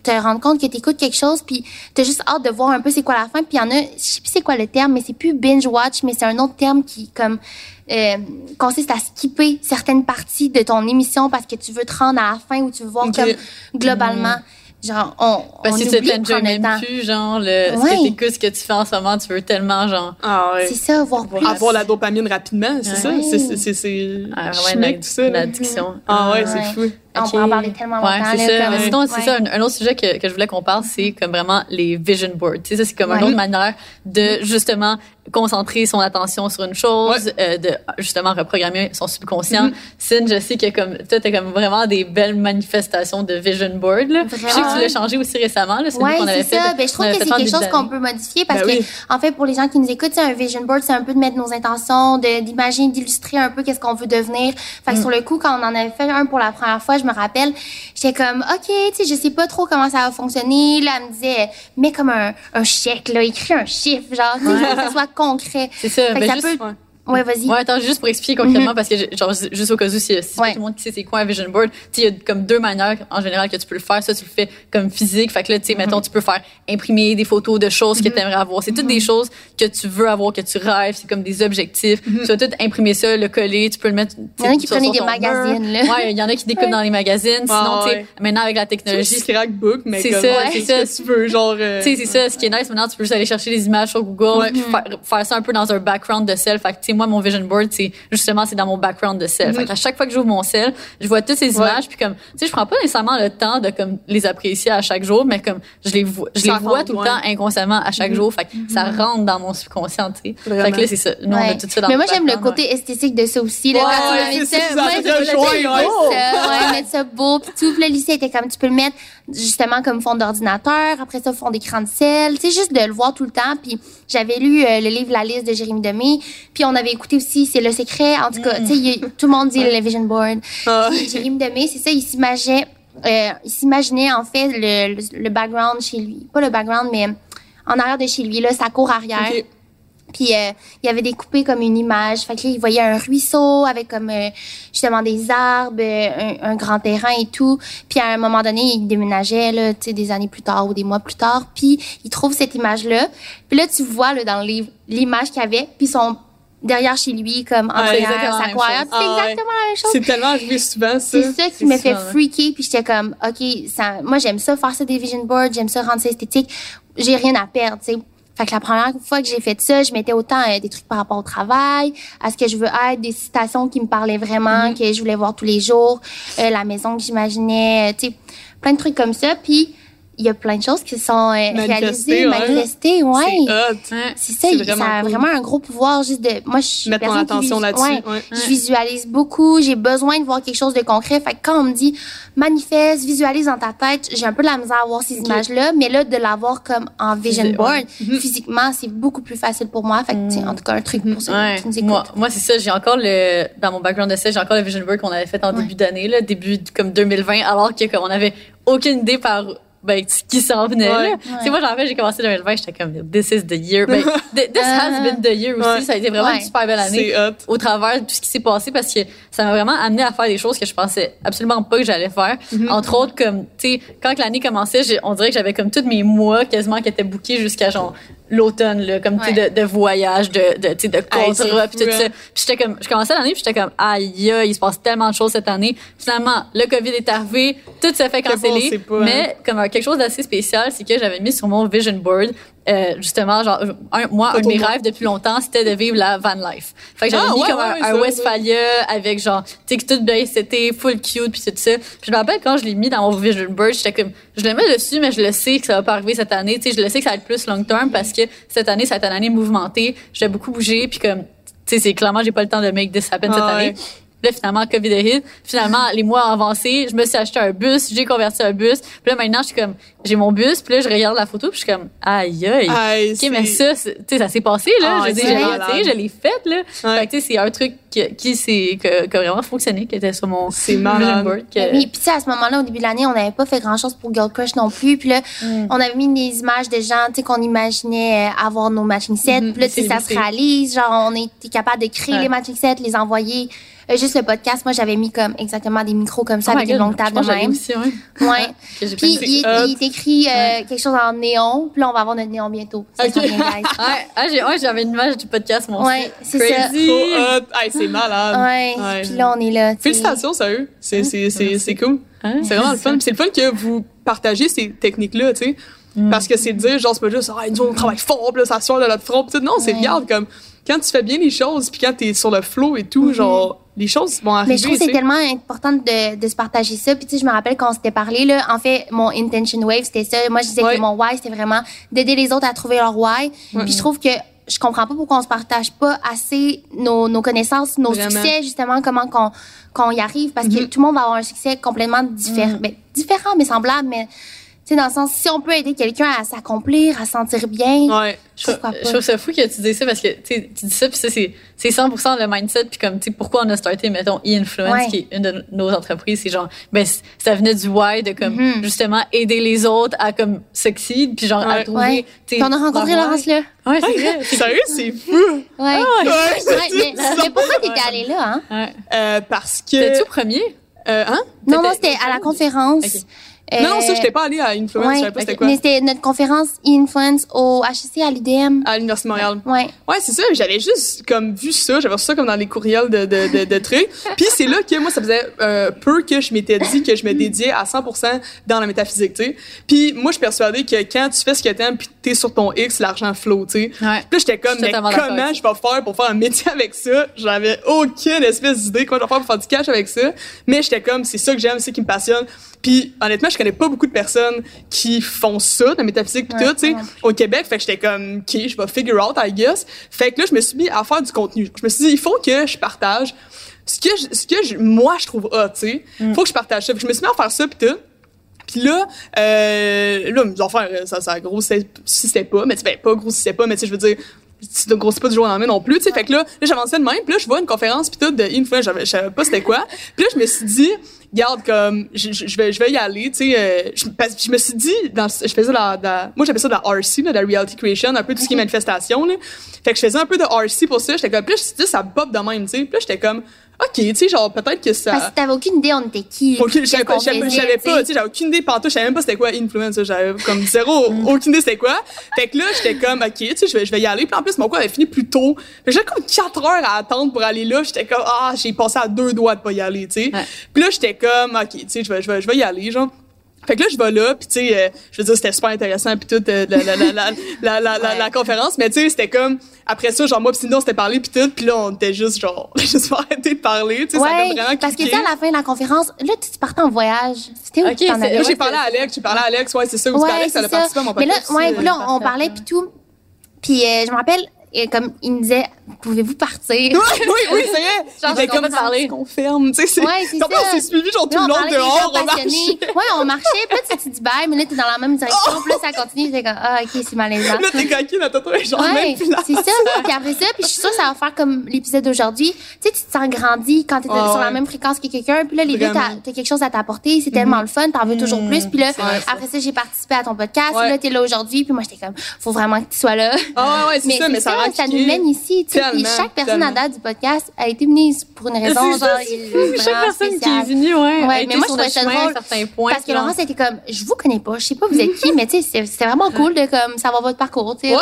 Speaker 4: te rendre compte que tu écoutes quelque chose, puis t'as juste hâte de voir un peu c'est quoi la fin. Puis il y en a, je sais plus c'est quoi le terme, mais c'est plus binge-watch, mais c'est un autre terme qui, comme, euh, consiste à skipper certaines parties de ton émission parce que tu veux te rendre à la fin ou tu veux voir comme, globalement, genre, on,
Speaker 3: Parce
Speaker 4: on
Speaker 3: que tu t'enjoy même
Speaker 4: temps.
Speaker 3: plus, genre, le, ce que t'écoutes, ce que tu fais en ce moment, tu veux tellement, genre,
Speaker 5: Ah ouais.
Speaker 4: C'est ça, voir plus.
Speaker 5: Avoir la dopamine rapidement, c'est ça?
Speaker 4: Ouais.
Speaker 5: C'est, c'est, c'est, c'est
Speaker 3: ah, ouais,
Speaker 5: tout ça. là.
Speaker 3: l'addiction.
Speaker 5: Ah ouais,
Speaker 4: Ouais.
Speaker 5: c'est fou.
Speaker 4: On peut en parler tellement
Speaker 3: Ouais,
Speaker 4: longtemps.
Speaker 3: c'est ça.
Speaker 4: comme-
Speaker 3: Mais sinon, c'est ça. Un, un autre sujet que, que je voulais qu'on parle, c'est comme vraiment les vision boards. Tu sais, ça, c'est comme une
Speaker 4: Ouais.
Speaker 3: autre manière de justement concentrer son attention sur une chose, euh, de justement reprogrammer son subconscient.
Speaker 4: Mm-hmm.
Speaker 3: Sin, je sais que comme toi, t'as comme vraiment des belles manifestations de vision board. Là. Je sais que tu l'as changé aussi récemment. Là,
Speaker 4: Ouais, c'est
Speaker 3: fait.
Speaker 4: ça. Ben, je trouve que
Speaker 3: fait
Speaker 4: c'est quelque chose qu'on peut modifier parce
Speaker 5: Ben
Speaker 4: que,
Speaker 5: oui.
Speaker 4: en fait, pour les gens qui nous écoutent, c'est un vision board, c'est un peu de mettre nos intentions, d'imaginer, d'illustrer un peu qu'est-ce qu'on veut devenir. Fait
Speaker 3: Mm.
Speaker 4: que sur le coup, quand on en avait fait un pour la première fois, je me rappelle, j'étais comme, OK, tu sais, je sais pas trop comment ça va fonctionner. Là, elle me disait, mets comme un, un chèque, là, écris un chiffre, genre, faut que ça soit concret.
Speaker 3: C'est ça. Ben,
Speaker 4: ça
Speaker 3: juste-
Speaker 4: peut
Speaker 5: ouais.
Speaker 4: Ouais, vas-y.
Speaker 3: Ouais, attends, juste pour expliquer concrètement, parce que, genre, juste au cas où, si, si
Speaker 4: Ouais.
Speaker 3: tout le monde qui sait c'est quoi un vision board, tu sais, il y a comme deux manières, en général, que tu peux le faire. Ça, tu le fais comme physique. Fait que là, tu sais, mettons, tu peux faire imprimer des photos de choses que tu aimerais avoir. C'est toutes des choses que tu veux avoir, que tu rêves. C'est comme des objectifs. Tu vas tout imprimer ça, le coller. Tu peux le mettre.
Speaker 4: Il y en a qui prenaient des magazines, là.
Speaker 3: Ouais, il y en a qui découpent
Speaker 4: Ouais.
Speaker 3: dans les magazines. Sinon, tu sais, maintenant, avec la
Speaker 5: C'est
Speaker 3: technologie,
Speaker 5: un scrapbook, mais
Speaker 3: C'est ça,
Speaker 5: ouais,
Speaker 3: c'est
Speaker 5: ce
Speaker 3: ça.
Speaker 5: que tu veux, genre. euh,
Speaker 3: Tu sais, c'est ça. Ce qui est nice maintenant, tu peux juste aller chercher des images sur Google, faire, ça un peu dans un background de sel. Fait moi, mon vision board, c'est justement, c'est dans mon background de sel. Fait qu'à chaque fois que j'ouvre mon sel, je vois toutes ces.
Speaker 5: Ouais.
Speaker 3: images, puis comme, tu sais, je prends pas nécessairement le temps de comme les apprécier à chaque jour, mais comme je les vois, je les vois tout le
Speaker 5: ouais.
Speaker 3: temps inconsciemment à chaque jour. Fait que ça rentre dans mon subconscient, tu sais. Fait que là, c'est ça. Nous, on a
Speaker 4: Ouais.
Speaker 3: tout ça dans
Speaker 4: Mais moi, j'aime le côté esthétique de ça aussi. Là,
Speaker 5: Ouais,
Speaker 4: quand tu
Speaker 5: ouais,
Speaker 4: m'avais dit
Speaker 5: c'est
Speaker 4: ça,
Speaker 5: ça,
Speaker 4: moi, je voulais
Speaker 5: joint,
Speaker 4: mettre
Speaker 5: ouais.
Speaker 4: ça, ouais, mettre ça beau. Puis tout, puis là, lycée était comme, tu peux le mettre justement comme fond d'ordinateur, après ça, fond d'écran de sel. Tu sais, juste de le voir tout le temps. Puis j'avais lu euh, le livre La liste de Jérémy Demé. Puis on avait écouté aussi C'est le secret. En tout cas, tu sais, tout le monde dit le Vision Board. Puis Jérémy Demé, c'est ça, il s'imaginait, euh, il s'imaginait en fait le, le, le background chez lui. Pas le background, mais en arrière de chez lui, là, sa cour arrière. Puis euh, il avait découpé comme une image. Fait que là, il voyait un ruisseau avec comme euh, justement des arbres, euh, un, un grand terrain et tout. Puis à un moment donné, il déménageait là, tu sais, des années plus tard ou des mois plus tard. Puis il trouve cette image-là. Puis là, tu vois là dans le livre l'image qu'il avait. Puis son derrière chez lui comme en
Speaker 5: Ouais,
Speaker 3: la
Speaker 4: sa. C'est
Speaker 5: Ah,
Speaker 4: exactement la même chose.
Speaker 5: C'est tellement arrivé souvent, ça.
Speaker 4: C'est ça qui me fait
Speaker 3: ouais.
Speaker 4: freaker. Puis j'étais comme, OK, ça, moi, j'aime ça faire ça des vision boards, j'aime ça rendre ça esthétique. J'ai rien à perdre, tu sais. Fait que la première fois que j'ai fait ça, je mettais autant euh, des trucs par rapport au travail, à ce que je veux être, des citations qui me parlaient vraiment,
Speaker 3: Mm-hmm.
Speaker 4: que je voulais voir tous les jours, euh, la maison que j'imaginais, euh, tu sais, plein de trucs comme ça. Puis il y a plein de choses qui sont euh, réalisées, manifestées, ouais.
Speaker 5: C'est.
Speaker 4: C'est ça,
Speaker 5: vraiment
Speaker 4: ça a
Speaker 5: cool.
Speaker 4: vraiment un gros pouvoir juste de. Moi, je suis
Speaker 5: Mettre
Speaker 4: qui
Speaker 5: attention là-dessus.
Speaker 4: ouais.
Speaker 5: ouais.
Speaker 4: Je visualise beaucoup, j'ai besoin de voir quelque chose de concret. Fait que quand on me dit manifeste, visualise dans ta tête, j'ai un peu de la misère à voir ces images-là, mais là, de l'avoir comme en vision board,
Speaker 5: Mhm.
Speaker 4: physiquement, c'est beaucoup plus facile pour moi. Fait que, sais, en tout cas, un truc pour ceux
Speaker 3: Ouais.
Speaker 4: qui nous écoutent.
Speaker 3: Moi, moi c'est ça. J'ai encore le dans mon background de ça, j'ai encore le vision board qu'on avait fait en début d'année, là, début comme 2020, alors que comme on avait aucune idée par ben, ce qui s'en venait.
Speaker 5: Ouais.
Speaker 3: là. Tu sais, moi, j'en fait, j'ai commencé 2020, j'étais comme this is the year. Ben, th- this has been the year aussi.
Speaker 5: Ouais.
Speaker 3: Ça a été vraiment
Speaker 4: Ouais.
Speaker 3: une super belle année au travers de tout ce qui s'est passé parce que ça m'a vraiment amené à faire des choses que je pensais absolument pas que j'allais faire.
Speaker 5: Mhm.
Speaker 3: Entre autres, comme, tu sais, quand l'année commençait, on dirait que j'avais comme tous mes mois quasiment qui étaient bookés jusqu'à genre l'automne, là, comme, tu sais,
Speaker 4: Ouais.
Speaker 3: de, de voyage, de, de, tu sais, de contrat, puis tout
Speaker 5: hein.
Speaker 3: ça. Puis j'étais comme, je commençais l'année, puis j'étais comme, aïe, il se passe tellement de choses cette année. Finalement, le COVID est arrivé, tout s'est fait
Speaker 5: bon,
Speaker 3: canceller.
Speaker 5: pas,
Speaker 3: mais comme euh, quelque chose d'assez spécial, c'est que j'avais mis sur mon vision board, euh, justement, genre, un, moi, un de mes rêves depuis longtemps, c'était de vivre la van life. Fait que j'avais
Speaker 5: Ah,
Speaker 3: mis
Speaker 5: ouais,
Speaker 3: comme
Speaker 5: ouais,
Speaker 3: un, Westphalia avec genre, tu sais, que tout bien, c'était full cute puis tout ça. Puis je me rappelle quand je l'ai mis dans mon vision board, j'étais comme, je le mets dessus, mais je le sais que ça va pas arriver cette année. Tu sais, je le sais que ça va être plus long term parce que cette année, ça va être une année mouvementée. J'ai beaucoup bougé puis comme, tu sais, c'est clairement, j'ai pas le temps de make this happen cette
Speaker 5: Ah,
Speaker 3: année.
Speaker 5: ouais.
Speaker 3: Là, finalement, COVID hit. Finalement, les mois ont avancé. Je me suis acheté un bus. J'ai converti un bus. Puis là, maintenant, je suis comme, j'ai mon bus. Puis là, je regarde la photo. Puis je suis comme, aïe, aïe.
Speaker 5: Aïe,
Speaker 3: OK, mais ça, tu sais, ça s'est passé, là.
Speaker 5: Ah,
Speaker 3: je dire,
Speaker 5: c'est
Speaker 3: je l'ai- faite, là.
Speaker 5: Ouais.
Speaker 3: Fait que, tu sais, c'est un truc qui, qui, qui a vraiment fonctionné, qui était sur mon
Speaker 5: C'est
Speaker 3: vision board. que-
Speaker 4: Oui, puis tu sais, à ce moment-là, au début de l'année, on n'avait pas fait grand-chose pour Girl Crush non plus. Puis là,
Speaker 3: Mm.
Speaker 4: on avait mis des images de gens, tu sais, qu'on imaginait euh, avoir nos matching sets.
Speaker 5: Mhm,
Speaker 4: Puis là, tu sais,
Speaker 5: c'est
Speaker 4: ça se réalise. Genre, on était capable de créer
Speaker 3: Ouais.
Speaker 4: les matching sets, les envoyer. Euh, juste le podcast, moi, j'avais mis comme exactement des micros comme ça
Speaker 3: Oh
Speaker 4: avec une
Speaker 3: God,
Speaker 4: longue
Speaker 3: je
Speaker 4: table
Speaker 3: pense
Speaker 4: de même.
Speaker 3: aussi, ouais.
Speaker 4: Ouais. Puis il, il est écrit euh, quelque chose en néon. Puis là, on va avoir notre néon bientôt. Ça
Speaker 5: Ok.
Speaker 4: s'en vient, guys.
Speaker 3: Ouais, ah, j'ai- ouais, j'avais une image du podcast, mon
Speaker 4: Ouais, c'est ça.
Speaker 3: Crazy.
Speaker 5: Trop hot. Hey, c'est malade.
Speaker 4: Ouais. Puis là, on est là.
Speaker 5: Félicitations, sérieux. C'est, c'est, c'est, c'est cool. C'est vraiment le fun. Puis c'est le fun que vous partagez ces techniques-là, tu sais.
Speaker 3: Mm.
Speaker 5: Parce que c'est de dire, genre, c'est pas juste, ah, nous, on travaille fort, puis là, ça sort de notre front. Puis tout. non, c'est
Speaker 4: Ouais.
Speaker 5: regarde, comme, quand tu fais bien les choses, puis quand t'es sur le flow et tout, genre, les choses vont arriver.
Speaker 4: Mais je trouve que
Speaker 5: tu
Speaker 4: c'est tellement important de, de se partager ça. Puis tu sais, je me rappelle quand on s'était parlé, là, en fait, mon intention wave, c'était ça. Moi, je disais
Speaker 5: Ouais.
Speaker 4: que mon why, c'était vraiment d'aider les autres à trouver leur why. Puis je trouve que je comprends pas pourquoi on se partage pas assez nos, nos connaissances, nos
Speaker 5: Vraiment.
Speaker 4: succès, justement, comment qu'on qu'on y arrive. Parce que
Speaker 5: Mhm.
Speaker 4: tout le monde va avoir un succès complètement différent. Ben, différent, mais semblable, mais Tu sais, dans le sens, si on peut aider quelqu'un à s'accomplir, à se sentir bien,
Speaker 5: Ouais.
Speaker 3: Je,
Speaker 4: Pourquoi pas?
Speaker 3: je trouve ça fou que tu dis ça parce que tu dis ça puis ça c'est c'est 100% le mindset puis comme tu sais pourquoi on a starté mettons e-influence
Speaker 4: Ouais.
Speaker 3: qui est une de nos entreprises c'est genre ben ça venait du why de comme
Speaker 4: Mhm.
Speaker 3: justement aider les autres à comme succeed puis genre à
Speaker 5: Ouais.
Speaker 3: trouver
Speaker 4: Ouais.
Speaker 3: tu sais,
Speaker 4: Puis on a rencontré. Laurence là.
Speaker 3: ouais c'est vrai
Speaker 5: Sérieux, c'est fou.
Speaker 4: Ouais.
Speaker 5: Ouais,
Speaker 4: Ouais, mais, mais pourquoi t'étais allée là, hein?
Speaker 3: ouais.
Speaker 5: Euh, parce que.
Speaker 3: T'es-tu au premier?
Speaker 5: Euh, hein?
Speaker 4: Non,
Speaker 3: T'étais-
Speaker 4: c'était à la conférence. Euh,
Speaker 5: Non, ça, j'étais pas allée à Influence, je savais pas c'était quoi.
Speaker 4: Mais c'était notre conférence Influence au HEC à l'UDM.
Speaker 5: À l'Université de Montréal.
Speaker 4: Ouais.
Speaker 5: Ouais, c'est ça. J'avais juste comme vu ça. J'avais reçu ça comme dans les courriels de, de, de, de trucs. Puis c'est là que moi, ça faisait euh, peu que je m'étais dit que je me dédiais à 100% dans la métaphysique, tu sais. Puis moi, je suis persuadée que quand tu fais ce que t'aimes puis t'es sur ton X, l'argent flow, tu sais.
Speaker 3: ouais
Speaker 5: Puis j'étais comme,
Speaker 3: Je
Speaker 5: mais comment je vais faire pour faire un métier avec ça? J'avais aucune espèce d'idée comment je vais faire pour faire du cash avec ça. Mais j'étais comme, c'est ça que j'aime, c'est qui me passionne. Puis honnêtement, je connais pas beaucoup de personnes qui font ça, de la métaphysique pis
Speaker 4: Ouais,
Speaker 5: tout, tu sais,
Speaker 4: ouais.
Speaker 5: au Québec. Fait que j'étais comme, OK, je vais figure out, I guess. Fait que là, je me suis mis à faire du contenu. Je me suis dit, il faut que je partage ce que, je- ce que je- moi, je trouve hot, tu sais.
Speaker 3: Mm.
Speaker 5: Faut que je partage ça. Puis je me suis mis à faire ça pis tout. Puis là, euh, là, mes affaires, ça, ça grossissait si c'était pas, mais tu sais, ben, pas grossissait pas, mais tu sais, je veux dire, grossis pas du jour au lendemain non plus, tu sais. Fait que là, là j'avançais de même, puis là, je vois une conférence, puis tout, de Influence, j'avais- je savais pas c'était quoi. Puis là, je me suis dit, regarde, comme, je, vais, je vais y aller, tu sais. euh, je, je me suis dit, dans, je faisais la, la- moi, j'appelais ça de la RC, là, de la Reality Creation, un peu tout ce qui est manifestation, là. Fait que je faisais un peu de RC pour ça, j'étais comme, puis là, je me suis dit, ça pop de même, tu sais. Puis là, j'étais comme, OK, tu sais, genre, peut-être que ça.
Speaker 4: Parce que t'avais aucune idée on était qui.
Speaker 5: Ok, je savais pas,
Speaker 4: tu
Speaker 5: sais, j'avais aucune idée pantoute, je savais même pas c'était quoi influence, j'avais comme zéro, aucune idée c'était quoi. Fait que là, j'étais comme, ok, tu sais, je vais, je vais y aller. Puis en plus, mon cours avait fini plus tôt. Fait que j'avais comme 4 heures à attendre pour aller là. J'étais comme, ah, j'ai passé à deux doigts de pas y aller, tu sais.
Speaker 3: Ouais.
Speaker 5: Puis là, j'étais comme, ok, tu sais, je vais, je vais, je vais y aller, genre. Fait que là, je vais là, puis tu sais, euh, je veux dire, c'était super intéressant, puis toute euh, la, la, la, la, conférence, mais tu sais, c'était comme, après ça, genre, moi, puis Cindy, on s'était parlé, puis tout, puis là, on était juste, genre, juste pas arrêté de parler, tu sais, ça vraiment
Speaker 4: parce que tu à la fin de la conférence, là, tu partais en voyage. C'était où okay,
Speaker 5: Moi, j'ai parlé à Alex, j'ai parlé à Alex, ouais, c'est ça, où tu
Speaker 4: parlais, ça,
Speaker 5: mon podcast.
Speaker 4: Mais là, ouais, là, euh, on parlait, puis tout. Puis je me rappelle, euh, comme il me disait, pouvez-vous partir?
Speaker 5: Oui, oui, oui, c'est vrai.
Speaker 3: Genre,
Speaker 5: Il était
Speaker 3: on
Speaker 5: comme
Speaker 3: parler.
Speaker 5: confirme, tu sais. c'est-
Speaker 4: Ouais, c'est
Speaker 5: on s'est suivi genre tout
Speaker 4: Là,
Speaker 5: le
Speaker 4: on
Speaker 5: long dehors, on marchait.
Speaker 4: Ouais, on marchait, puis là, tu te dis bye, mais là, t'es dans la même direction, puis là, ça continue, j'étais comme, ah, ok, c'est malaisant.
Speaker 5: Là, t'es coquine à toi, genre,
Speaker 4: Ouais,
Speaker 5: même plus là.
Speaker 4: c'est ça. Puis après ça, puis je suis sûre que ça va faire comme l'épisode d'aujourd'hui. Tu sais, tu te sens grandi quand t'es
Speaker 5: Ah,
Speaker 4: sur la même fréquence que quelqu'un. Puis là, les deux, t'as t'as quelque chose à t'apporter. C'est tellement le fun. T'en veux toujours plus. Puis là, après ça, j'ai participé à ton podcast. Là, t'es là aujourd'hui. Puis moi, j'étais comme, faut vraiment que tu sois là.
Speaker 5: Ah, ouais, c'est ça, mais ça
Speaker 4: ça nous mène ici. Tu sais, puis chaque personne à
Speaker 5: tellement.
Speaker 4: date du podcast a été mise pour une raison. Genre.
Speaker 3: Chaque personne qui est venue, ouais,
Speaker 4: Ouais,
Speaker 3: a été
Speaker 4: mais moi,
Speaker 3: sur
Speaker 4: je trouvais ça drôle
Speaker 3: certains points.
Speaker 4: Parce que
Speaker 3: genre.
Speaker 4: Laurence était comme, je vous connais pas, je sais pas vous êtes qui, mais tu sais, c'est- c'était vraiment cool de comme savoir votre parcours, tu sais.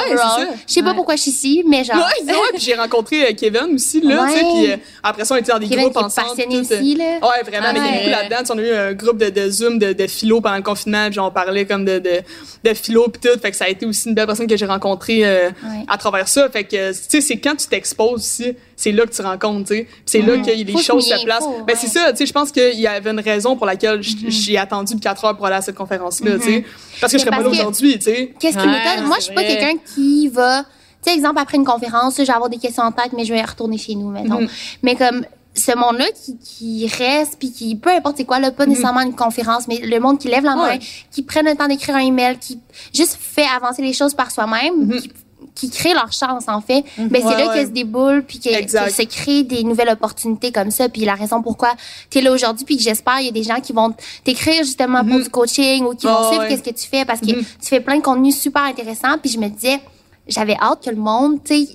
Speaker 4: Je sais pas
Speaker 3: Ouais.
Speaker 4: pourquoi je suis ici, mais genre.
Speaker 5: Ouais, c'est vrai, puis j'ai rencontré euh, Kevin aussi, là, tu sais,
Speaker 4: Ouais.
Speaker 5: puis euh, après ça, on était dans des
Speaker 4: Kevin
Speaker 5: groupes ensemble.
Speaker 4: passionné
Speaker 5: tout, euh,
Speaker 4: aussi, là.
Speaker 5: Ouais, vraiment, mais il y a là-dedans. On a eu un groupe de, de Zoom de, de philo pendant le confinement, puis on parlait comme de, de, de philo puis tout. Fait que ça a été aussi une belle personne que j'ai rencontrée euh,
Speaker 4: Ouais.
Speaker 5: à travers ça. Fait que, tu sais, c'est quand tu t'exposes aussi, c'est là que tu rencontres, tu sais. Puis c'est là que les
Speaker 4: Faut se
Speaker 5: choses se placent. Ben,
Speaker 4: ouais.
Speaker 5: c'est ça, tu sais, je pense qu'il y avait une raison pour laquelle j- j'ai attendu 4 heures pour aller à cette conférence-là, tu sais. Parce que je
Speaker 4: Mais
Speaker 5: serais pas là aujourd'hui, tu sais.
Speaker 4: Qu'est-ce qui m'étonne? Moi, je suis pas quelqu'un qui va, tu sais, exemple, après une conférence, je vais avoir des questions en tête, mais je vais retourner chez nous, mettons.
Speaker 5: Mhm.
Speaker 4: Mais comme, ce monde-là qui, qui reste, puis qui, peu importe c'est quoi, là, pas nécessairement une conférence, mais le monde qui lève la main.
Speaker 5: Ouais.
Speaker 4: qui prennent le temps d'écrire un email, qui juste fait avancer les choses par soi-même, qui, qui crée leur chance, en fait. Ben, c'est là
Speaker 5: ouais.
Speaker 4: que se déboule, puis que, que se crée des nouvelles opportunités comme ça. Puis la raison pourquoi tu es là aujourd'hui, puis que j'espère, il y a des gens qui vont t'écrire justement pour du coaching ou qui vont
Speaker 5: Mhm.
Speaker 4: Suivre
Speaker 5: ouais.
Speaker 4: qu'est-ce que tu fais parce que
Speaker 5: Mhm.
Speaker 4: tu fais plein de contenus super intéressants. Puis je me disais, j'avais hâte que le monde, tu sais,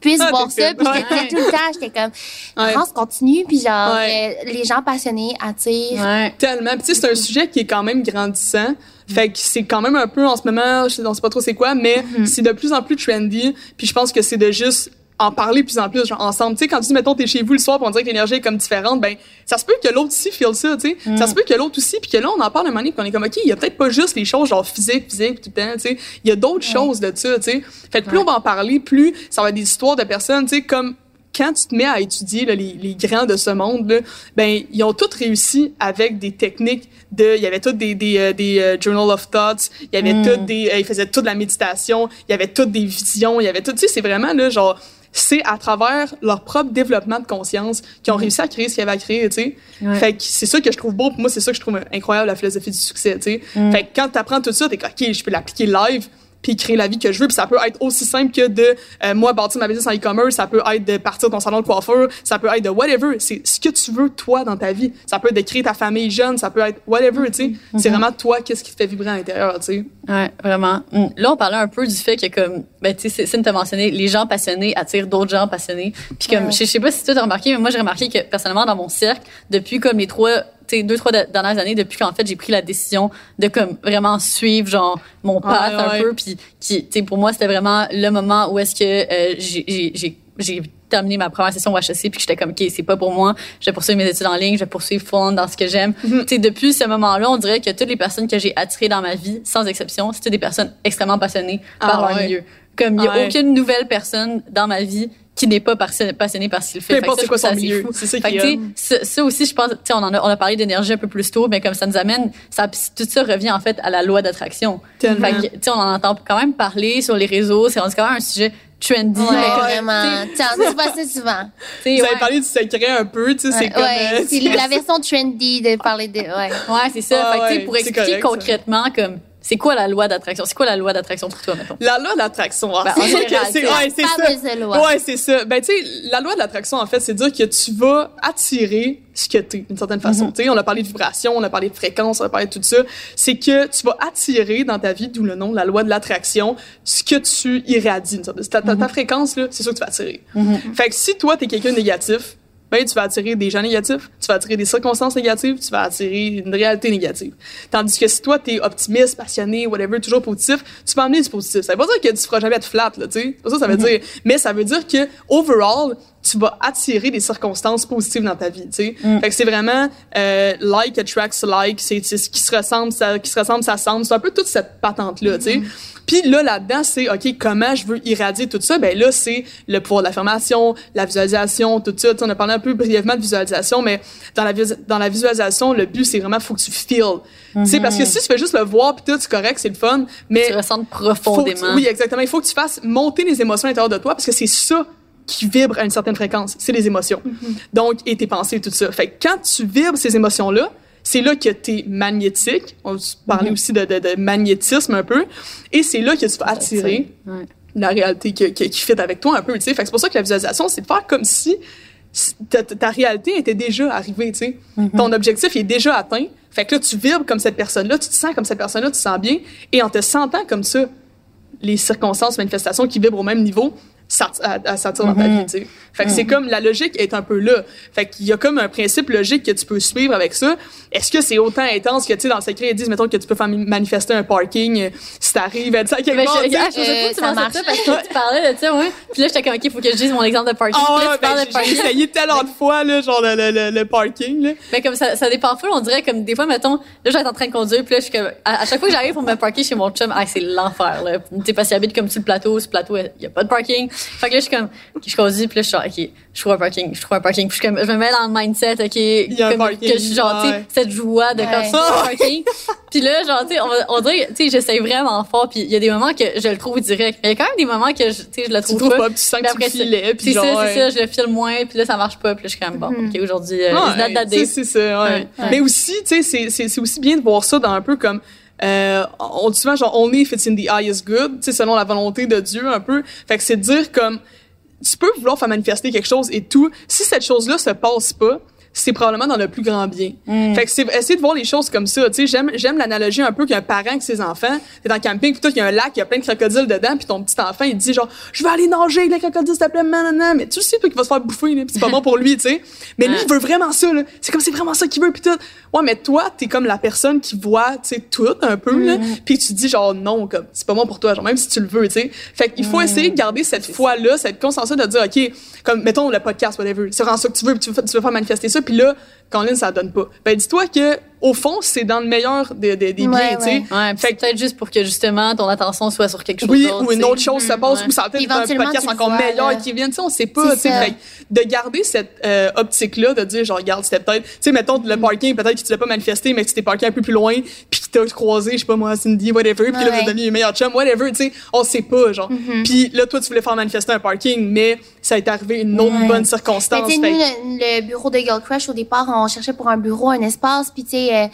Speaker 4: puisse
Speaker 5: Ah,
Speaker 4: voir ça. Puis je
Speaker 5: Ouais.
Speaker 4: te disais tout le temps, j'étais comme,
Speaker 5: Ouais.
Speaker 4: France continue, puis genre,
Speaker 5: Ouais.
Speaker 4: euh, les gens passionnés attirent.
Speaker 3: Ouais.
Speaker 5: Tellement. Puis tu sais, c'est un sujet qui est quand même grandissant. Fait que c'est quand même un peu en ce moment, je sais, on sait pas trop c'est quoi, mais
Speaker 4: Mhm.
Speaker 5: c'est de plus en plus trendy. Puis je pense que c'est de juste en parler plus en plus genre, ensemble. Tu sais, quand tu dis, mettons, t'es chez vous le soir pis on dirait que l'énergie est comme différente, ben, ça se peut que l'autre aussi feel ça, tu sais. Ça se peut que l'autre aussi, puis que là, on en parle un moment donné, puis on est comme, OK, il y a peut-être pas juste les choses genre physique, physique, tout le temps, tu sais. Il y a d'autres choses de ça, tu sais. Fait que plus
Speaker 3: Ouais.
Speaker 5: on va en parler, plus ça va être des histoires de personnes, tu sais, comme quand tu te mets à étudier là, les, les grands de ce monde, là, ben ils ont tous réussi avec des techniques de, il y avait toutes des des, euh, des euh, journal of thoughts, il y avait
Speaker 3: Mm.
Speaker 5: toutes des, euh, ils faisaient toute la méditation, il y avait toutes des visions, il y avait tout, tu sais, c'est vraiment là genre c'est à travers leur propre développement de conscience qu'ils ont réussi à créer ce qu'ils avaient à créer, tu sais. Fait que c'est ça que je trouve beau. Pour moi, c'est ça que je trouve incroyable, la philosophie du succès, tu sais. Fait que quand tu apprends tout ça, t'es comme, OK, je peux l'appliquer live puis créer la vie que je veux. Puis ça peut être aussi simple que de, euh, moi, bâtir ma business en e-commerce, ça peut être de partir ton salon de coiffeur, ça peut être de whatever. C'est ce que tu veux, toi, dans ta vie. Ça peut être de créer ta famille jeune, ça peut être whatever, tu sais. C'est vraiment toi, qu'est-ce qui te fait vibrer à l'intérieur, tu sais.
Speaker 3: Ouais, vraiment. Mm. Là, on parlait un peu du fait que, comme, ben, tu sais, Cine t'a mentionné, les gens passionnés attirent d'autres gens passionnés. Puis comme, je sais pas si tu as remarqué, mais moi, j'ai remarqué que, personnellement, dans mon cercle, depuis comme les trois deux, trois dernières années, depuis qu'en fait, j'ai pris la décision de comme vraiment suivre, genre, mon path un peu. Puis, qui, pour moi, c'était vraiment le moment où est-ce que euh, j'ai terminé ma première session au HEC puis j'étais comme OK, c'est pas pour moi, je vais poursuivre mes études en ligne, je vais poursuivre fond dans ce que j'aime. Tu sais depuis ce moment-là, on dirait que toutes les personnes que j'ai attirées dans ma vie, sans exception, c'était des personnes extrêmement passionnées par ah leur milieu. Comme il y a aucune nouvelle personne dans ma vie qui n'est pas passionné par ce qu'il fait.
Speaker 5: Peu importe c'est quoi son milieu. C'est ça qui
Speaker 3: est. Ça aussi, je pense, tu sais, on en a, on a parlé d'énergie un peu plus tôt, mais comme ça nous amène, ça, tout ça revient en fait à la loi d'attraction. Fait que, tu sais, on en entend quand même parler sur les réseaux, c'est quand même un sujet trendy.
Speaker 4: Ouais, mais vraiment. Tiens, ça se passe souvent.
Speaker 5: Vous avez parlé du secret un peu, tu sais, c'est comme...
Speaker 4: Ouais, c'est la version trendy de parler de... Ouais,
Speaker 3: ouais c'est ça. fait que, pour expliquer concrètement, comme c'est quoi la loi d'attraction? C'est quoi la loi d'attraction pour toi, mettons?
Speaker 5: La loi d'attraction, hein,
Speaker 3: ben, c'est
Speaker 5: ouais, c'est ça. Ouais, c'est ça. Ben, tu sais, la loi de l'attraction, en fait, c'est dire que tu vas attirer ce que t'es, d'une certaine façon. Mm-hmm. Tu sais, on a parlé de vibration, on a parlé de fréquence, on a parlé de tout ça. C'est que tu vas attirer dans ta vie, d'où le nom, la loi de l'attraction, ce que tu irradies. Ta, ta, ta, mm-hmm. fréquence, là, c'est ça que tu vas attirer. Mm-hmm. Fait que si toi, t'es quelqu'un de négatif, ben, tu vas attirer des gens négatifs, tu vas attirer des circonstances négatives, tu vas attirer une réalité négative. Tandis que si toi, t'es optimiste, passionné, whatever, toujours positif, tu vas amener du positif. Ça veut pas dire que tu feras jamais être flat, là, tu sais. Ça, ça veut mm-hmm. dire, mais ça veut dire que, overall, tu vas attirer des circonstances positives dans ta vie, tu sais. Mm. Fait que c'est vraiment euh, like attracts like, c'est ce qui se ressemble, ça, qui se ressemble, ça semble. C'est un peu toute cette patente là, tu sais. Mm-hmm. Puis là, là-dedans, c'est, OK, comment je veux irradier tout ça? Ben là, c'est le pouvoir de l'affirmation, la visualisation, tout ça. on a parlé un peu brièvement de visualisation, mais dans la, dans la visualisation, le but, c'est vraiment, faut que tu feel. Tu sais, parce que si tu fais juste le voir, puis tout, c'est correct, c'est le fun, mais...
Speaker 3: Tu ressens profondément.
Speaker 5: oui, exactement. Il faut que tu fasses monter les émotions à l'intérieur de toi, parce que c'est ça qui vibre à une certaine fréquence. C'est les émotions. Mm-hmm. Donc, et tes pensées, tout ça. Fait que quand tu vibres ces émotions-là, c'est là que tu es magnétique. On parlait mm-hmm. aussi de, de, de, magnétisme un peu. Et c'est là que tu vas attirer la réalité qui, qui, qui, fit avec toi un peu. Fait c'est pour ça que la visualisation, c'est de faire comme si ta, ta réalité était déjà arrivée. sais. Mm-hmm. Ton objectif est déjà atteint. Fait que là, tu vibres comme cette personne-là, tu te sens comme cette personne-là, tu te sens bien. Et en te sentant comme ça, les circonstances, manifestations qui vibrent au même niveau, ça, à, ça dans ta vie, tu sais. Fait que c'est mm-hmm. comme, la logique est un peu là. Fait qu'il y a comme un principe logique que tu peux suivre avec ça. Est-ce que c'est autant intense que, tu sais, dans le secret, ils disent, mettons, que tu peux faire manifester un parking euh, si t'arrives à ça quelque part,
Speaker 3: je, je, je, tu ça marche. ça parce que tu parlais de ça, ouais. Puis là, j'étais comme, OK, il faut que je dise mon exemple de parking.
Speaker 5: Oh, là, ben, j'ai essayé tellement de fois, là, genre, le, le, le, parking, là.
Speaker 3: Ben, comme ça, ça dépend full, on dirait, comme, des fois, mettons, là, j'étais en train de conduire, puis là, je suis comme, à, chaque fois que j'arrive pour me parker chez mon chum, ah, c'est l'enfer, là. Tu sais, parce qu'il habite comme sur le plateau, le plateau, il y a pas de parking. Fait que là, je suis comme, je conduis, puis là, je suis genre, OK, je trouve un parking, je trouve un parking. Puis je, comme, je me mets dans le mindset, OK, comme, que je suis genre, tu sais, cette joie de quand tu un parking. puis là, genre, tu sais, on, on dirait, tu sais, j'essaie vraiment fort. Puis il y a des moments que je le trouve direct. Mais il y a quand même des moments que, tu sais, je le trouve
Speaker 5: tu pas. tu sens que tu filais, puis
Speaker 3: genre... C'est ça, c'est ça, je le file moins, puis là, ça marche pas. Puis là, je suis même, bon, mm-hmm. OK, aujourd'hui, euh,
Speaker 5: ouais, c'est ça, ouais. Mais aussi, tu sais, c'est aussi bien de voir ça dans un peu comme... Euh, on dit souvent genre only if it's in the eye is good, tu sais selon la volonté de Dieu un peu. Fait que c'est dire comme tu peux vouloir faire manifester quelque chose et tout. Si cette chose-là se passe pas, c'est probablement dans le plus grand bien. Mm. Fait que c'est essayer de voir les choses comme ça. Tu sais, j'aime j'aime l'analogie un peu qu'un parent avec ses enfants, t'es dans le camping puis toi il y a un lac, il y a plein de crocodiles dedans puis ton petit enfant il dit genre je vais aller nager avec les crocodiles s'il te plaît, nanana. mais tu sais toi qu'il va se faire bouffer là, c'est pas bon pour lui, tu sais. Mais lui il veut vraiment ça là. C'est comme c'est vraiment ça qu'il veut puis tout. Ouais, mais toi t'es comme la personne qui voit tu sais tout un peu là, mm. puis tu dis genre non comme c'est pas bon pour toi, genre même si tu le veux, tu sais. Fait qu'il faut mm. essayer de garder cette foi là, cette conscience de dire OK, comme mettons le podcast whatever, c'est vraiment ça que tu veux, tu veux, tu veux faire manifester ça puis là Colin, ça donne pas. Ben, dis-toi que au fond, c'est dans le meilleur des, des, des
Speaker 4: Ouais,
Speaker 5: biens, tu sais.
Speaker 3: Ouais, c'est peut-être juste pour que justement ton attention soit sur quelque chose
Speaker 5: Oui, ou une autre chose se passe,
Speaker 3: Ouais.
Speaker 5: ou ça peut-être être un podcast encore
Speaker 4: vois,
Speaker 5: meilleur
Speaker 4: là.
Speaker 5: qui vient, tu sais, on sait pas, tu
Speaker 4: C'est
Speaker 5: sais. Fait De garder cette euh, optique-là, de dire, genre, regarde, c'était peut-être, tu sais, mettons,
Speaker 4: Mm.
Speaker 5: le parking, peut-être que tu l'as pas manifesté, mais que tu t'es parké un peu plus loin, puis que t'as croisé, je sais pas moi, Cindy, whatever, puis là, vous êtes devenu meilleurs chums, whatever, tu sais, on sait pas, genre.
Speaker 4: Mm-hmm.
Speaker 5: Puis là, toi, tu voulais faire manifester un parking, mais ça est arrivé une autre
Speaker 4: Ouais.
Speaker 5: bonne
Speaker 4: Mais
Speaker 5: circonstance.
Speaker 4: tu sais,
Speaker 5: fait
Speaker 4: nous, le, le bureau de Girl Crush, au départ, on cherchait pour un bureau, un espace, puis tu sais, euh,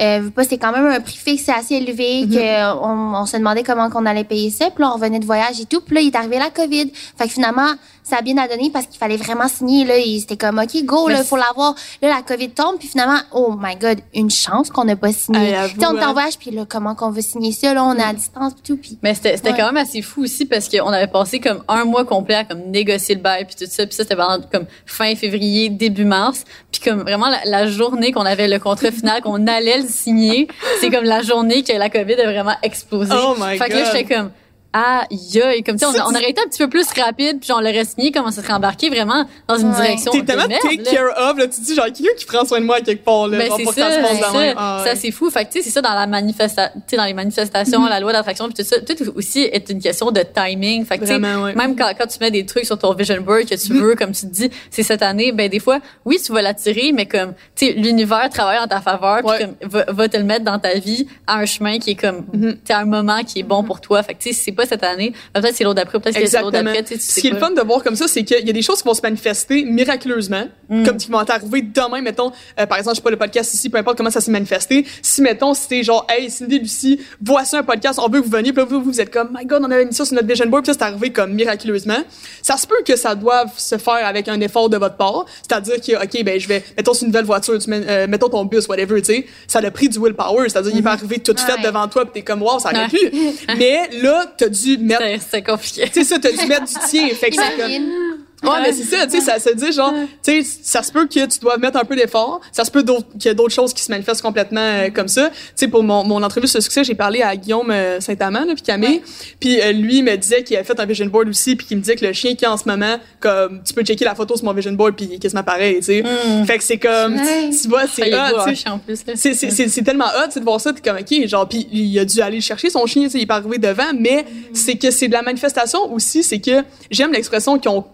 Speaker 4: euh, c'était quand même un prix fixe assez élevé,
Speaker 5: Mm-hmm.
Speaker 4: que on, on se demandait comment qu'on allait payer ça, puis là, on revenait de voyage et tout, puis là, il est arrivé la COVID. Fait que finalement, ça a bien à donner parce qu'il fallait vraiment signer, là, c'était comme, OK, go, là, faut l'avoir. Là, la COVID tombe, puis finalement, oh my God, une chance qu'on n'a pas signé. On est
Speaker 5: hein.
Speaker 4: en voyage, puis là, comment qu'on veut signer ça, là, on est à distance, puis tout, puis...
Speaker 3: Mais c'était c'était
Speaker 4: Ouais.
Speaker 3: quand même assez fou aussi parce qu'on avait passé comme un mois complet à comme négocier le bail puis tout ça puis ça c'était pendant comme fin février début mars puis comme vraiment la, la journée qu'on avait le contrat final qu'on allait le signer c'est comme la journée que la Covid a vraiment explosé.
Speaker 5: Oh my
Speaker 3: fait que là
Speaker 5: God.
Speaker 3: j'étais comme ah et comme tu sais on, on aurait été un petit peu plus rapide puis on l'aurait signé comme on se serait embarqué vraiment dans une
Speaker 4: Ouais.
Speaker 3: direction
Speaker 5: T'es tellement
Speaker 3: merde,
Speaker 5: take
Speaker 3: là.
Speaker 5: care of, là, tu te dis, genre, quelqu'un qui prend soin de moi à quelque part, là,
Speaker 3: Ben, c'est
Speaker 5: pour
Speaker 3: ça,
Speaker 5: que ça se
Speaker 3: ça.
Speaker 5: Ah,
Speaker 3: Ça, c'est fou. Fait que, tu sais, c'est ça dans la manifesta tu sais, dans les manifestations, la loi d'attraction, puis tout ça. Tout aussi est une question de timing. Fait que, tu
Speaker 5: Vraiment, ouais.
Speaker 3: même quand, quand tu mets des trucs sur ton vision board que tu veux, comme tu te dis, c'est cette année, ben, des fois, oui, tu vas l'attirer, mais comme, tu sais, l'univers travaille en ta faveur, puis comme, va, va te le mettre dans ta vie à un chemin qui est comme, tu sais, un moment qui est bon pour toi. Fait que, tu sais, si c'est pas cette année, ben, peut-être c'est l'autre d'après, peut-être que c'est l'autre d'après,
Speaker 5: Ce qui est le fun de voir comme ça, c'est qu'il y a des choses qui vont se manifester miraculeusement,
Speaker 3: Mm.
Speaker 5: comme qui vont t'arriver demain, mettons, euh, par exemple, je sais pas, le podcast ici, peu importe comment ça s'est manifesté. Si, mettons, c'était genre, hey, Cindy, Lucie, voici un podcast, on veut que vous veniez, puis là, vous, vous êtes comme, my god, on avait mis ça sur notre vision board, puis ça, c'est arrivé comme miraculeusement. Ça se peut que ça doive se faire avec un effort de votre part, c'est-à-dire que, ok, ben, je vais, mettons, c'est une nouvelle voiture, tu mets, euh, mettons ton bus, whatever, tu sais, ça a pris du willpower, c'est-à-dire, il est pas arrivé tout fait
Speaker 4: Ouais.
Speaker 5: devant toi, puis t'es comme, wow, ça aurait pu. Mais là, t'as dû mettre
Speaker 3: C'est- compliqué.
Speaker 5: tu sais ça t'as dû mettre du tien fait que c'est comme. Ouais, mais c'est ça, tu sais, ça se dit genre, tu sais, ça se peut que tu dois mettre un peu d'effort, ça se peut qu'il y a d'autres choses qui se manifestent complètement euh, comme ça. Tu sais, pour mon, mon entrevue sur le succès, j'ai parlé à Guillaume euh, Saint-Amand, puis Camille, puis euh, lui me disait qu'il avait fait un vision board aussi, puis qu'il me disait que le chien qui a en ce moment, comme, tu peux checker la photo sur mon vision board, puis est quasiment pareil, tu sais. Fait que c'est comme, tu vois, c'est
Speaker 3: est
Speaker 5: hot, tu. C'est, tellement hot, c'est de voir ça, t'es comme, OK, genre, puis il a dû aller le chercher, son chien, tu sais, il est pas arrivé devant, mais c'est que c'est de la manifestation aussi, c'est que j'aime l'expression qu'ils ont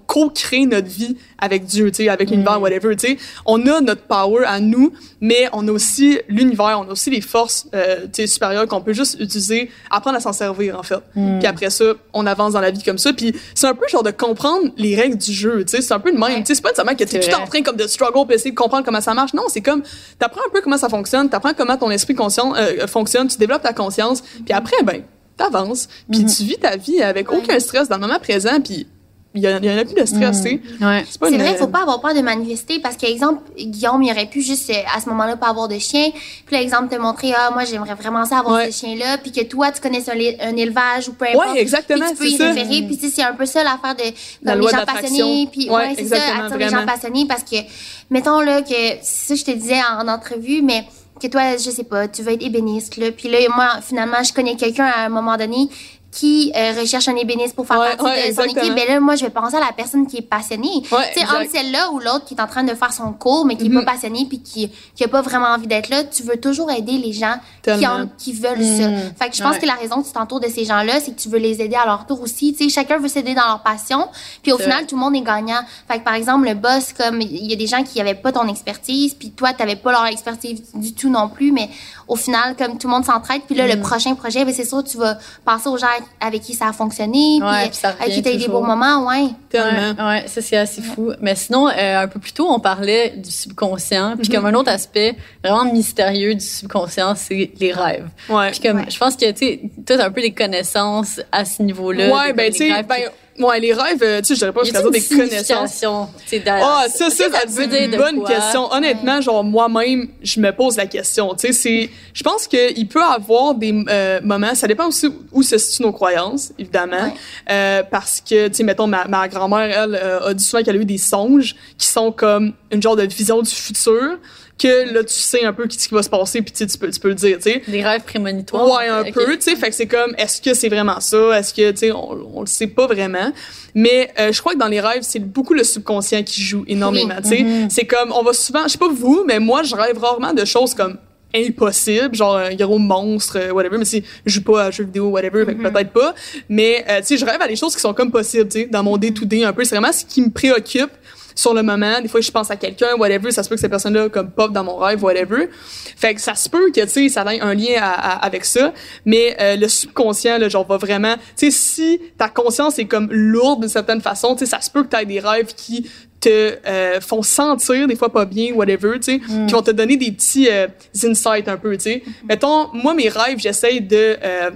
Speaker 5: co-créé notre vie avec Dieu, tu sais, avec l'univers, whatever, tu sais. On a notre power à nous, mais on a aussi l'univers, on a aussi les forces, euh, tu sais, supérieures qu'on peut juste utiliser, apprendre à s'en servir, en fait. Puis après ça, on avance dans la vie comme ça, puis c'est un peu genre de comprendre les règles du jeu, tu sais, c'est un peu le même, tu sais, c'est pas nécessairement que t'es
Speaker 3: C'est
Speaker 5: tout
Speaker 3: vrai.
Speaker 5: en train comme de struggle puis essayer de comprendre comment ça marche. Non, c'est comme t'apprends un peu comment ça fonctionne, t'apprends comment ton esprit conscient euh, fonctionne, tu développes ta conscience, puis après ben t'avances, puis tu vis ta vie avec aucun stress dans le moment présent, puis il y, a- il y en a plus de stress, tu sais.
Speaker 3: Ouais.
Speaker 5: C'est pas
Speaker 4: C'est
Speaker 5: une-
Speaker 4: vrai, faut pas avoir peur de manifester parce qu'exemple, Guillaume, il aurait pu juste euh, à ce moment-là pas avoir de chien. Puis l'exemple te montrer, ah, moi, j'aimerais vraiment ça avoir
Speaker 5: Ouais.
Speaker 4: ce chien-là. Puis que toi, tu connais un, élevage ou peu importe.
Speaker 5: Ouais, exactement,
Speaker 4: Puis tu peux
Speaker 5: c'est
Speaker 4: y
Speaker 5: ça.
Speaker 4: référer. Puis tu sais, c'est un peu ça l'affaire de
Speaker 5: La
Speaker 4: les gens passionnés. Puis
Speaker 5: Ouais,
Speaker 4: ouais, c'est ça, attirer les gens passionnés parce que, mettons là que, ça, je te disais en, en entrevue, mais que toi, je sais pas, tu veux être ébéniste, là. Puis là, moi, finalement, je connais quelqu'un à un moment donné qui euh, recherche un ébéniste pour faire
Speaker 5: Ouais,
Speaker 4: partie
Speaker 5: ouais,
Speaker 4: de son
Speaker 5: exactement.
Speaker 4: équipe. Ben là, moi, je vais penser à la personne qui est passionnée.
Speaker 5: Ouais,
Speaker 4: tu sais, entre celle-là ou l'autre qui est en train de faire son cours, mais qui est
Speaker 5: Mhm.
Speaker 4: pas passionnée puis qui, qui a pas vraiment envie d'être là, tu veux toujours aider les gens qui, en- qui veulent ça. Fait que je pense que la raison que tu t'entoures de ces gens-là, c'est que tu veux les aider à leur tour aussi. Tu sais, chacun veut s'aider dans leur passion. Puis au final, tout le monde est gagnant. Fait que par exemple, le boss, comme il y a des gens qui avaient pas ton expertise, puis toi, t'avais pas leur expertise du tout non plus, mais au final, comme tout le monde s'entraide, puis là,
Speaker 3: Mm.
Speaker 4: le prochain projet, ben c'est sûr, tu vas passer aux gens avec qui ça a fonctionné,
Speaker 3: Ouais,
Speaker 4: puis
Speaker 3: ça
Speaker 4: avec qui t'as eu des beaux moments, ouais.
Speaker 5: Tellement.
Speaker 3: Ouais, ouais, ça c'est assez fou. Mais sinon, euh, un peu plus tôt, on parlait du subconscient. Puis comme un autre aspect vraiment mystérieux du subconscient, c'est les rêves.
Speaker 5: Ouais.
Speaker 3: Puis comme,
Speaker 4: Ouais.
Speaker 3: je pense que tu sais, toi t'as un peu des connaissances à ce niveau-là.
Speaker 5: Ouais, ben, tu sais, ouais, les rêves, euh, tu sais, je dirais pas,
Speaker 3: a-t-il
Speaker 5: dirais des connaissances. Ah, ça, ça, ça, c'est
Speaker 3: veut dire
Speaker 5: une bonne question. Honnêtement, genre, moi-même, je me pose la question. Tu sais, c'est, je pense qu'il peut avoir des euh, moments, ça dépend aussi où se situent nos croyances, évidemment.
Speaker 4: Ouais.
Speaker 5: Euh, parce que, tu sais, mettons, ma, ma grand-mère, elle, euh, a dit souvent qu'elle a eu des songes qui sont comme une genre de vision du futur, que là, tu sais un peu ce qui va se passer, puis tu peux, tu peux le dire, tu sais.
Speaker 3: Des rêves prémonitoires.
Speaker 5: Ouais, un peu, tu sais. Fait que c'est comme, est-ce que c'est vraiment ça? Est-ce que, tu sais, on, on le sait pas vraiment. Mais euh, je crois que dans les rêves, c'est beaucoup le subconscient qui joue énormément, tu sais. C'est comme, on va souvent, je sais pas vous, mais moi, je rêve rarement de choses comme impossible, genre un gros monstre, euh, whatever, mais si je joue pas à jeux vidéo, whatever, fait que
Speaker 3: Mm-hmm.
Speaker 5: peut-être pas. Mais, euh, tu sais, je rêve à des choses qui sont comme possibles, tu sais, dans mon day-to-day un peu. C'est vraiment ce qui me préoccupe sur le moment. Des fois, je pense à quelqu'un, whatever, ça se peut que cette personne-là, comme, pop dans mon rêve, whatever. Fait que ça se peut que, tu sais, ça ait un lien à- à- avec ça. Mais euh, le subconscient, là, genre, va vraiment... Tu sais, si ta conscience est comme lourde d'une certaine façon, tu sais, ça se peut que tu aies des rêves qui te euh, font sentir des fois pas bien, whatever, tu sais, qui vont te donner des petits euh, insights un peu, tu sais. Mettons, moi, mes rêves, j'essaye de... euh,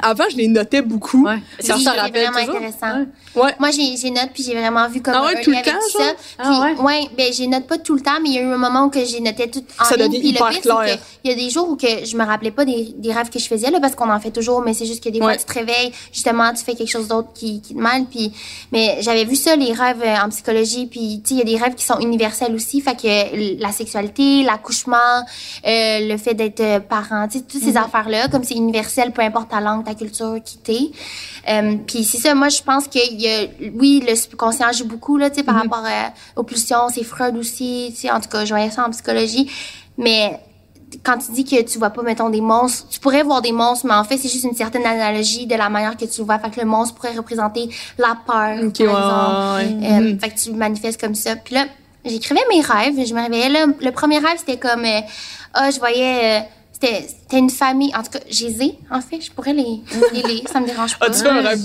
Speaker 5: avant, je les notais beaucoup.
Speaker 3: Ouais. Ça,
Speaker 4: c'est
Speaker 3: rappelle
Speaker 4: vraiment
Speaker 3: toujours.
Speaker 4: intéressant.
Speaker 3: Ouais.
Speaker 5: Ouais.
Speaker 4: Moi, j'ai j'ai note, puis j'ai vraiment vu comme
Speaker 5: Ah ouais,
Speaker 4: un
Speaker 5: tout le temps,
Speaker 4: avec tout
Speaker 5: genre?
Speaker 4: ça.
Speaker 3: Ah
Speaker 4: Puis, ouais, ben, j'ai note pas tout le temps, mais il y a eu un moment où que j'ai noté tout en
Speaker 5: Ça
Speaker 4: ligne.
Speaker 5: devient
Speaker 4: Puis
Speaker 5: hyper
Speaker 4: le pire,
Speaker 5: clair.
Speaker 4: c'est que il y a des jours où que je me rappelais pas des, des rêves que je faisais, là, parce qu'on en fait toujours, mais c'est juste que des fois, tu te réveilles, justement, tu fais quelque chose d'autre qui, qui te mal, puis, mais j'avais vu ça, les rêves euh, en psychologie, puis, tu sais, il y a des rêves qui sont universels aussi, fait que la sexualité, l'accouchement, euh, le fait d'être euh, parent, tu sais, toutes ces affaires-là, comme c'est universel, peu importe ta langue, ta culture, qui t'es. Euh, puis c'est ça, moi, je pense qu'il y a, oui, le subconscient joue beaucoup, là, tu sais, par
Speaker 5: Mhm.
Speaker 4: rapport euh, aux pulsions, c'est Freud aussi, tu sais, en tout cas, je voyais ça en psychologie, mais quand tu dis que tu vois pas, mettons, des monstres, tu pourrais voir des monstres, mais en fait, c'est juste une certaine analogie de la manière que tu le vois. Fait que le monstre pourrait représenter la peur, par exemple.
Speaker 5: ouais,
Speaker 4: Euh,
Speaker 5: Mhm.
Speaker 4: Fait que tu manifestes comme ça. Puis là, j'écrivais mes rêves. Je me réveillais là. Le premier rêve, c'était comme... euh, Ah, je voyais... euh, c'était une famille... En tout cas, j'ai les ai, en fait. Je pourrais les, les lire. Ça me dérange pas.
Speaker 5: As-tu fait un rêve?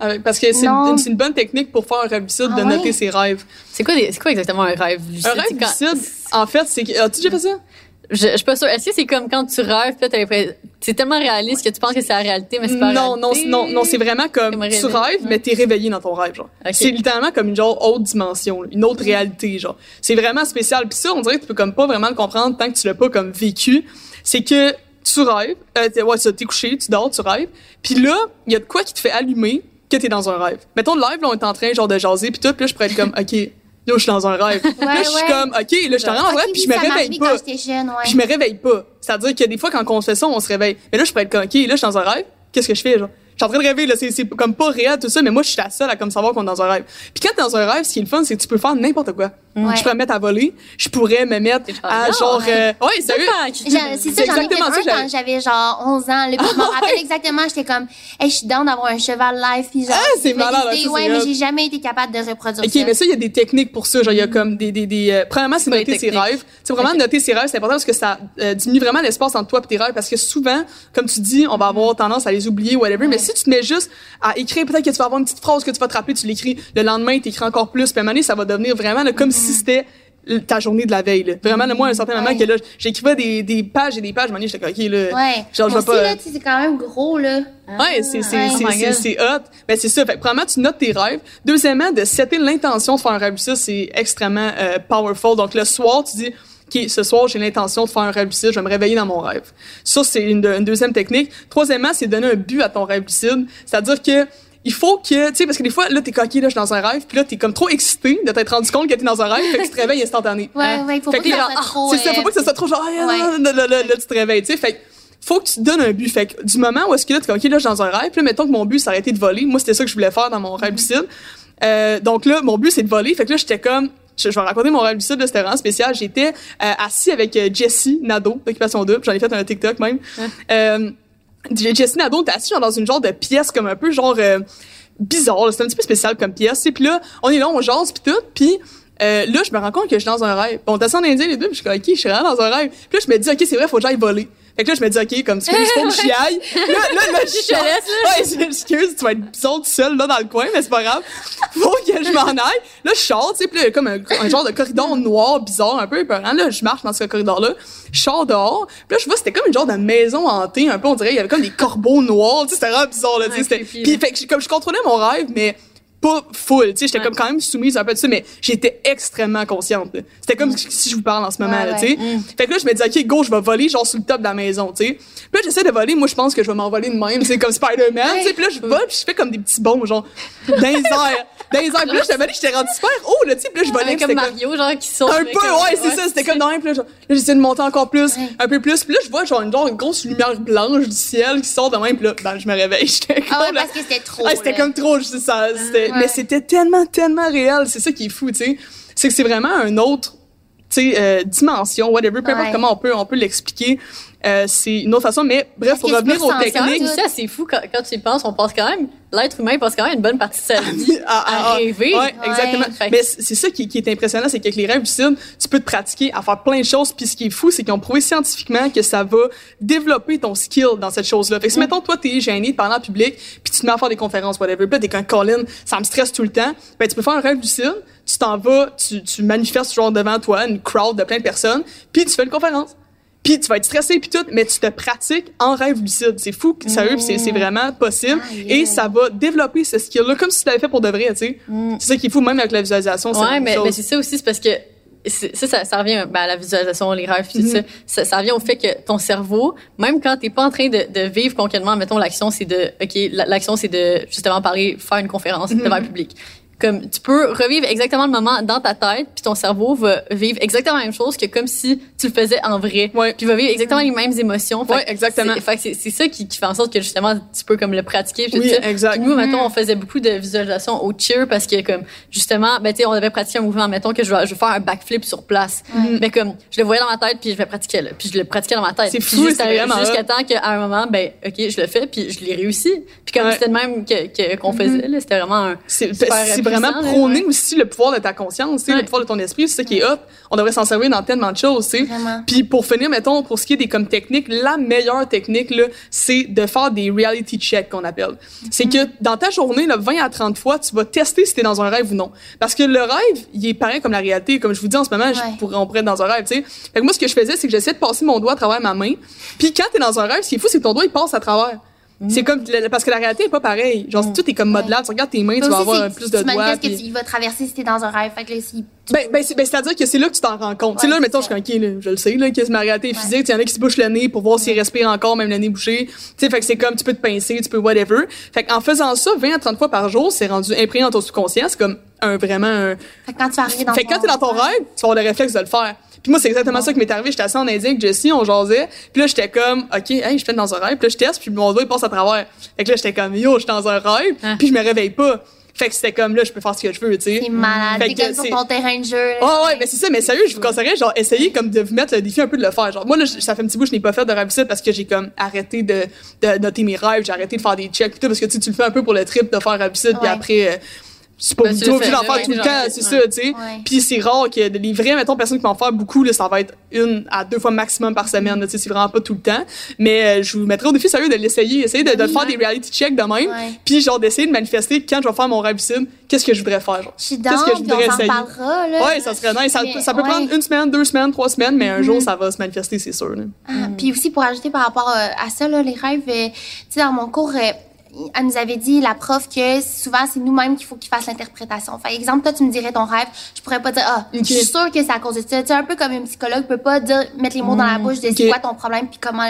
Speaker 5: Avec- Parce que c'est une, bonne technique pour faire un rêve lucide,
Speaker 4: Ah
Speaker 5: de
Speaker 4: ouais?
Speaker 5: noter ses rêves.
Speaker 3: C'est quoi, des- c'est quoi exactement un rêve lucide?
Speaker 5: Un rêve lucide, en fait, c'est. As-tu déjà fait ça?
Speaker 3: Je, je suis pas sûre. Est-ce que c'est comme quand tu rêves, l'impression- c'est tellement réaliste que tu penses que c'est la réalité, mais c'est pas
Speaker 5: Non, non,
Speaker 3: réalité?
Speaker 5: non, non, c'est vraiment comme tu rêves, mais t'es réveillé dans ton rêve, genre. C'est littéralement comme une genre autre dimension, là, une autre réalité, genre. C'est vraiment spécial. Puis ça, on dirait que tu peux comme pas vraiment le comprendre tant que tu l'as pas comme vécu. C'est que tu rêves, euh, t'es- ouais, t'es couché, tu dors, tu rêves. Puis là, il y a de quoi qui te fait allumer que t'es dans un rêve. Mettons le live, là, on est en train genre de jaser, puis tout, puis là, je pourrais être comme, ok. Là, je suis dans un rêve. là, je suis
Speaker 4: ouais.
Speaker 5: comme, OK, là, je suis en rêve, puis je me réveille pas.
Speaker 4: quand j'étais jeune, ouais.
Speaker 5: Puis je me réveille pas. C'est-à-dire que des fois, quand on fait ça, on se réveille. Mais là, je pourrais être comme, OK, là, je suis dans un rêve. Qu'est-ce que je fais, genre? Je suis en train de rêver, là. C'est, c'est comme pas réel, tout ça, mais moi, je suis la seule à comme savoir qu'on est dans un rêve. Puis quand t'es dans un rêve, ce qui est le fun, c'est que tu peux faire n'importe quoi.
Speaker 4: Ouais.
Speaker 5: Je pourrais me mettre à voler. Je pourrais me mettre à genre, euh, ouais, sérieux?
Speaker 4: C'est ça,
Speaker 5: C'est
Speaker 4: j'en ai fait
Speaker 5: ça,
Speaker 4: quand j'avais genre 11 ans. Là, puis je me
Speaker 5: Ah,
Speaker 4: rappelle exactement, j'étais comme, hey, je suis down d'avoir un cheval live. Puis genre,
Speaker 5: Ah, c'est malade, ça, c'est
Speaker 4: Ouais, mais j'ai jamais été capable de reproduire
Speaker 5: OK,
Speaker 4: ça.
Speaker 5: mais ça, il y a des techniques pour ça. Genre, il y a comme des, des, des euh, premièrement, c'est noter ses rêves. C'est vraiment
Speaker 3: Ok.
Speaker 5: noter ses rêves, c'est important parce que ça euh, diminue vraiment l'espace entre toi et tes rêves parce que souvent, comme tu dis, on va avoir tendance à les oublier, whatever. Mais si tu te mets juste à écrire, peut-être que tu vas avoir une petite phrase que tu vas te rappeler, tu l'écris le lendemain, tu écris encore plus, puis à un moment donné, ça va devenir vraiment là, comme si c'était ta journée de la veille. Là. Vraiment, là, moi, à un certain moment,
Speaker 4: Ouais.
Speaker 5: que là, j'écrivais des, des pages et des pages, donné, j'étais comme, OK, là,
Speaker 4: Ouais.
Speaker 5: genre, je vais pas...
Speaker 4: c'est quand même gros, là.
Speaker 5: Ouais, c'est c'est
Speaker 4: Ouais.
Speaker 5: c'est
Speaker 3: Oh
Speaker 5: c'est hot. Ben c'est ça. Fait que, premièrement, tu notes tes rêves. Deuxièmement, de setter l'intention de faire un rêve lucide, c'est extrêmement euh, powerful. Donc le soir, tu dis OK, ce soir, j'ai l'intention de faire un rêve lucide, je vais me réveiller dans mon rêve. Ça c'est une, une deuxième technique. Troisièmement, c'est donner un but à ton rêve lucide, c'est-à-dire que il faut que, tu sais, parce que des fois, là, t'es coquille, là, je suis dans un rêve, puis là, t'es comme trop excité de t'être rendu compte que t'es dans un rêve, fait que tu te réveilles instantané.
Speaker 4: Ouais, ouais, il faut
Speaker 5: Fait
Speaker 4: pas
Speaker 5: que
Speaker 4: que ça soit trop.
Speaker 5: C'est ça, faut
Speaker 4: euh,
Speaker 5: pas que ça soit trop genre, ah,
Speaker 4: Ouais.
Speaker 5: là, là, là, là, tu te réveilles, tu sais. Fait que faut que tu te donnes un but. Fait que du moment où est-ce que là, tu es OK, là, je suis dans un rêve, puis là, mettons que mon but, c'est arrêter de voler. Moi, c'était ça que je voulais faire dans mon rêve lucide. Euh, donc là, mon but, c'est de voler. Fait que là, j'étais comme, je, je vais raconter mon rêve lucide, c'était vraiment spécial. J'étais euh, assis avec euh, Jessie Nadeau, d'Occupation Double. J'en ai fait un TikTok même. Euh, Jessie Nadeau était assis genre, dans une genre de pièce comme un peu genre euh, bizarre. C'était un petit peu spécial comme pièce. Et puis là, on est là, on jase puis tout. Puis euh, là, je me rends compte que je suis dans un rêve. Bon, assis en indien les deux, puis je suis comme, OK, je suis vraiment dans un rêve. Puis là, je me dis, OK, c'est vrai, faut que j'aille voler. Fait que là, je me dis, OK, comme tu il faut que j'y aille. Là, là, là, je
Speaker 3: te laisse,
Speaker 5: Ouais, excuse, tu vas être bizarre tout seul, là, dans le coin, mais c'est pas grave. Faut que je m'en aille. Là, je sors, tu sais, puis là, comme un, un genre de corridor noir, bizarre, un peu épeurant. Là, je marche dans ce corridor-là. Je sors dehors. Puis là, je vois, c'était comme une genre de maison hantée, un peu, on dirait, il y avait comme des corbeaux noirs, tu sais, c'était vraiment bizarre, là, tu sais. Puis,
Speaker 3: là.
Speaker 5: fait que, comme je contrôlais mon rêve, mais pas full, tu sais, j'étais
Speaker 3: Ouais.
Speaker 5: comme quand même soumise un peu de ça, mais j'étais extrêmement consciente. C'était comme si je vous parle en ce moment,
Speaker 4: Ouais,
Speaker 5: là, tu sais.
Speaker 3: Mm.
Speaker 5: Fait que là, je me dis, OK, go, je vais voler, genre, sur le top de la maison, tu sais. Puis là, j'essaie de voler. Moi, je pense que je vais m'envoler de même, c'est comme Spider-Man, tu sais. Puis là, je vole, puis je fais comme des petits bonds, genre, dans les airs. Dans les airs. Puis là, j'étais volé, j'étais rendu super haut, là, tu sais. Puis là, je volais,
Speaker 3: comme. Mario, genre, qui saute.
Speaker 5: Un peu, ouais, c'est ça. C'était comme dans puis là, j'essaie de monter encore plus, un peu plus. Puis là, je vois, genre, une, genre, une grosse lumière blanche du ciel qui sort de même, puis là, ben, je me réveille. J'étais
Speaker 4: Ah
Speaker 5: comme, là,
Speaker 4: parce que c'était trop.
Speaker 5: ah, c'était comme trop, je sais ça. C'était, Mais c'était tellement, tellement réel. C'est ça qui est fou, tu sais. C'est que c'est vraiment un autre, euh, dimension, whatever, peu importe
Speaker 4: Ouais.
Speaker 5: comment on peut, on peut l'expliquer. Euh, c'est une autre façon, mais bref,
Speaker 4: Est-ce
Speaker 5: pour
Speaker 4: tu
Speaker 5: revenir aux techniques.
Speaker 3: Ça, c'est fou quand, quand tu y penses. On pense quand même, l'être humain passe quand même une bonne partie de sa vie
Speaker 5: à,
Speaker 3: à rêver.
Speaker 5: Ouais, exactement.
Speaker 3: Fait
Speaker 5: Mais c'est ça qui, qui est impressionnant, c'est qu'avec les rêves lucides, tu peux te pratiquer à faire plein de choses. Puis ce qui est fou, c'est qu'ils ont prouvé scientifiquement que ça va développer ton skill dans cette chose-là. Fait que si, mettons, toi, t'es gêné de parler en public, puis tu te mets à faire des conférences, whatever, puis là, t'es comme Colin, ça me stresse tout le temps, ben tu peux faire un rêve lucide, tu t'en vas, tu, tu manifestes genre devant toi une crowd de plein de personnes, puis tu fais une conférence. Puis tu vas être stressé puis tout, mais tu te pratiques en rêve lucide. C'est fou, sérieux, puis c'est c'est vraiment possible.
Speaker 4: Ah, yeah.
Speaker 5: Et ça va développer ce skill-là comme si tu l'avais fait pour de vrai, tu sais. C'est ça qui est fou, même avec la visualisation.
Speaker 3: Ouais, mais, mais c'est ça aussi, c'est parce que ça, ça, ça revient ben, à la visualisation, les rêves, puis tout
Speaker 5: Mm-hmm.
Speaker 3: ça, ça. Ça revient au fait que ton cerveau, même quand t'es pas en train de, de vivre concrètement, mettons l'action, c'est de, ok, la- l'action c'est de justement parler, faire une conférence
Speaker 5: Mm-hmm.
Speaker 3: devant le public. Comme tu peux revivre exactement le moment dans ta tête, puis ton cerveau va vivre exactement la même chose que comme si tu le faisais en vrai.
Speaker 5: Ouais.
Speaker 3: Puis il va vivre exactement les mêmes émotions. Fait
Speaker 5: Ouais, exactement.
Speaker 3: c'est- Fait que c'est c'est ça qui, qui fait en sorte que justement tu peux comme le pratiquer. puis
Speaker 5: Oui, exact.
Speaker 3: Puis nous, mettons, on faisait beaucoup de visualisation au cheer parce que, comme, justement, ben, tu sais, on avait pratiqué un mouvement, mettons, que je vais, je vais faire un backflip sur place. Mais comme, je le voyais dans ma tête, puis je vais pratiquer là. Puis je le pratiquais dans ma tête.
Speaker 5: C'est fou, c'est vraiment
Speaker 3: Jusqu'à temps qu'à un moment, ben, OK, je le fais, puis je l'ai réussi. Puis comme
Speaker 5: Ouais.
Speaker 3: c'était le même que, que- qu'on faisait, là, c'était vraiment un.
Speaker 5: C'est
Speaker 3: super
Speaker 5: vraiment prôner
Speaker 3: ouais.
Speaker 5: aussi le pouvoir de ta conscience, tu
Speaker 3: Ouais.
Speaker 5: le pouvoir de ton esprit, c'est ça qui est hot. On devrait s'en servir dans tellement de choses, tu. Puis pour finir, mettons, pour ce qui est des comme techniques, la meilleure technique, là, c'est de faire des reality checks qu'on appelle. C'est que dans ta journée, là, 20 à 30 fois, tu vas tester si t'es dans un rêve ou non. Parce que le rêve, il est pareil comme la réalité. Comme je vous dis en ce moment, je pourrais, on pourrait être dans un rêve, tu sais. Fait que moi, ce que je faisais, c'est que j'essayais de passer mon doigt à travers ma main. Puis quand t'es dans un rêve, ce qui est fou, c'est que ton doigt, il passe à travers. C'est comme, parce que la réalité est pas pareille. Genre, tout est comme modelable. Tu regardes tes mains, tu vas avoir plus de
Speaker 4: tu
Speaker 5: doigts. puis-
Speaker 4: que tu, il va traverser si t'es dans un rêve. Fait que là, si,
Speaker 5: Ben, ben, c'est, ben, c'est-à-dire que c'est là que tu t'en rends compte. tu sais,
Speaker 4: Ouais,
Speaker 5: là, mettons, je suis comme, OK, là, je le sais, là, que ma réalité est physique. Il y en a qui se bouchent le nez pour voir s'ils respirent encore, même le nez bouché. Tu sais, fait que c'est comme, tu peux te pincer, tu peux whatever. Fait qu'en faisant ça 20 à 30 fois par jour, c'est rendu imprégné dans ton subconscient. C'est comme un, vraiment un,
Speaker 4: fait que quand tu vas arriver dans
Speaker 5: fait que quand t'es dans ton rêve, tu vas avoir le réflexe de le faire. Puis moi, c'est exactement ça qui m'est arrivé. J'étais assis en Indien avec Jessie, on jasait. Puis là, j'étais comme, OK, hey, je fais dans un rêve. Puis là, je teste, puis mon doigt, il passe à travers. Fait que là, j'étais comme, yo, je suis dans un rêve.
Speaker 3: Hein.
Speaker 5: Puis je me réveille pas. Fait que c'était comme, là, je peux faire ce que je veux, tu sais.
Speaker 4: C'est malade.
Speaker 5: Fait
Speaker 4: T'es
Speaker 5: que
Speaker 4: comme ton terrain de jeu. là.
Speaker 5: Oh ouais, mais c'est ça, mais sérieux, je vous conseillerais, genre, essayer comme de vous mettre le défi un peu de le faire. Genre, moi, là, ça fait un petit bout, je n'ai pas fait de rêve parce que j'ai comme arrêté de, de noter mes rêves, j'ai arrêté de faire des checks pis tout, parce que tu sais, tu le fais un peu pour le trip de faire rêve lucide, puis
Speaker 4: Ouais.
Speaker 5: après, euh, c'est pas
Speaker 3: Ben,
Speaker 5: d'en faire tout le temps, c'est ça, tu sais.
Speaker 4: Ouais.
Speaker 5: Puis c'est rare que les vrais, mettons, personnes qui vont en faire beaucoup, là, ça va être une à deux fois maximum par semaine, tu sais, c'est vraiment pas tout le temps. Mais euh, je vous mettrai au défi sérieux de l'essayer, essayer de, de
Speaker 4: Oui,
Speaker 5: faire
Speaker 4: ouais.
Speaker 5: des reality checks de même,
Speaker 4: Ouais.
Speaker 5: puis genre d'essayer de manifester quand je vais faire mon rêve lucide, qu'est-ce que je voudrais faire, genre?
Speaker 4: Je suis
Speaker 5: Qu'est-ce que je voudrais essayer?
Speaker 4: parlera, là.
Speaker 5: Ouais, ça serait nice. Ça, peut
Speaker 4: ouais.
Speaker 5: prendre une semaine, deux semaines, trois semaines, mais un jour, ça va se manifester, c'est sûr.
Speaker 4: Ah, Puis aussi, pour ajouter par rapport euh, à ça, là, les rêves, euh, tu sais, dans mon cours, elle nous avait dit, la prof, que souvent, c'est nous-mêmes qu'il faut qu'ils fassent l'interprétation. Fait exemple, toi, tu me dirais ton rêve, je pourrais pas dire, ah, je suis sûre que c'est à cause de ça. Tu sais, un peu comme un psychologue peut pas dire, mettre les mots dans la bouche de c'est quoi ton problème puis comment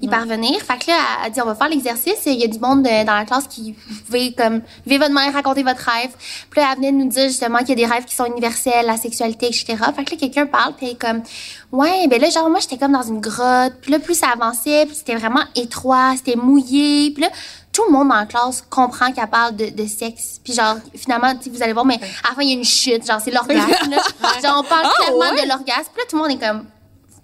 Speaker 4: y parvenir. Fait que là, elle a dit, on va faire l'exercice. Il y a du monde euh, dans la classe qui pouvait, comme, vivre votre mère, raconter votre rêve. Puis là, elle venait de nous dire, justement, qu'il y a des rêves qui sont universels, la sexualité, etc. Fait que là, quelqu'un parle, puis comme, ouais, ben là, genre, moi, j'étais comme dans une grotte. Puis là, plus ça avançait, puis c'était vraiment étroit, c'était mouillé. Puis là, tout le monde dans la classe comprend qu'elle parle de, de sexe. Puis genre, finalement, vous allez voir, mais à la fin, il y a une chute. Genre, c'est l'orgasme. Genre, on parle
Speaker 5: Ah,
Speaker 4: clairement
Speaker 5: ouais?
Speaker 4: de l'orgasme. Puis là, tout le monde est comme,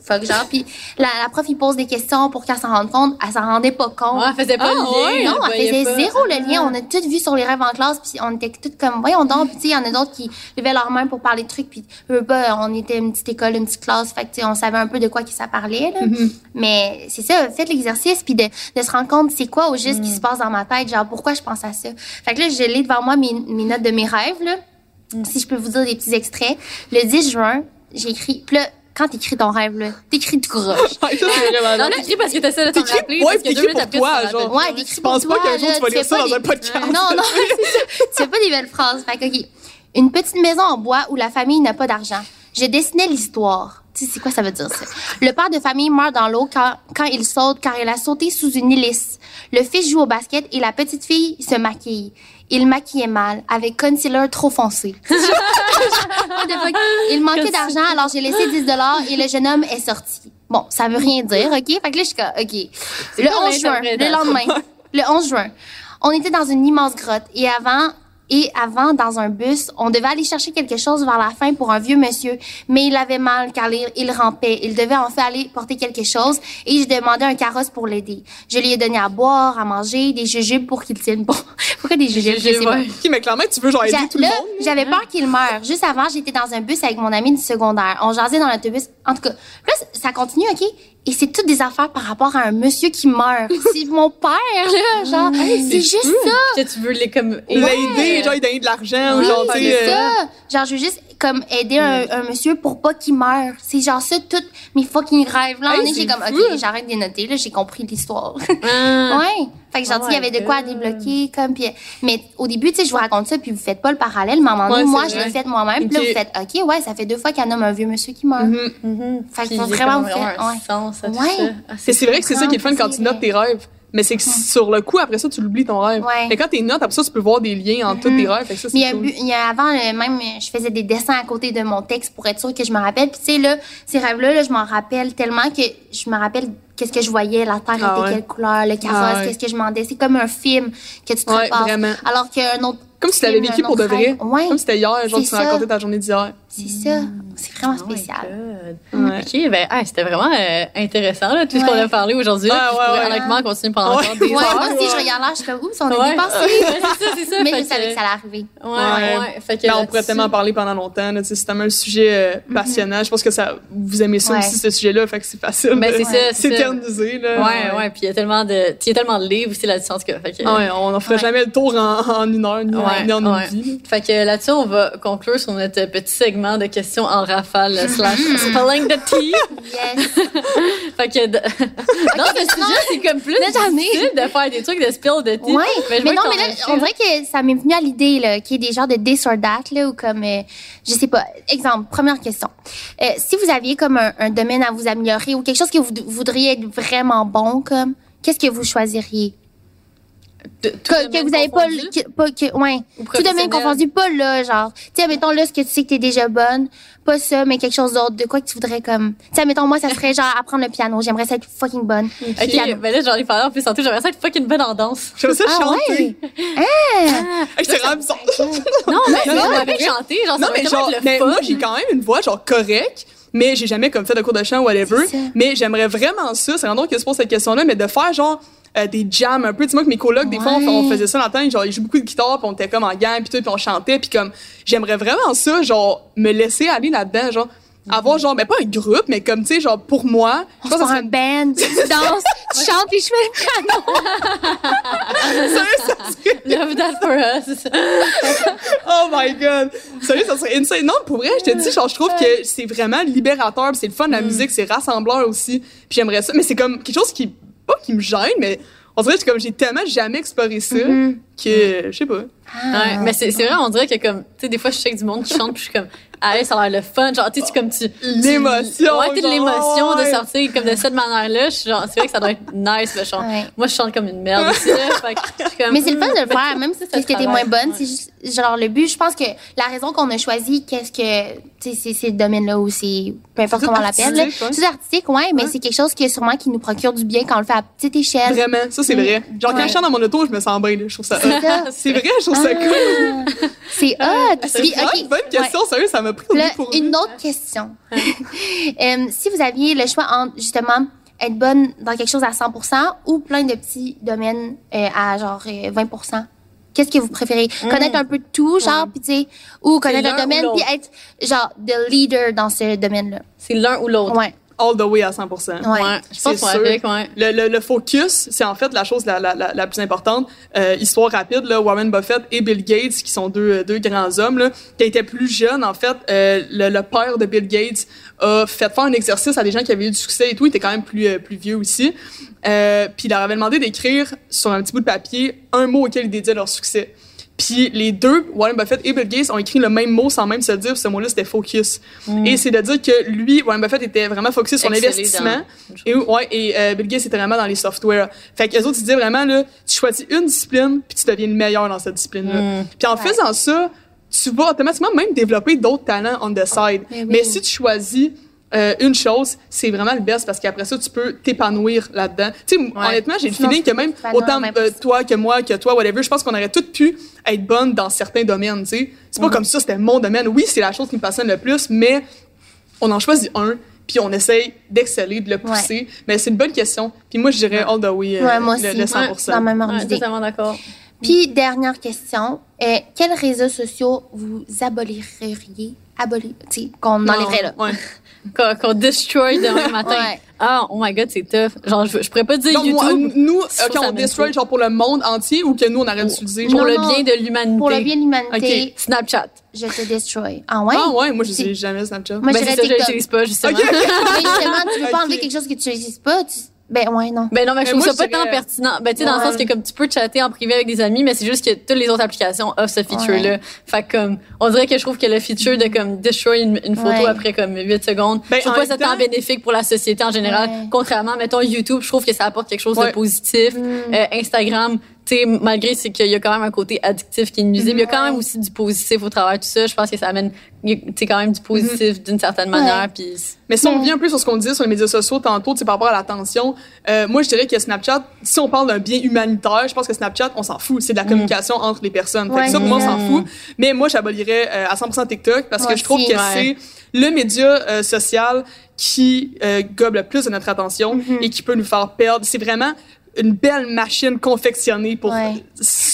Speaker 4: fuck, genre. Puis la, la prof, il pose des questions pour qu'elle s'en rende compte. Elle s'en rendait pas compte.
Speaker 3: Ouais, elle faisait pas
Speaker 5: Ah,
Speaker 3: le lien.
Speaker 5: ouais?
Speaker 4: Non,
Speaker 3: elle
Speaker 4: faisait
Speaker 3: pas.
Speaker 4: zéro le lien. On a toutes vu sur les rêves en classe, puis on était toutes comme, voyons donc. Puis tu sais, il y en a d'autres qui levaient leurs mains pour parler de trucs, puis eux pas, on était une petite école, une petite classe, fait que tu sais, on savait un peu de quoi que ça parlait. Là. Mais c'est ça, faites l'exercice, puis de, de se rendre compte c'est quoi au juste qui se passe dans ma tête, genre pourquoi je pense à ça. Fait que là, je l'ai devant moi mes, mes notes de mes rêves là. Si je peux vous dire des petits extraits. Le 10 juin, j'ai écrit. Puis là, quand t'écris ton rêve là, t'écris tout croche.
Speaker 5: Ouais, ça, c'est vraiment
Speaker 3: Non,
Speaker 5: nice.
Speaker 3: t'écris parce que t'essaies de t'en
Speaker 5: T'écris-
Speaker 3: rappeler.
Speaker 5: ouais, t'écris pour
Speaker 3: après,
Speaker 5: toi, genre.
Speaker 4: Ouais, t'écris
Speaker 5: Je pense
Speaker 4: pour
Speaker 5: pas
Speaker 4: toi,
Speaker 5: qu'un jour tu vas lire ça dans un podcast.
Speaker 4: Non, non, c'est pas des belles phrases. Fait que, OK. Une petite maison en bois où la famille n'a pas d'argent. Je dessinais l'histoire. Tu sais, c'est quoi ça veut dire, ça? Le père de famille meurt dans l'eau quand, quand il saute, car il a sauté sous une hélice. Le fils joue au basket et la petite fille se maquille. Il maquillait mal, avec concealer trop foncé. Il manquait d'argent, alors j'ai laissé 10 dollars et le jeune homme est sorti. Bon, ça veut rien dire, OK? Fait que là, je suis comme, OK. Le
Speaker 3: comme
Speaker 4: 11 juin, le lendemain, le 11 juin, on était dans une immense grotte et avant, Et avant, dans un bus, on devait aller chercher quelque chose vers la fin pour un vieux monsieur, mais il avait mal car il, il rampait. Il devait en fait aller porter quelque chose et je demandais un carrosse pour l'aider. Je lui ai donné à boire, à manger, des jujubes pour qu'il tienne bon. Pourquoi des jujubes? Pas.
Speaker 5: Ok, mais clairement, tu veux genre aider tout le
Speaker 4: là,
Speaker 5: monde.
Speaker 4: J'avais peur qu'il meure. Juste avant, j'étais dans un bus avec mon ami du secondaire. On jasait dans l'autobus. En tout cas, là, ça continue, OK? Et c'est toutes des affaires par rapport à un monsieur qui meurt. c'est mon père, là. Genre, c'est juste ça.
Speaker 3: Que tu veux les comme.
Speaker 5: L'aider, genre, lui donner de l'argent, ou
Speaker 4: Oui,
Speaker 5: genre, tu sais,
Speaker 4: c'est
Speaker 5: euh,
Speaker 4: ça. Genre, je veux juste comme aider un, un monsieur pour pas qu'il meure. C'est genre ça, toutes mes fucking rêves. Là,
Speaker 5: Hey,
Speaker 4: on est,
Speaker 5: c'est
Speaker 4: j'ai comme,
Speaker 5: fou.
Speaker 4: OK, j'arrête de les noter. Là, j'ai compris l'histoire.
Speaker 3: Ah.
Speaker 4: ouais. Fait que, genre,
Speaker 3: Oh
Speaker 4: il y avait de quoi à débloquer, comme, puis, mais au début, tu sais, je vous raconte ça, puis vous faites pas le parallèle, mais à un moment donné,
Speaker 5: Ouais,
Speaker 4: moi, je l'ai fait moi-même, puis là, vous faites, OK, ouais, ça fait deux fois qu'elle nomme un vieux monsieur qui meurt.
Speaker 5: Mhm.
Speaker 4: Fait que faut
Speaker 3: a
Speaker 4: vraiment vous
Speaker 3: un
Speaker 4: ouais. Ouais.
Speaker 3: ça. Ah,
Speaker 5: C'est vrai que c'est ça qui est le fun quand tu notes tes rêves. Mais c'est que sur le coup, après ça, tu l'oublies ton rêve.
Speaker 4: Ouais.
Speaker 5: Mais quand t'es notes, après ça, tu peux voir des liens entre tous tes rêves. Fait que ça,
Speaker 4: Mais
Speaker 5: cool.
Speaker 4: il y a avant, euh, même, euh, je faisais des dessins à côté de mon texte pour être sûre que je me rappelle. Puis, tu sais, là, ces rêves-là, là, je m'en rappelle tellement que je me rappelle qu'est-ce que je voyais, la terre
Speaker 5: Ah
Speaker 4: était
Speaker 5: ouais.
Speaker 4: quelle couleur, le carrosse,
Speaker 5: Ah ouais.
Speaker 4: qu'est-ce que je demandais. C'est comme un film que tu te
Speaker 5: Ouais.
Speaker 4: Alors qu'un autre.
Speaker 5: Comme si tu l'avais vécu pour de vrai.
Speaker 4: Ouais,
Speaker 5: Comme si c'était hier, genre, tu racontais ta journée d'hier.
Speaker 4: c'est ça. C'est vraiment
Speaker 3: Oh my
Speaker 4: spécial.
Speaker 3: God.
Speaker 5: Ouais.
Speaker 3: OK, ben, ah, c'était vraiment euh, intéressant, là, tout ce qu'on a parlé aujourd'hui. là,
Speaker 5: Ouais, ouais,
Speaker 3: honnêtement continuer pendant
Speaker 5: Ouais.
Speaker 3: encore des
Speaker 4: Ouais,
Speaker 3: heures.
Speaker 4: moi aussi,
Speaker 5: ouais.
Speaker 4: je regarde là, je suis comme, oups, on
Speaker 3: Ouais.
Speaker 4: dépassé.
Speaker 3: Ouais, c'est ça, c'est ça.
Speaker 4: Mais je savais
Speaker 3: que-
Speaker 4: que ça allait arriver.
Speaker 3: Ouais,
Speaker 5: Ouais.
Speaker 3: ouais. Fait que
Speaker 5: Ben, on pourrait tellement en parler pendant longtemps. là, tu sais, C'est tellement un sujet euh, passionnant. Je pense que ça, vous aimez ça
Speaker 4: Ouais.
Speaker 5: aussi, ce sujet-là. Fait que c'est facile
Speaker 3: Ben, c'est ça, c'est ça.
Speaker 5: s'éterniser. là.
Speaker 3: Ouais, ouais, puis il y a tellement de, il y a tellement de livres aussi là-dessus, en tout cas. Fait que,
Speaker 5: Ah ouais, on n'en ferait jamais le tour en, une heure,
Speaker 3: Ouais,
Speaker 5: une
Speaker 3: ouais. Fait que là-dessus, on va conclure sur notre petit segment de questions en rafale slash spelling the tea.
Speaker 4: Yes.
Speaker 3: Fait que de- dans ce sujet, c'est comme plus difficile de faire des trucs de spill the tea.
Speaker 4: Ouais,
Speaker 3: mais,
Speaker 4: non, mais là, on dirait que ça m'est venu à l'idée, là, qu'il y ait des genres de this or that, là, ou comme, euh, je sais pas. Exemple, première question. Euh, si vous aviez comme un, un domaine à vous améliorer ou quelque chose que vous d- voudriez être vraiment bon, comme, qu'est-ce que vous choisiriez?
Speaker 3: De- tout
Speaker 4: Que, que vous avez pas, que, pas, que, ouais.
Speaker 3: Ou
Speaker 4: Tout domaine
Speaker 3: professionnel?
Speaker 4: confondu, pas là, genre. Tu sais, mettons là, ce que tu sais que t'es déjà bonne, pas ça, mais quelque chose d'autre. De quoi que tu voudrais comme. Tu sais, mettons, moi, ça serait genre apprendre le piano. J'aimerais ça être fucking bonne.
Speaker 3: Ok,
Speaker 4: Piano.
Speaker 3: ben là, j'en ai parlé en plus tantôt. J'aimerais ça être fucking bonne en danse.
Speaker 5: J'aime ça
Speaker 4: Ah
Speaker 5: chanter.
Speaker 4: ouais? Ah!
Speaker 5: Hey, J'étais vraiment bizarre.
Speaker 3: Non, mais
Speaker 5: non,
Speaker 3: non,
Speaker 5: non,
Speaker 3: on
Speaker 5: mais-
Speaker 3: chanter. Genre,
Speaker 5: Non,
Speaker 3: ça
Speaker 5: mais genre,
Speaker 3: le
Speaker 5: mais
Speaker 3: fun.
Speaker 5: moi, j'ai quand même une voix, genre, correcte. Mais j'ai jamais comme fait de cours de chant ou whatever. Mais j'aimerais vraiment ça. C'est vraiment drôle que je pose cette question-là, mais de faire genre euh, des jams un peu. Tu sais, moi, que mes colocs, des fois, on, faisait ça dans le temps. Genre, ils jouaient beaucoup de guitare, puis on était comme en gang, puis tout, puis on chantait. Puis comme, j'aimerais vraiment ça, genre, me laisser aller là-dedans. Genre, avoir genre, mais pas un groupe, mais comme, tu sais, genre, pour moi, je pense que ça
Speaker 4: un band, tu danses, tu chantes, puis je fais
Speaker 3: Love that for us.
Speaker 5: Oh my god! Sérieux, ça serait insane. Non, pour vrai, je te dis, genre, je trouve que c'est vraiment libérateur, c'est le fun,
Speaker 3: Mm.
Speaker 5: la musique, c'est rassembleur aussi. Puis j'aimerais ça. Mais c'est comme quelque chose qui, pas qui me gêne, mais on dirait que comme j'ai tellement jamais exploré ça
Speaker 3: Mm-hmm.
Speaker 5: Que, je sais pas.
Speaker 3: Ouais, mais c'est c'est vrai, on dirait que comme, tu sais, des fois, je sais que du monde qui chante, puis je suis comme, ah, ça a l'air le fun. Genre, tu sais, tu comme tu.
Speaker 5: L'émotion,
Speaker 3: Ouais, t'as de l'émotion de sortir comme de cette manière-là. Je suis genre, c'est vrai que ça doit être nice, le chant.
Speaker 4: Ouais.
Speaker 3: Moi, je chante comme une merde aussi, là. Fait que je suis comme,
Speaker 4: Mais c'est le fun de le
Speaker 3: hmm,
Speaker 4: faire, même si
Speaker 3: ça,
Speaker 4: tu
Speaker 3: ça
Speaker 4: t'es moins bonne.
Speaker 3: Ouais.
Speaker 4: C'est juste, genre, le but, je pense que la raison qu'on a choisi, qu'est-ce que, tu sais, c'est- c'est le domaine-là où c'est, peu importe
Speaker 5: C'est
Speaker 4: comment on
Speaker 5: tout
Speaker 4: l'appelle, là.
Speaker 5: artistique, ouais.
Speaker 4: C'est artistique, ouais, mais c'est quelque chose qui, sûrement, qui nous procure du bien quand on le fait à petite échelle.
Speaker 5: Vraiment, ça c'est vrai. Genre, quand je chante dans mon auto, je me sens bien. Je trouve ça
Speaker 4: C'est
Speaker 5: hot. C'est vrai, je trouve ça cool.
Speaker 4: Ah, c'est hot.
Speaker 5: C'est
Speaker 4: Puis,
Speaker 5: vraiment
Speaker 4: ok,
Speaker 5: une bonne question, sérieux, ça m'a pris au
Speaker 4: Là,
Speaker 5: dépourvu.
Speaker 4: une autre question. Euh, si vous aviez le choix entre, justement, être bonne dans quelque chose à 100% ou plein de petits domaines euh, à genre euh, 20%, qu'est-ce que vous préférez? Connaître un peu de tout, genre, puis tu sais, ou connaître un domaine, puis être, genre, the leader dans ce domaine-là.
Speaker 3: C'est l'un ou l'autre.
Speaker 4: Ouais.
Speaker 5: All the way à 100%.
Speaker 4: Ouais.
Speaker 3: Ouais. Je pense
Speaker 5: sûr.
Speaker 3: avec, ouais.
Speaker 5: Le, le, le focus, c'est en fait la chose la, la, la, la plus importante. Euh, histoire rapide, là, Warren Buffett et Bill Gates, qui sont deux, deux grands hommes, là, qui étaient plus jeunes, en fait, euh, le, le père de Bill Gates a fait faire un exercice à des gens qui avaient eu du succès et tout. Il était quand même plus, euh, plus vieux aussi. Euh, puis il leur avait demandé d'écrire sur un petit bout de papier un mot auquel ils dédiaient leur succès. Puis les deux, Warren Buffett et Bill Gates, ont écrit le même mot sans même se dire. Ce mot-là, c'était focus. Et c'est de dire que lui, Warren Buffett était vraiment focusé sur l'investissement. Et, ouais, et euh, Bill Gates était vraiment dans les softwares. Fait que les autres, ils disaient vraiment, là, tu choisis une discipline, puis tu deviens le meilleur dans cette discipline-là.
Speaker 3: Mm.
Speaker 5: Puis en
Speaker 4: Ouais.
Speaker 5: faisant ça, tu vas automatiquement même développer d'autres talents on the side.
Speaker 4: Mais oui.
Speaker 5: Mais si tu choisis euh, une chose, c'est vraiment le best parce qu'après ça, tu peux t'épanouir là-dedans. Tu sais, honnêtement, j'ai le feeling que même autant
Speaker 4: même
Speaker 5: euh, toi que moi, que toi, whatever, je pense qu'on aurait toutes pu être bonnes dans certains domaines, tu sais. C'est pas comme ça, c'était mon domaine. Oui, c'est la chose qui me passionne le plus, mais on en choisit un, puis on essaye d'exceller, de le pousser. Mais c'est une bonne question. Puis moi, je dirais all the way, euh,
Speaker 4: Ouais, moi
Speaker 5: le,
Speaker 4: aussi.
Speaker 5: le 100%.
Speaker 4: Dans même ordre
Speaker 3: totalement d'accord.
Speaker 4: Puis, dernière question. Euh, quels réseaux sociaux vous aboliriez? Abolir, tu sais, qu'on enlèverait là?
Speaker 5: Ouais.
Speaker 3: Qu'on qu'on destroy demain matin.
Speaker 4: Ouais.
Speaker 3: Ah, oh my god, c'est tough. Genre, je, je pourrais pas dire
Speaker 5: Non, moi,
Speaker 3: YouTube
Speaker 5: nous,
Speaker 3: Je trouve
Speaker 5: quand on destroy, genre pour le monde entier ou que nous, on arrête d'utiliser.
Speaker 3: pour
Speaker 5: genre-
Speaker 3: le bien de l'humanité.
Speaker 4: Pour le bien de l'humanité,
Speaker 3: Snapchat.
Speaker 4: je te destroy. Ah ouais?
Speaker 5: Ah ouais, moi, je n'utilise jamais Snapchat.
Speaker 4: Moi,
Speaker 3: ben,
Speaker 4: je
Speaker 3: l'utilise pas, justement.
Speaker 4: Mais justement, tu veux pas enlever quelque chose que tu n'utilises pas? Tu... Ben ouais, non.
Speaker 3: Ben non, mais je
Speaker 5: Mais
Speaker 3: trouve
Speaker 5: moi,
Speaker 3: ça
Speaker 5: je
Speaker 3: pas tant pertinent. Ben tu sais, dans le sens que comme tu peux chatter en privé avec des amis, mais c'est juste que toutes les autres applications offrent ce feature-là. Fait que comme, on dirait que je trouve que le feature de comme destroy une, une photo
Speaker 4: Ouais.
Speaker 3: après comme 8 secondes,
Speaker 5: Ben,
Speaker 3: je trouve pas ça tant bénéfique pour la société en général.
Speaker 4: Ouais.
Speaker 3: Contrairement, mettons, YouTube, je trouve que ça apporte quelque chose
Speaker 5: Ouais.
Speaker 3: de positif.
Speaker 4: Mm.
Speaker 3: Euh, Instagram, sais, malgré c'est qu'il y a quand même un côté addictif qui est nuisible, il y a quand même aussi du positif au travers de tout ça. Je pense que ça amène, tu sais, quand même du positif d'une certaine manière. Puis
Speaker 5: Mais si on
Speaker 4: Ouais.
Speaker 5: revient un peu sur ce qu'on disait sur les médias sociaux tantôt, par rapport à l'attention, euh, moi, je dirais que Snapchat, si on parle d'un bien humanitaire, je pense que Snapchat, on s'en fout. C'est de la communication entre les personnes. Fait
Speaker 4: Ouais,
Speaker 5: que ça, pour moi, on s'en
Speaker 3: Mm.
Speaker 5: fout. Mais moi, j'abolirais euh, à 100% TikTok parce
Speaker 4: Moi
Speaker 5: que je trouve
Speaker 4: aussi.
Speaker 5: que
Speaker 3: Ouais.
Speaker 5: c'est le média euh, social qui euh, gobe le plus de notre attention
Speaker 4: Mhm.
Speaker 5: et qui peut nous faire perdre. C'est vraiment une belle machine confectionnée pour
Speaker 4: Ouais.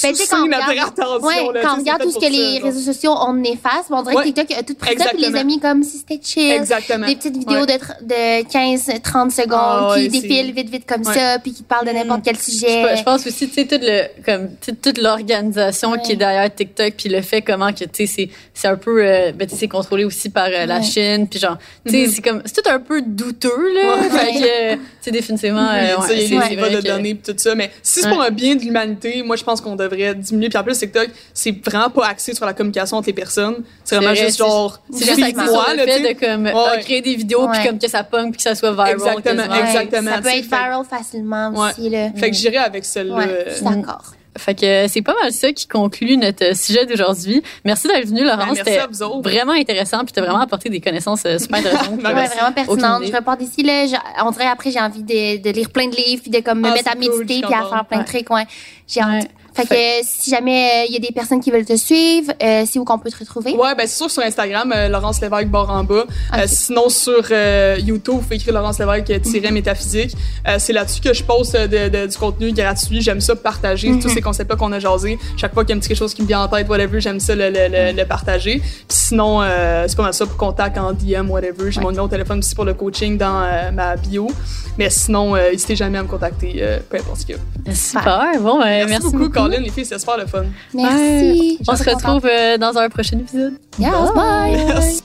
Speaker 4: Ben, on
Speaker 5: notre
Speaker 4: regarde,
Speaker 5: attention.
Speaker 4: ouais,
Speaker 5: là,
Speaker 4: quand on regarde tout ce que les réseaux sociaux on néfaste, on dirait
Speaker 5: Ouais.
Speaker 4: que TikTok a tout pris ça, puis les amis comme si c'était chill.
Speaker 5: Exactement.
Speaker 4: Des petites vidéos
Speaker 5: Ouais.
Speaker 4: de, de 15-30 secondes
Speaker 5: Ah
Speaker 4: qui défilent vite, vite comme ça, puis qui parlent de n'importe quel
Speaker 3: Je,
Speaker 4: sujet.
Speaker 3: je pense aussi, tu sais, tout le, comme, toute l'organisation qui est derrière TikTok, puis le fait comment que, tu sais, c'est, c'est un peu, euh, ben, tu sais, c'est contrôlé aussi par euh, la. Chine, puis genre, tu sais,
Speaker 5: Mhm.
Speaker 3: c'est comme, c'est tout un peu douteux, là. Fait que, tu sais, définitivement,
Speaker 5: Oui,
Speaker 3: euh, c'est- vrai
Speaker 5: tout ça. Mais si c'est
Speaker 3: Ouais.
Speaker 5: pour un bien de l'humanité, moi, je pense qu'on devrait diminuer. Puis en plus, TikTok, c'est vraiment pas axé sur la communication entre les personnes. C'est vraiment
Speaker 3: vrai,
Speaker 5: juste genre,
Speaker 3: C'est juste axé sur le fait de comme
Speaker 5: Ouais,
Speaker 3: euh,
Speaker 5: ouais.
Speaker 3: créer des vidéos puis comme que ça pogne puis que ça soit viral.
Speaker 5: Exactement, exactement,
Speaker 4: Ça peut être
Speaker 5: fait-
Speaker 4: viral facilement aussi, là.
Speaker 5: Fait que j'irais avec celle-là.
Speaker 4: D'accord.
Speaker 3: Fait que c'est pas mal ça qui conclut notre euh, sujet d'aujourd'hui. Merci d'être venu, Laurence.
Speaker 5: Ben, merci
Speaker 3: C'était
Speaker 5: à vous autres.
Speaker 3: vraiment intéressant puis t'as vraiment apporté des connaissances euh, super intéressantes.
Speaker 4: Ouais, vraiment pertinente.
Speaker 3: idée.
Speaker 4: Je repars d'ici, là. On dirait après, j'ai envie de, de lire plein de livres, puis de comme me
Speaker 5: Ah,
Speaker 4: mettre à
Speaker 5: c'est cool,
Speaker 4: puis à faire plein de trucs, ouais. J'ai hâte. Fait que euh, si jamais il y a des personnes qui veulent te suivre, euh, c'est où qu'on peut te retrouver?
Speaker 5: Ouais, ben c'est sûr sur Instagram, euh, Laurence Lévesque barre en bas. Euh, sinon sur euh, YouTube, vous pouvez écrire Laurence Lévesque euh, tiret métaphysique. Euh, c'est là-dessus que je poste euh, de, de- du contenu gratuit. J'aime ça partager
Speaker 4: Mhm.
Speaker 5: tous ces concepts-là qu'on a jasé. Chaque fois qu'il y a un petit quelque chose qui me vient en tête, whatever, j'aime ça le, le, le, le partager. Puis sinon, euh, c'est pas mal ça pour contact en DM, whatever. J'ai mon numéro de téléphone aussi pour le coaching dans euh, ma bio. Mais sinon, euh, n'hésitez jamais à me contacter, euh, peu importe ce qu'il y a.
Speaker 3: Super. Bon, euh,
Speaker 5: Merci,
Speaker 3: merci,
Speaker 5: beaucoup, Colin. Les filles, c'était super le fun.
Speaker 4: Merci.
Speaker 3: On se retrouve euh, dans un prochain épisode.
Speaker 4: Yes, bye.
Speaker 5: Yes.